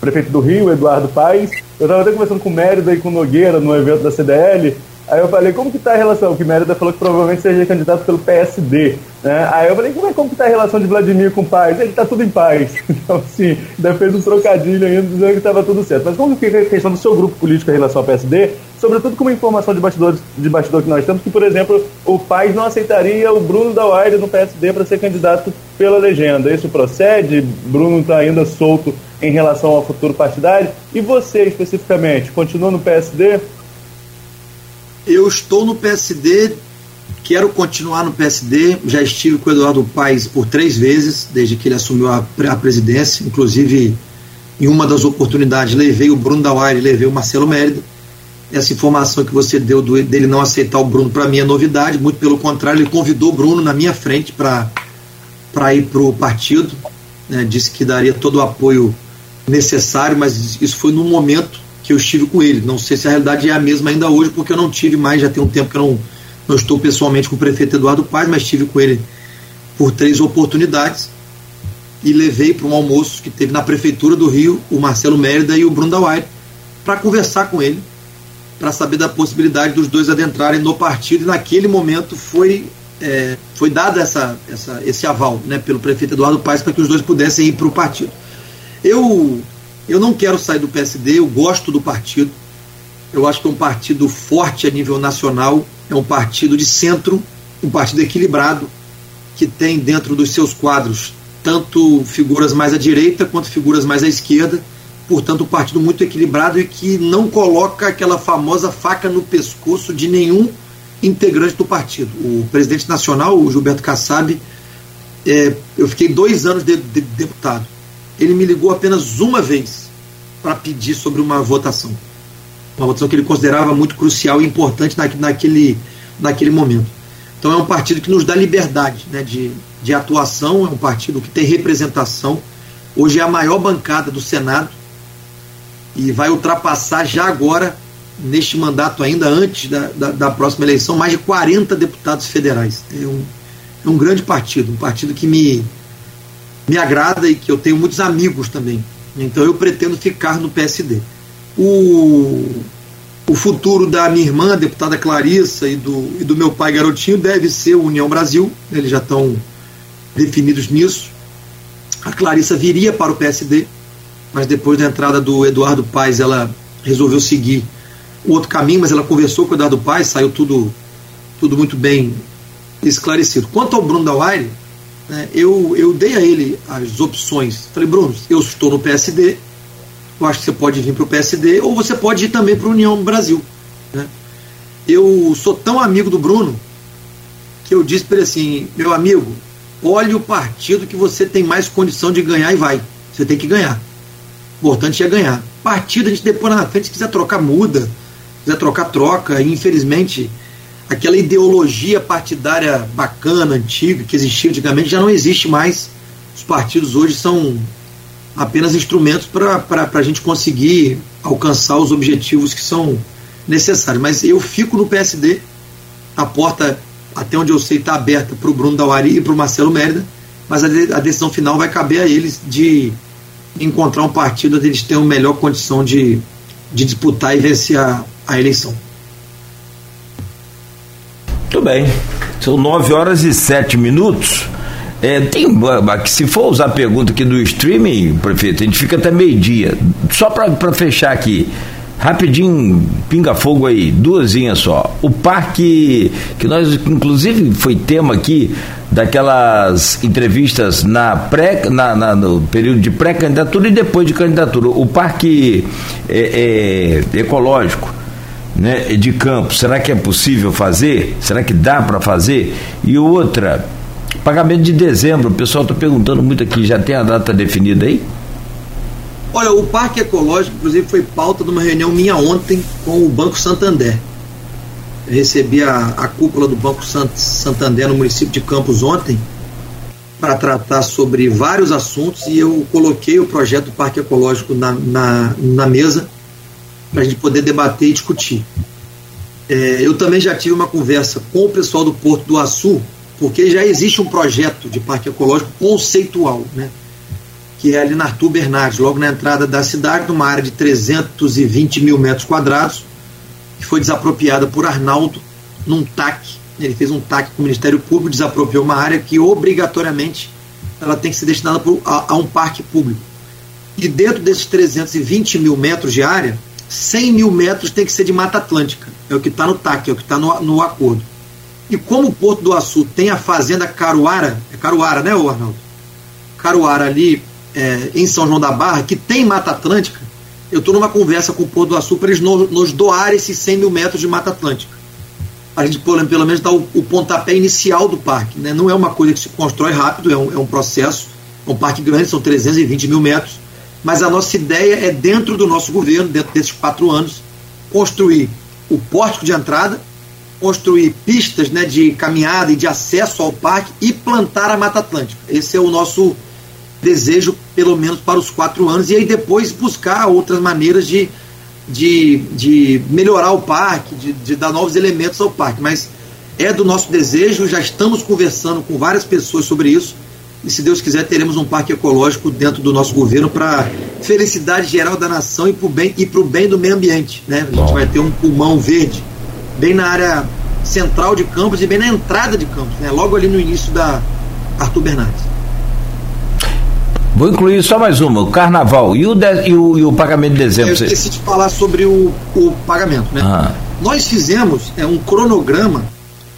prefeito do Rio, Eduardo Paes, eu estava até conversando com o Mérida e com Nogueira no evento da CDL, Aí eu falei, como que tá a relação? Que Mérida falou que provavelmente seja candidato pelo PSD. Né? Aí eu falei, como, é, como que tá a relação de Vladimir com o Paz? Ele tá tudo em paz. Então, assim, ainda fez um trocadilho ainda dizendo que estava tudo certo. Mas como que fica a questão do seu grupo político em relação ao PSD? Sobretudo com uma informação de bastidor, de bastidor que nós temos, que, por exemplo, o Paz não aceitaria o Bruno Dauaire no PSD para ser candidato pela legenda. Isso procede? Bruno está ainda solto em relação ao futuro partidário. E você, especificamente, continua no PSD? Eu estou no PSD, quero continuar no PSD. Já estive com o Eduardo Paes por três vezes, desde que ele assumiu a, a presidência. Inclusive, em uma das oportunidades, levei o Bruno Dauaire, levei o Marcelo Mérida. Essa informação que você deu do, dele não aceitar o Bruno, para mim é novidade. Muito pelo contrário, ele convidou o Bruno na minha frente para ir para o partido. Né, disse que daria todo o apoio necessário, mas isso foi num momento que eu estive com ele. Não sei se a realidade é a mesma ainda hoje, porque eu não tive mais, já tem um tempo que eu não, não estou pessoalmente com o prefeito Eduardo Paz, mas estive com ele por três oportunidades e levei para um almoço que teve na prefeitura do Rio o Marcelo Mérida e o Bruno Dawai para conversar com ele, para saber da possibilidade dos dois adentrarem no partido. E naquele momento foi é, foi dado essa, essa, esse aval né, pelo prefeito Eduardo Paes para que os dois pudessem ir para o partido. Eu eu não quero sair do PSD, eu gosto do partido. Eu acho que é um partido forte a nível nacional, é um partido de centro, um partido equilibrado, que tem dentro dos seus quadros tanto figuras mais à direita quanto figuras mais à esquerda, portanto, um partido muito equilibrado e que não coloca aquela famosa faca no pescoço de nenhum integrante do partido. O presidente nacional, o Gilberto Kassab, é, eu fiquei dois anos de, de, deputado. Ele me ligou apenas uma vez para pedir sobre uma votação. Uma votação que ele considerava muito crucial e importante naquele, naquele momento. Então é um partido que nos dá liberdade né, de, de atuação, é um partido que tem representação. Hoje é a maior bancada do Senado e vai ultrapassar já agora, neste mandato, ainda antes da, da, da próxima eleição, mais de 40 deputados federais. É um, é um grande partido, um partido que me, me agrada e que eu tenho muitos amigos também. Então eu pretendo ficar no PSD. O, o futuro da minha irmã, a deputada Clarissa, e do, e do meu pai Garotinho deve ser o União Brasil, eles já estão definidos nisso. A Clarissa viria para o PSD, mas depois da entrada do Eduardo Paes, ela resolveu seguir o outro caminho, mas ela conversou com o Eduardo Paes, saiu tudo, tudo muito bem esclarecido. Quanto ao Bruno Dauaire, né, eu, eu dei a ele as opções. Falei, Bruno, eu estou no PSD, eu acho que você pode vir para o PSD ou você pode ir também para a União Brasil. Né? Eu sou tão amigo do Bruno que eu disse para ele assim: meu amigo, olhe o partido que você tem mais condição de ganhar e vai. Você tem que ganhar. Importante é ganhar. Partido a gente depois na frente, se quiser trocar, muda. Se quiser trocar, troca. E infelizmente, aquela ideologia partidária bacana, antiga, que existia antigamente, já não existe mais. Os partidos hoje são apenas instrumentos para a gente conseguir alcançar os objetivos que são necessários. Mas eu fico no PSD, a porta, até onde eu sei, está aberta para o Bruno Dauari e para o Marcelo Mérida, mas a, de, a, decisão final vai caber a eles de encontrar um partido onde eles tenham melhor condição de, de disputar e vencer a, a eleição. Muito bem. São 9 horas e 7 minutos. É, tem, se for usar a pergunta aqui do streaming, prefeito, a gente fica até meio-dia. Só para fechar aqui, rapidinho, pinga fogo aí, duasinhas só. O parque, que nós, inclusive, foi tema aqui daquelas entrevistas na pré, na, na no período de pré-candidatura e depois de candidatura. O parque é, é, ecológico. Né, de campo, será que é possível fazer? Será que dá para fazer? E outra, Pagamento de dezembro, o pessoal está perguntando muito aqui, já tem a data definida aí? Olha, o Parque Ecológico, inclusive, foi pauta de uma reunião minha ontem com o Banco Santander. Eu recebi a, a cúpula do Banco Santander no município de Campos ontem para tratar sobre vários assuntos e eu coloquei o projeto do Parque Ecológico na, na, na mesa para a gente poder debater e discutir. É, eu também já tive uma conversa com o pessoal do Porto do Açu porque já existe um projeto de parque ecológico conceitual, né? Que é ali na Arthur Bernardes, logo na entrada da cidade, numa área de 320 mil metros quadrados, que foi desapropriada por Arnaldo num TAC. Ele fez um TAC com o Ministério Público, desapropriou uma área que obrigatoriamente ela tem que ser destinada a, a um parque público. E dentro desses 320 mil metros de área, 100 mil metros tem que ser de Mata Atlântica. É o que está no TAC, é o que está no, no acordo. E como o Porto do Açu tem a fazenda Caruara, é Caruara, né, Arnaldo? Caruara ali é, em São João da Barra, que tem Mata Atlântica, eu estou numa conversa com o Porto do Açu para eles nos, nos doarem esses 100 mil metros de Mata Atlântica. A gente, pelo, menos, dá o, o, pontapé inicial do parque. Né? Não é uma coisa que se constrói rápido, é um, é um processo. É um parque grande, são 320 mil metros. Mas a nossa ideia é, dentro do nosso governo, dentro desses quatro anos, construir o pórtico de entrada, construir pistas né, de caminhada e de acesso ao parque e plantar a Mata Atlântica. Esse é o nosso desejo, pelo menos para os quatro anos, e aí depois buscar outras maneiras de, de, de melhorar o parque, de, de dar novos elementos ao parque. Mas é do nosso desejo, já estamos conversando com várias pessoas sobre isso, e se Deus quiser, teremos um parque ecológico dentro do nosso governo para felicidade geral da nação e para o bem, e bem do meio ambiente. Né? A gente vai ter um pulmão verde bem na área central de Campos e bem na entrada de Campos, né? logo ali no início da Arthur Bernardes. Vou incluir só mais uma, o carnaval e o, de, e o, e o pagamento de dezembro. Eu esqueci de falar sobre o, o pagamento. Né? Ah. Nós fizemos é, um cronograma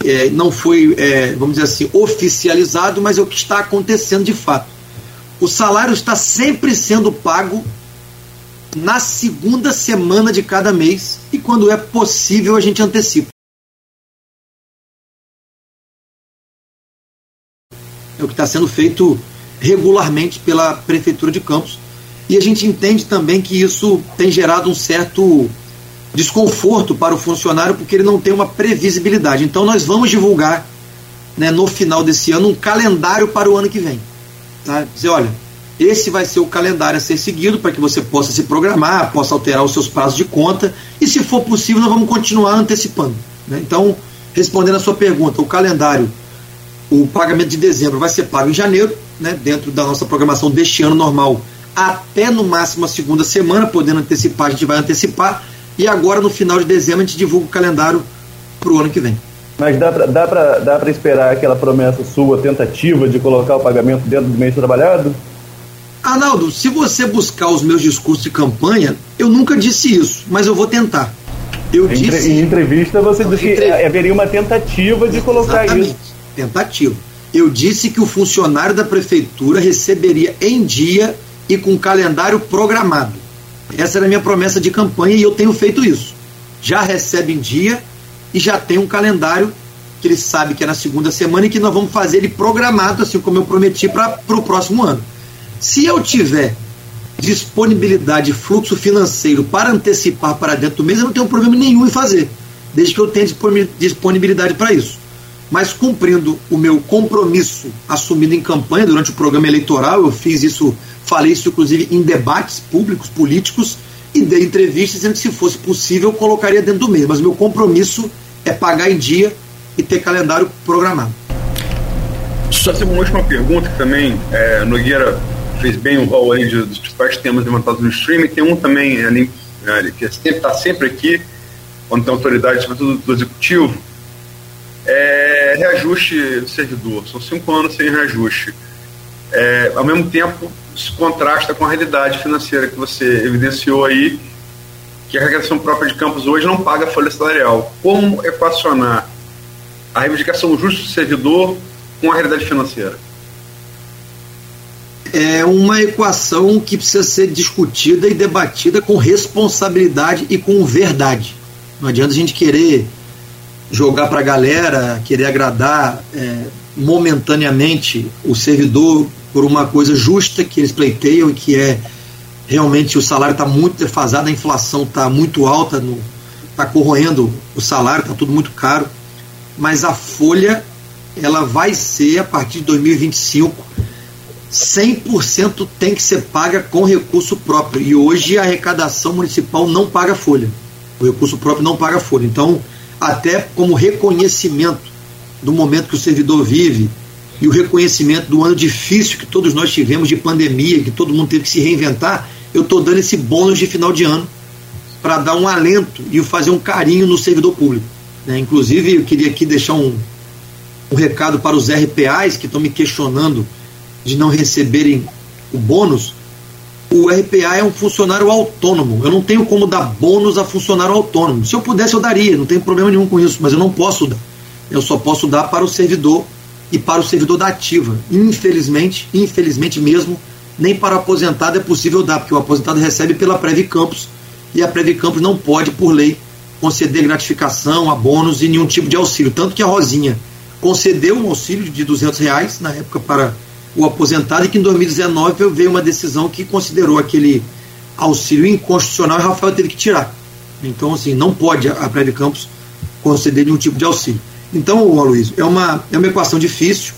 é, não foi, é, vamos dizer assim, oficializado, mas é o que está acontecendo de fato. O salário está sempre sendo pago na segunda semana de cada mês e quando é possível a gente antecipa. É o que está sendo feito regularmente pela Prefeitura de Campos. E a gente entende também que isso tem gerado um certo desconforto para o funcionário porque ele não tem uma previsibilidade. Então nós vamos divulgar né, no final desse ano um calendário para o ano que vem. Tá? Dizer, olha, esse vai ser o calendário a ser seguido para que você possa se programar, possa alterar os seus prazos de conta e, se for possível, nós vamos continuar antecipando. Né? Então, respondendo a sua pergunta, o calendário, o pagamento de dezembro vai ser pago em janeiro, né, dentro da nossa programação deste ano normal, até no máximo a segunda semana, podendo antecipar, a gente vai antecipar e agora, no final de dezembro, a gente divulga o calendário para o ano que vem. Mas dá para dá dá esperar aquela promessa sua, tentativa de colocar o pagamento dentro do mês trabalhado? Arnaldo, se você buscar os meus discursos de campanha, eu nunca disse isso, mas eu vou tentar. Eu em, disse. Em entrevista você disse que haveria uma tentativa de colocar Exatamente. isso. Tentativa. Eu disse que o funcionário da prefeitura receberia em dia e com calendário programado. Essa era a minha promessa de campanha e eu tenho feito isso. Já recebe em dia e já tem um calendário que ele sabe que é na segunda semana e que nós vamos fazer ele programado, assim como eu prometi para o próximo ano. Se eu tiver disponibilidade, fluxo financeiro para antecipar para dentro do mês, eu não tenho problema nenhum em fazer, desde que eu tenha disponibilidade para isso. Mas cumprindo o meu compromisso assumido em campanha durante o programa eleitoral, eu fiz isso Falei isso, inclusive, em debates públicos, políticos, e dei entrevistas dizendo que, se fosse possível, eu colocaria dentro do mês. Mas meu compromisso é pagar em dia e ter calendário programado. Só tem uma última pergunta que também é, Nogueira fez bem o rol aí dos principais temas levantados no streaming. Tem um também ali, é, que está sempre aqui, quando tem autoridade, sobretudo do executivo, é reajuste do servidor. São cinco anos sem reajuste. É, ao mesmo tempo, isso contrasta com a realidade financeira que você evidenciou aí, que a regressão própria de campos hoje não paga folha salarial. Como equacionar a reivindicação justa do servidor com a realidade financeira? É uma equação que precisa ser discutida e debatida com responsabilidade e com verdade. Não adianta a gente querer jogar para a galera, querer agradar é, momentaneamente o servidor por uma coisa justa que eles pleiteiam e que é realmente o salário está muito defasado, a inflação está muito alta, está corroendo o salário, está tudo muito caro, mas a folha ela vai ser a partir de 2025 100% tem que ser paga com recurso próprio. E hoje a arrecadação municipal não paga folha, o recurso próprio não paga folha, então até como reconhecimento do momento que o servidor vive e o reconhecimento do ano difícil que todos nós tivemos de pandemia, que todo mundo teve que se reinventar, eu estou dando esse bônus de final de ano para dar um alento e fazer um carinho no servidor público. Né? Inclusive, eu queria aqui deixar um, um recado para os RPAs que estão me questionando de não receberem o bônus. O RPA é um funcionário autônomo. Eu não tenho como dar bônus a funcionário autônomo. Se eu pudesse, eu daria, não tenho problema nenhum com isso, mas eu não posso dar. Eu só posso dar para o servidor e para o servidor da ativa. Infelizmente, infelizmente mesmo, nem para o aposentado é possível dar, porque o aposentado recebe pela Prev Campos e a Prev Campos não pode, por lei, conceder gratificação, a bônus e nenhum tipo de auxílio. Tanto que a Rosinha concedeu um auxílio de 200 reais na época para o aposentado e que em 2019 veio uma decisão que considerou aquele auxílio inconstitucional e Rafael teve que tirar. Então, assim, não pode a Prev Campos conceder nenhum tipo de auxílio. Então, Aloysio, é uma, é uma equação difícil,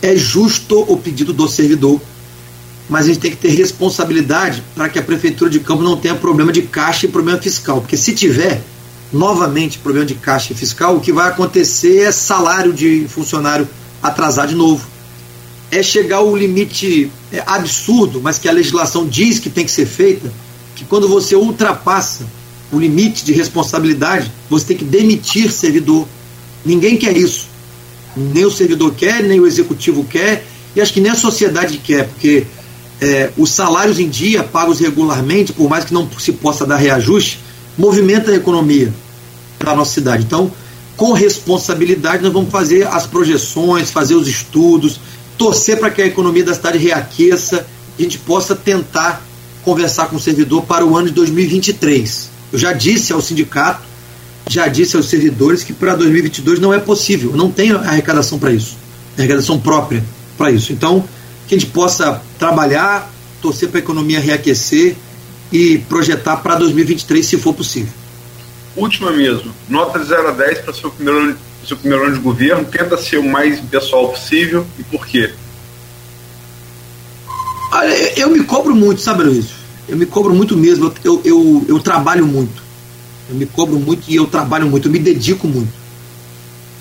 é justo o pedido do servidor, mas a gente tem que ter responsabilidade para que a Prefeitura de Campo não tenha problema de caixa e problema fiscal, porque se tiver novamente problema de caixa e fiscal, o que vai acontecer é salário de funcionário atrasar de novo. É chegar ao limite é, absurdo, mas que a legislação diz que tem que ser feita, que quando você ultrapassa o limite de responsabilidade, você tem que demitir servidor, Ninguém quer isso. Nem o servidor quer, nem o executivo quer, e acho que nem a sociedade quer, porque é, os salários em dia, pagos regularmente, por mais que não se possa dar reajuste, movimenta a economia da nossa cidade. Então, com responsabilidade, nós vamos fazer as projeções, fazer os estudos, torcer para que a economia da cidade reaqueça, a gente possa tentar conversar com o servidor para o ano de 2023. Eu já disse ao sindicato, já disse aos servidores que para 2022 não é possível, não tem arrecadação para isso, arrecadação própria para isso. Então, que a gente possa trabalhar, torcer para a economia reaquecer e projetar para 2023, se for possível. Última mesmo, nota de 0 a 10 para seu primeiro seu primeiro ano de governo, tenta ser o mais pessoal possível e por quê? Eu me cobro muito, sabe, Luiz? Eu me cobro muito mesmo, eu, eu, eu trabalho muito. Eu me cobro muito e eu trabalho muito, eu me dedico muito.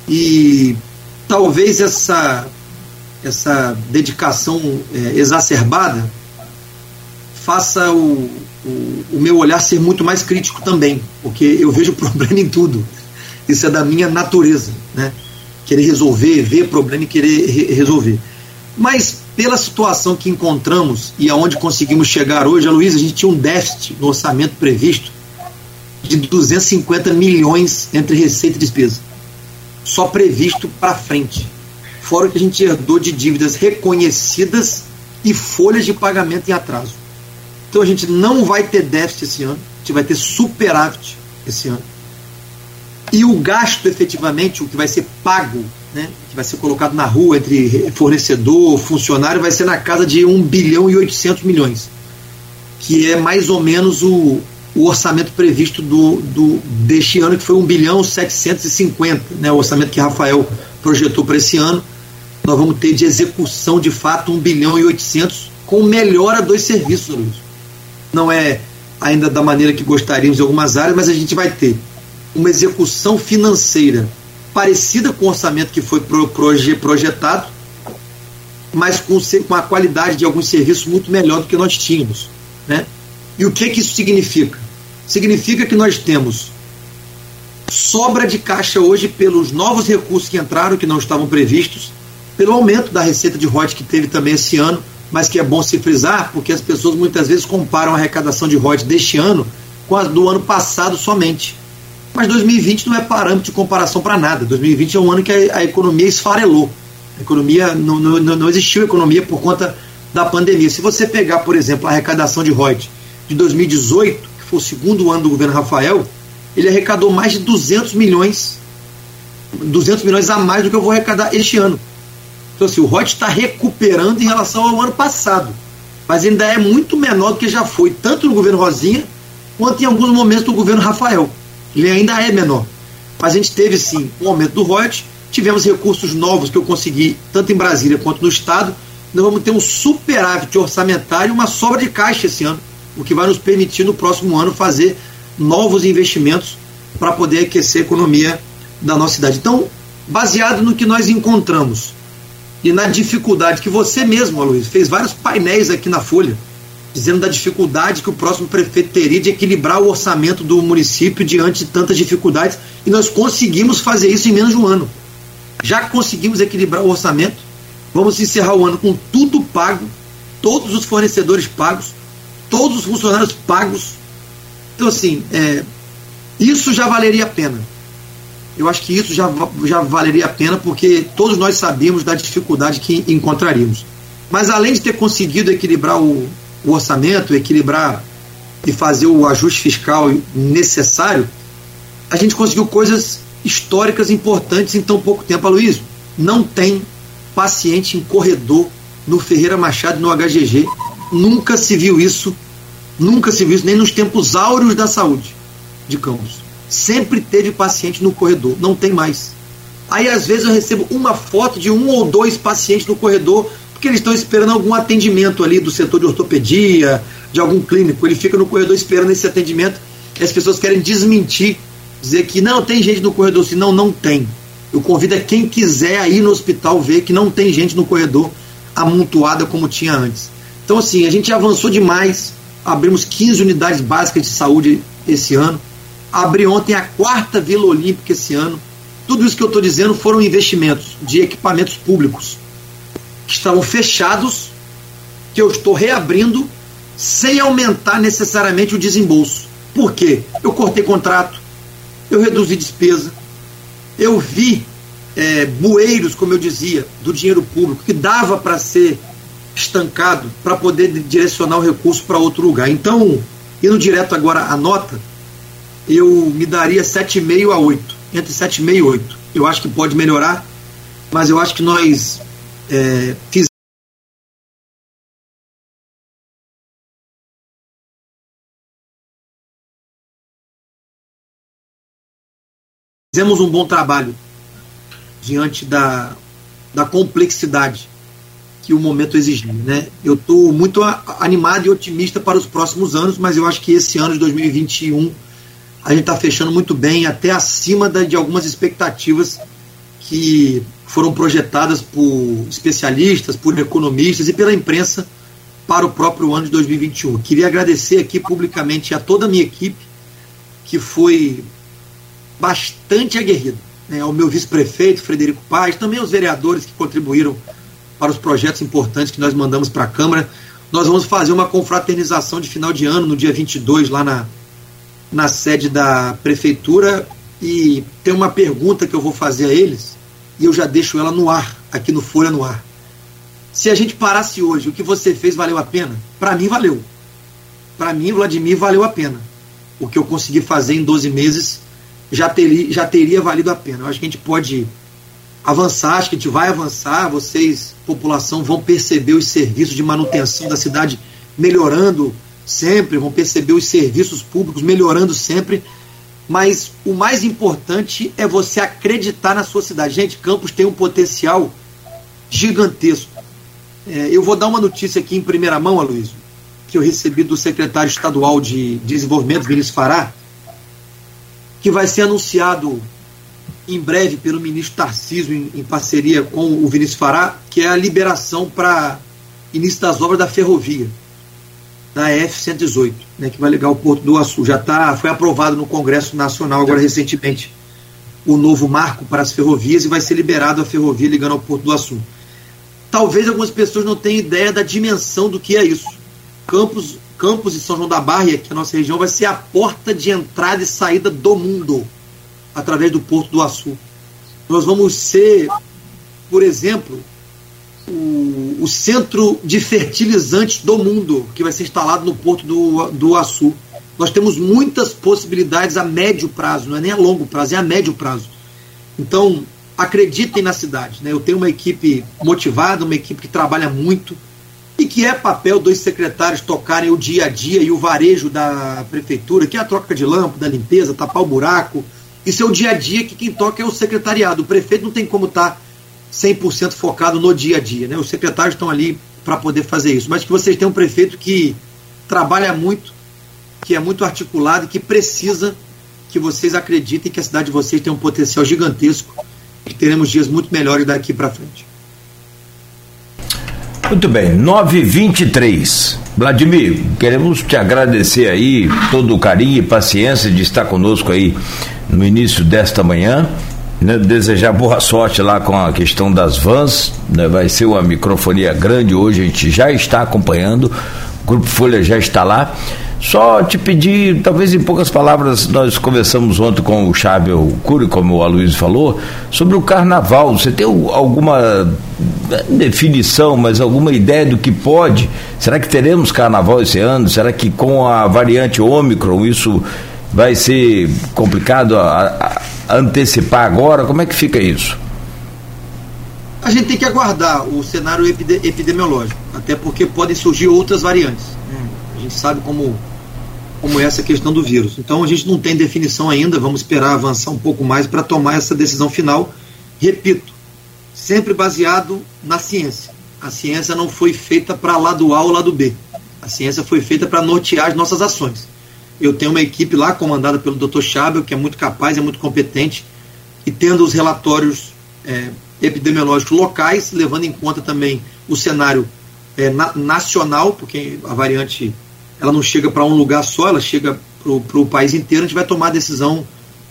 E talvez essa, essa dedicação é, exacerbada faça o, o, o, meu olhar ser muito mais crítico também, porque eu vejo problema em tudo. Isso é da minha natureza, né? Querer resolver, ver problema e querer re resolver. Mas pela situação que encontramos e aonde conseguimos chegar hoje, a Luísa, a gente tinha um déficit no orçamento previsto de 250 milhões entre receita e despesa. Só previsto para frente. Fora o que a gente herdou de dívidas reconhecidas e folhas de pagamento em atraso. Então a gente não vai ter déficit esse ano, a gente vai ter superávit esse ano. E o gasto efetivamente, o que vai ser pago, né, que vai ser colocado na rua entre fornecedor, funcionário, vai ser na casa de 1 bilhão e 800 milhões, que é mais ou menos o, o orçamento previsto do, do, deste ano, que foi 1 bilhão 750, né, o orçamento que Rafael projetou para esse ano. Nós vamos ter de execução de fato 1 bilhão e 800 com melhora dos serviços, Luiz não é ainda da maneira que gostaríamos em algumas áreas, mas a gente vai ter uma execução financeira parecida com o orçamento que foi projetado, mas com, com a qualidade de alguns serviços muito melhor do que nós tínhamos. Né? E o que, que isso significa? Significa que nós temos sobra de caixa hoje pelos novos recursos que entraram, que não estavam previstos, pelo aumento da receita de royalties que teve também esse ano, mas que é bom se frisar, porque as pessoas muitas vezes comparam a arrecadação de royalties deste ano com a do ano passado somente. Mas 2020 não é parâmetro de comparação para nada. 2020 é um ano que a, a economia esfarelou. A economia não, não, não existiu economia por conta da pandemia. Se você pegar, por exemplo, a arrecadação de royalties de 2018, que foi o segundo ano do governo Rafael, ele arrecadou mais de 200 milhões, 200 milhões a mais do que eu vou arrecadar este ano. Então, assim, o ROT está recuperando em relação ao ano passado, mas ainda é muito menor do que já foi, tanto no governo Rosinha, quanto em alguns momentos do governo Rafael. Ele ainda é menor. Mas a gente teve, sim, um aumento do ROT, tivemos recursos novos que eu consegui, tanto em Brasília quanto no Estado. Nós vamos ter um superávit orçamentário, uma sobra de caixa esse ano, o que vai nos permitir no próximo ano fazer novos investimentos para poder aquecer a economia da nossa cidade. Então, baseado no que nós encontramos e na dificuldade que você mesmo, Luiz, fez vários painéis aqui na Folha, dizendo da dificuldade que o próximo prefeito teria de equilibrar o orçamento do município diante de tantas dificuldades, e nós conseguimos fazer isso em menos de um ano. Já conseguimos equilibrar o orçamento, vamos encerrar o ano com tudo pago, todos os fornecedores pagos, todos os funcionários pagos. Então, assim, é, isso já valeria a pena eu acho que isso já, já valeria a pena, porque todos nós sabíamos da dificuldade que encontraríamos. Mas além de ter conseguido equilibrar o, o orçamento, equilibrar e fazer o ajuste fiscal necessário, a gente conseguiu coisas históricas importantes em tão pouco tempo, Aloysio. Não tem paciente em corredor no Ferreira Machado no HGG. Nunca se viu isso, nunca se viu isso, nem nos tempos áureos da saúde de Campos. Sempre teve paciente no corredor, não tem mais. Aí às vezes eu recebo uma foto de um ou dois pacientes no corredor, porque eles estão esperando algum atendimento ali do setor de ortopedia, de algum clínico. Ele fica no corredor esperando esse atendimento e as pessoas querem desmentir, dizer que não tem gente no corredor, se não, não tem. Eu convido a quem quiser a ir no hospital ver que não tem gente no corredor amontoada como tinha antes. Então, assim, a gente avançou demais, abrimos 15 unidades básicas de saúde esse ano Abri ontem a quarta Vila Olímpica esse ano. Tudo isso que eu estou dizendo foram investimentos de equipamentos públicos que estavam fechados, que eu estou reabrindo sem aumentar necessariamente o desembolso. Por quê? Eu cortei contrato, eu reduzi despesa, eu vi é, bueiros, como eu dizia, do dinheiro público, que dava para ser estancado para poder direcionar o recurso para outro lugar. Então, indo direto agora à nota, eu me daria 7,5 a 8, entre 7,5 e 8. Eu acho que pode melhorar, mas eu acho que nós é, fizemos um bom trabalho diante da, da complexidade que o momento exigia. Né? Eu estou muito animado e otimista para os próximos anos, mas eu acho que esse ano de 2021 a gente está fechando muito bem, até acima da, de algumas expectativas que foram projetadas por especialistas, por economistas e pela imprensa para o próprio ano de 2021. Queria agradecer aqui publicamente a toda a minha equipe, que foi bastante aguerrida. Né? Ao meu vice-prefeito, Frederico Paz, também aos vereadores que contribuíram para os projetos importantes que nós mandamos para a Câmara. Nós vamos fazer uma confraternização de final de ano, no dia 22, lá na, na sede da Prefeitura. E tem uma pergunta que eu vou fazer a eles, e eu já deixo ela no ar, aqui no Folha no Ar. Se a gente parasse hoje, o que você fez valeu a pena? Para mim, valeu. Para mim, Vladimir, valeu a pena. O que eu consegui fazer em 12 meses já teria, já teria valido a pena. Eu acho que a gente pode avançar, acho que a gente vai avançar, vocês, população, vão perceber os serviços de manutenção da cidade melhorando sempre, vão perceber os serviços públicos melhorando sempre, mas o mais importante é você acreditar na sua cidade. Gente, Campos tem um potencial gigantesco. É, eu vou dar uma notícia aqui em primeira mão, Aloysio, que eu recebi do secretário estadual de Desenvolvimento, Vinícius Fará, que vai ser anunciado em breve pelo ministro Tarcísio, em, em parceria com o Vinícius Fará, que é a liberação para início das obras da ferrovia, da F-118, né, que vai ligar o Porto do Açu. Já tá, foi aprovado no Congresso Nacional agora recentemente o novo marco para as ferrovias e vai ser liberado a ferrovia ligando ao Porto do Açu. Talvez algumas pessoas não tenham ideia da dimensão do que é isso. Campos, Campos e São João da Barra, que é a nossa região, vai ser a porta de entrada e saída do mundo através do Porto do Açu. Nós vamos ser, por exemplo, o, centro de fertilizantes do mundo, que vai ser instalado no Porto do, do Açu. Nós temos muitas possibilidades a médio prazo, não é nem a longo prazo, é a médio prazo. Então, acreditem na cidade. Né? Eu tenho uma equipe motivada, uma equipe que trabalha muito e que é papel dos secretários tocarem o dia a dia e o varejo da prefeitura, que é a troca de lâmpada, limpeza, tapar o buraco, isso é o dia a dia que quem toca é o secretariado. O prefeito não tem como estar 100% focado no dia a dia. Né? Os secretários estão ali para poder fazer isso. Mas que vocês têm um prefeito que trabalha muito, que é muito articulado e que precisa que vocês acreditem que a cidade de vocês tem um potencial gigantesco e teremos dias muito melhores daqui para frente. Muito bem, 923. Vladimir, queremos te agradecer aí todo o carinho e paciência de estar conosco aí no início desta manhã. Né, desejar boa sorte lá com a questão das vans. Né, vai ser uma microfonia grande hoje, a gente já está acompanhando. O Grupo Folha já está lá. Só te pedir, talvez em poucas palavras, nós conversamos ontem com o Chábel Cury, como o Aloysio falou, sobre o carnaval. Você tem alguma definição, mas alguma ideia do que pode? Será que teremos carnaval esse ano? Será que com a variante Ômicron isso vai ser complicado a, a antecipar agora? Como é que fica isso? A gente tem que aguardar o cenário epidemiológico, até porque podem surgir outras variantes. A gente sabe como como é essa questão do vírus. Então a gente não tem definição ainda, vamos esperar avançar um pouco mais para tomar essa decisão final. Repito, sempre baseado na ciência. A ciência não foi feita para lado A ou lado B. A ciência foi feita para nortear as nossas ações. Eu tenho uma equipe lá comandada pelo Dr. Chabel, que é muito capaz, é muito competente, e tendo os relatórios é, epidemiológicos locais, levando em conta também o cenário é, na, nacional, porque a variante ela não chega para um lugar só, ela chega para o país inteiro, a gente vai tomar a decisão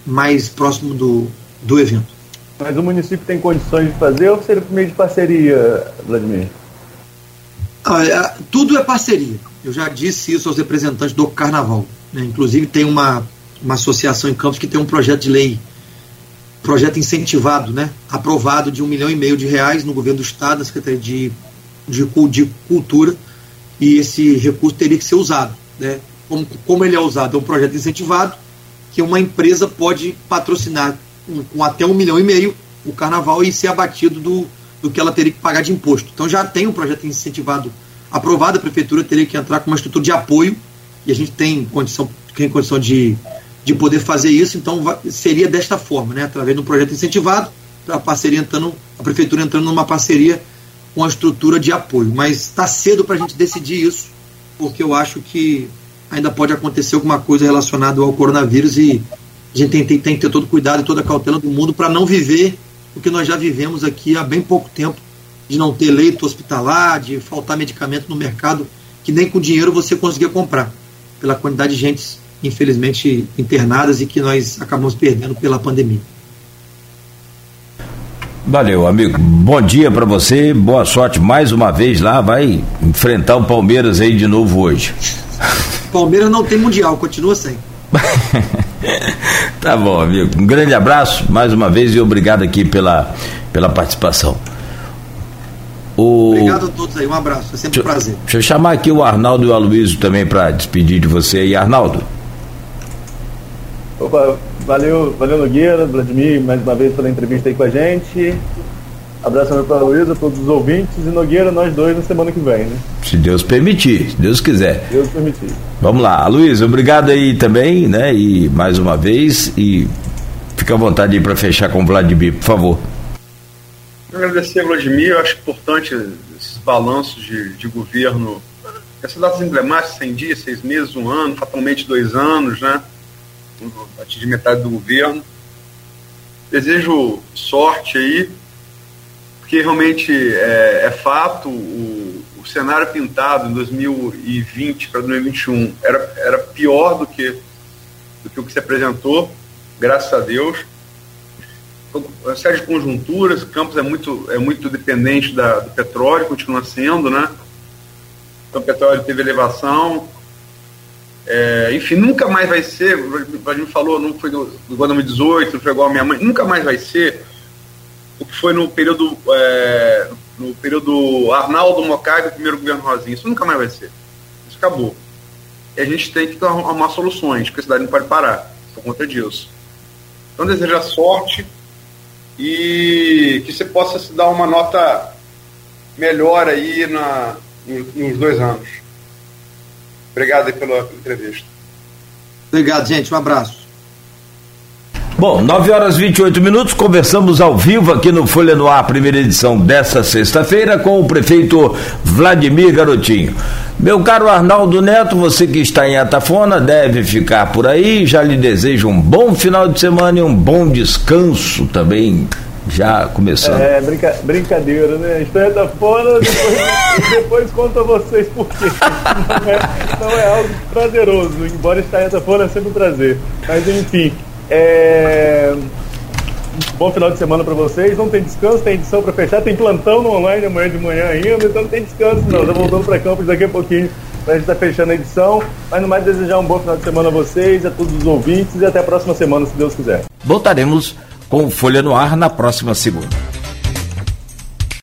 mais próximo do, do evento. Mas o município tem condições de fazer ou seria por meio de parceria, Vladimir? Ah, é, tudo é parceria. Eu já disse isso aos representantes do Carnaval. Né? Inclusive tem uma, uma associação em Campos que tem um projeto de lei projeto incentivado, né, aprovado de um milhão e meio de reais no governo do Estado, na Secretaria de, de, de Cultura, e esse recurso teria que ser usado. Né? Como, como ele é usado? É um projeto incentivado que uma empresa pode patrocinar com, com até um milhão e meio o carnaval e ser abatido do, do que ela teria que pagar de imposto. Então já tem um projeto incentivado aprovado, a prefeitura teria que entrar com uma estrutura de apoio e a gente tem condição, tem condição de, de poder fazer isso, então vai, seria desta forma, né, através de um projeto incentivado, a parceria entrando, a prefeitura entrando numa parceria com a estrutura de apoio. Mas está cedo para a gente decidir isso, porque eu acho que ainda pode acontecer alguma coisa relacionada ao coronavírus e a gente tem, tem, tem que ter todo cuidado e toda a cautela do mundo para não viver o que nós já vivemos aqui há bem pouco tempo, de não ter leito hospitalar, de faltar medicamento no mercado, que nem com dinheiro você conseguia comprar, pela quantidade de gente, infelizmente, internadas e que nós acabamos perdendo pela pandemia. Valeu, amigo. Bom dia para você, boa sorte mais uma vez lá. Vai enfrentar o Palmeiras aí de novo hoje. Palmeiras não tem mundial, continua sem. tá bom, amigo. Um grande abraço mais uma vez e obrigado aqui pela, pela participação. O... Obrigado a todos aí, um abraço, é sempre deixa, um prazer. Deixa eu chamar aqui o Arnaldo e o Aloysio também para despedir de você aí, Arnaldo. Opa, valeu, valeu Nogueira, Vladimir, mais uma vez pela entrevista aí com a gente. Abraço para a Luísa, todos os ouvintes e Nogueira, nós dois na semana que vem, né? Se Deus permitir, se Deus quiser. Deus permitir. Vamos lá, Luísa, obrigado aí também, né? E mais uma vez, e fica à vontade aí para fechar com o Vladimir, por favor. Agradecer a Vladimir, eu acho importante esses balanços de, de governo, essas datas emblemáticas, 100 dias, 6 meses, um ano, fatalmente dois anos, né? Atingir metade do governo. Desejo sorte aí porque realmente é, é fato, o, o, cenário pintado em 2020 para 2021 era, era pior do que, do que o que se apresentou, graças a Deus. Uma série de conjunturas, Campos é muito, é muito dependente da, do petróleo, continua sendo, né? Então o petróleo teve elevação, é, enfim, nunca mais vai ser, o Vladimir falou, não foi igual 2018, não foi igual a minha mãe, nunca mais vai ser o que foi no período é, no período Arnaldo Mocai do primeiro governo Rosinha. Isso nunca mais vai ser. Isso acabou. E a gente tem que arrumar soluções, porque a cidade não pode parar por conta disso. Então desejo sorte e que você possa se dar uma nota melhor aí na, nos dois anos. Obrigado pela entrevista. Obrigado, gente. Um abraço. Bom, 9 horas e 28 minutos, conversamos ao vivo aqui no Folha no Ar, primeira edição dessa sexta-feira, com o prefeito Vladimir Garotinho. Meu caro Arnaldo Neto, você que está em Atafona deve ficar por aí. Já lhe desejo um bom final de semana e um bom descanso também. Já começando. É, brinca, brincadeira, né? Estou em Atafona, depois, depois conto a vocês por quê. Não é, não é algo prazeroso, embora estar Atafona é sempre um prazer. Mas enfim. É... Bom final de semana para vocês. Não tem descanso, tem edição para fechar, tem plantão no online amanhã de manhã ainda, então não tem descanso não. Já voltando para campos daqui a pouquinho para a gente estar tá fechando a edição. Mas no mais desejar um bom final de semana a vocês, a todos os ouvintes e até a próxima semana, se Deus quiser. Voltaremos com Folha no Ar na próxima segunda.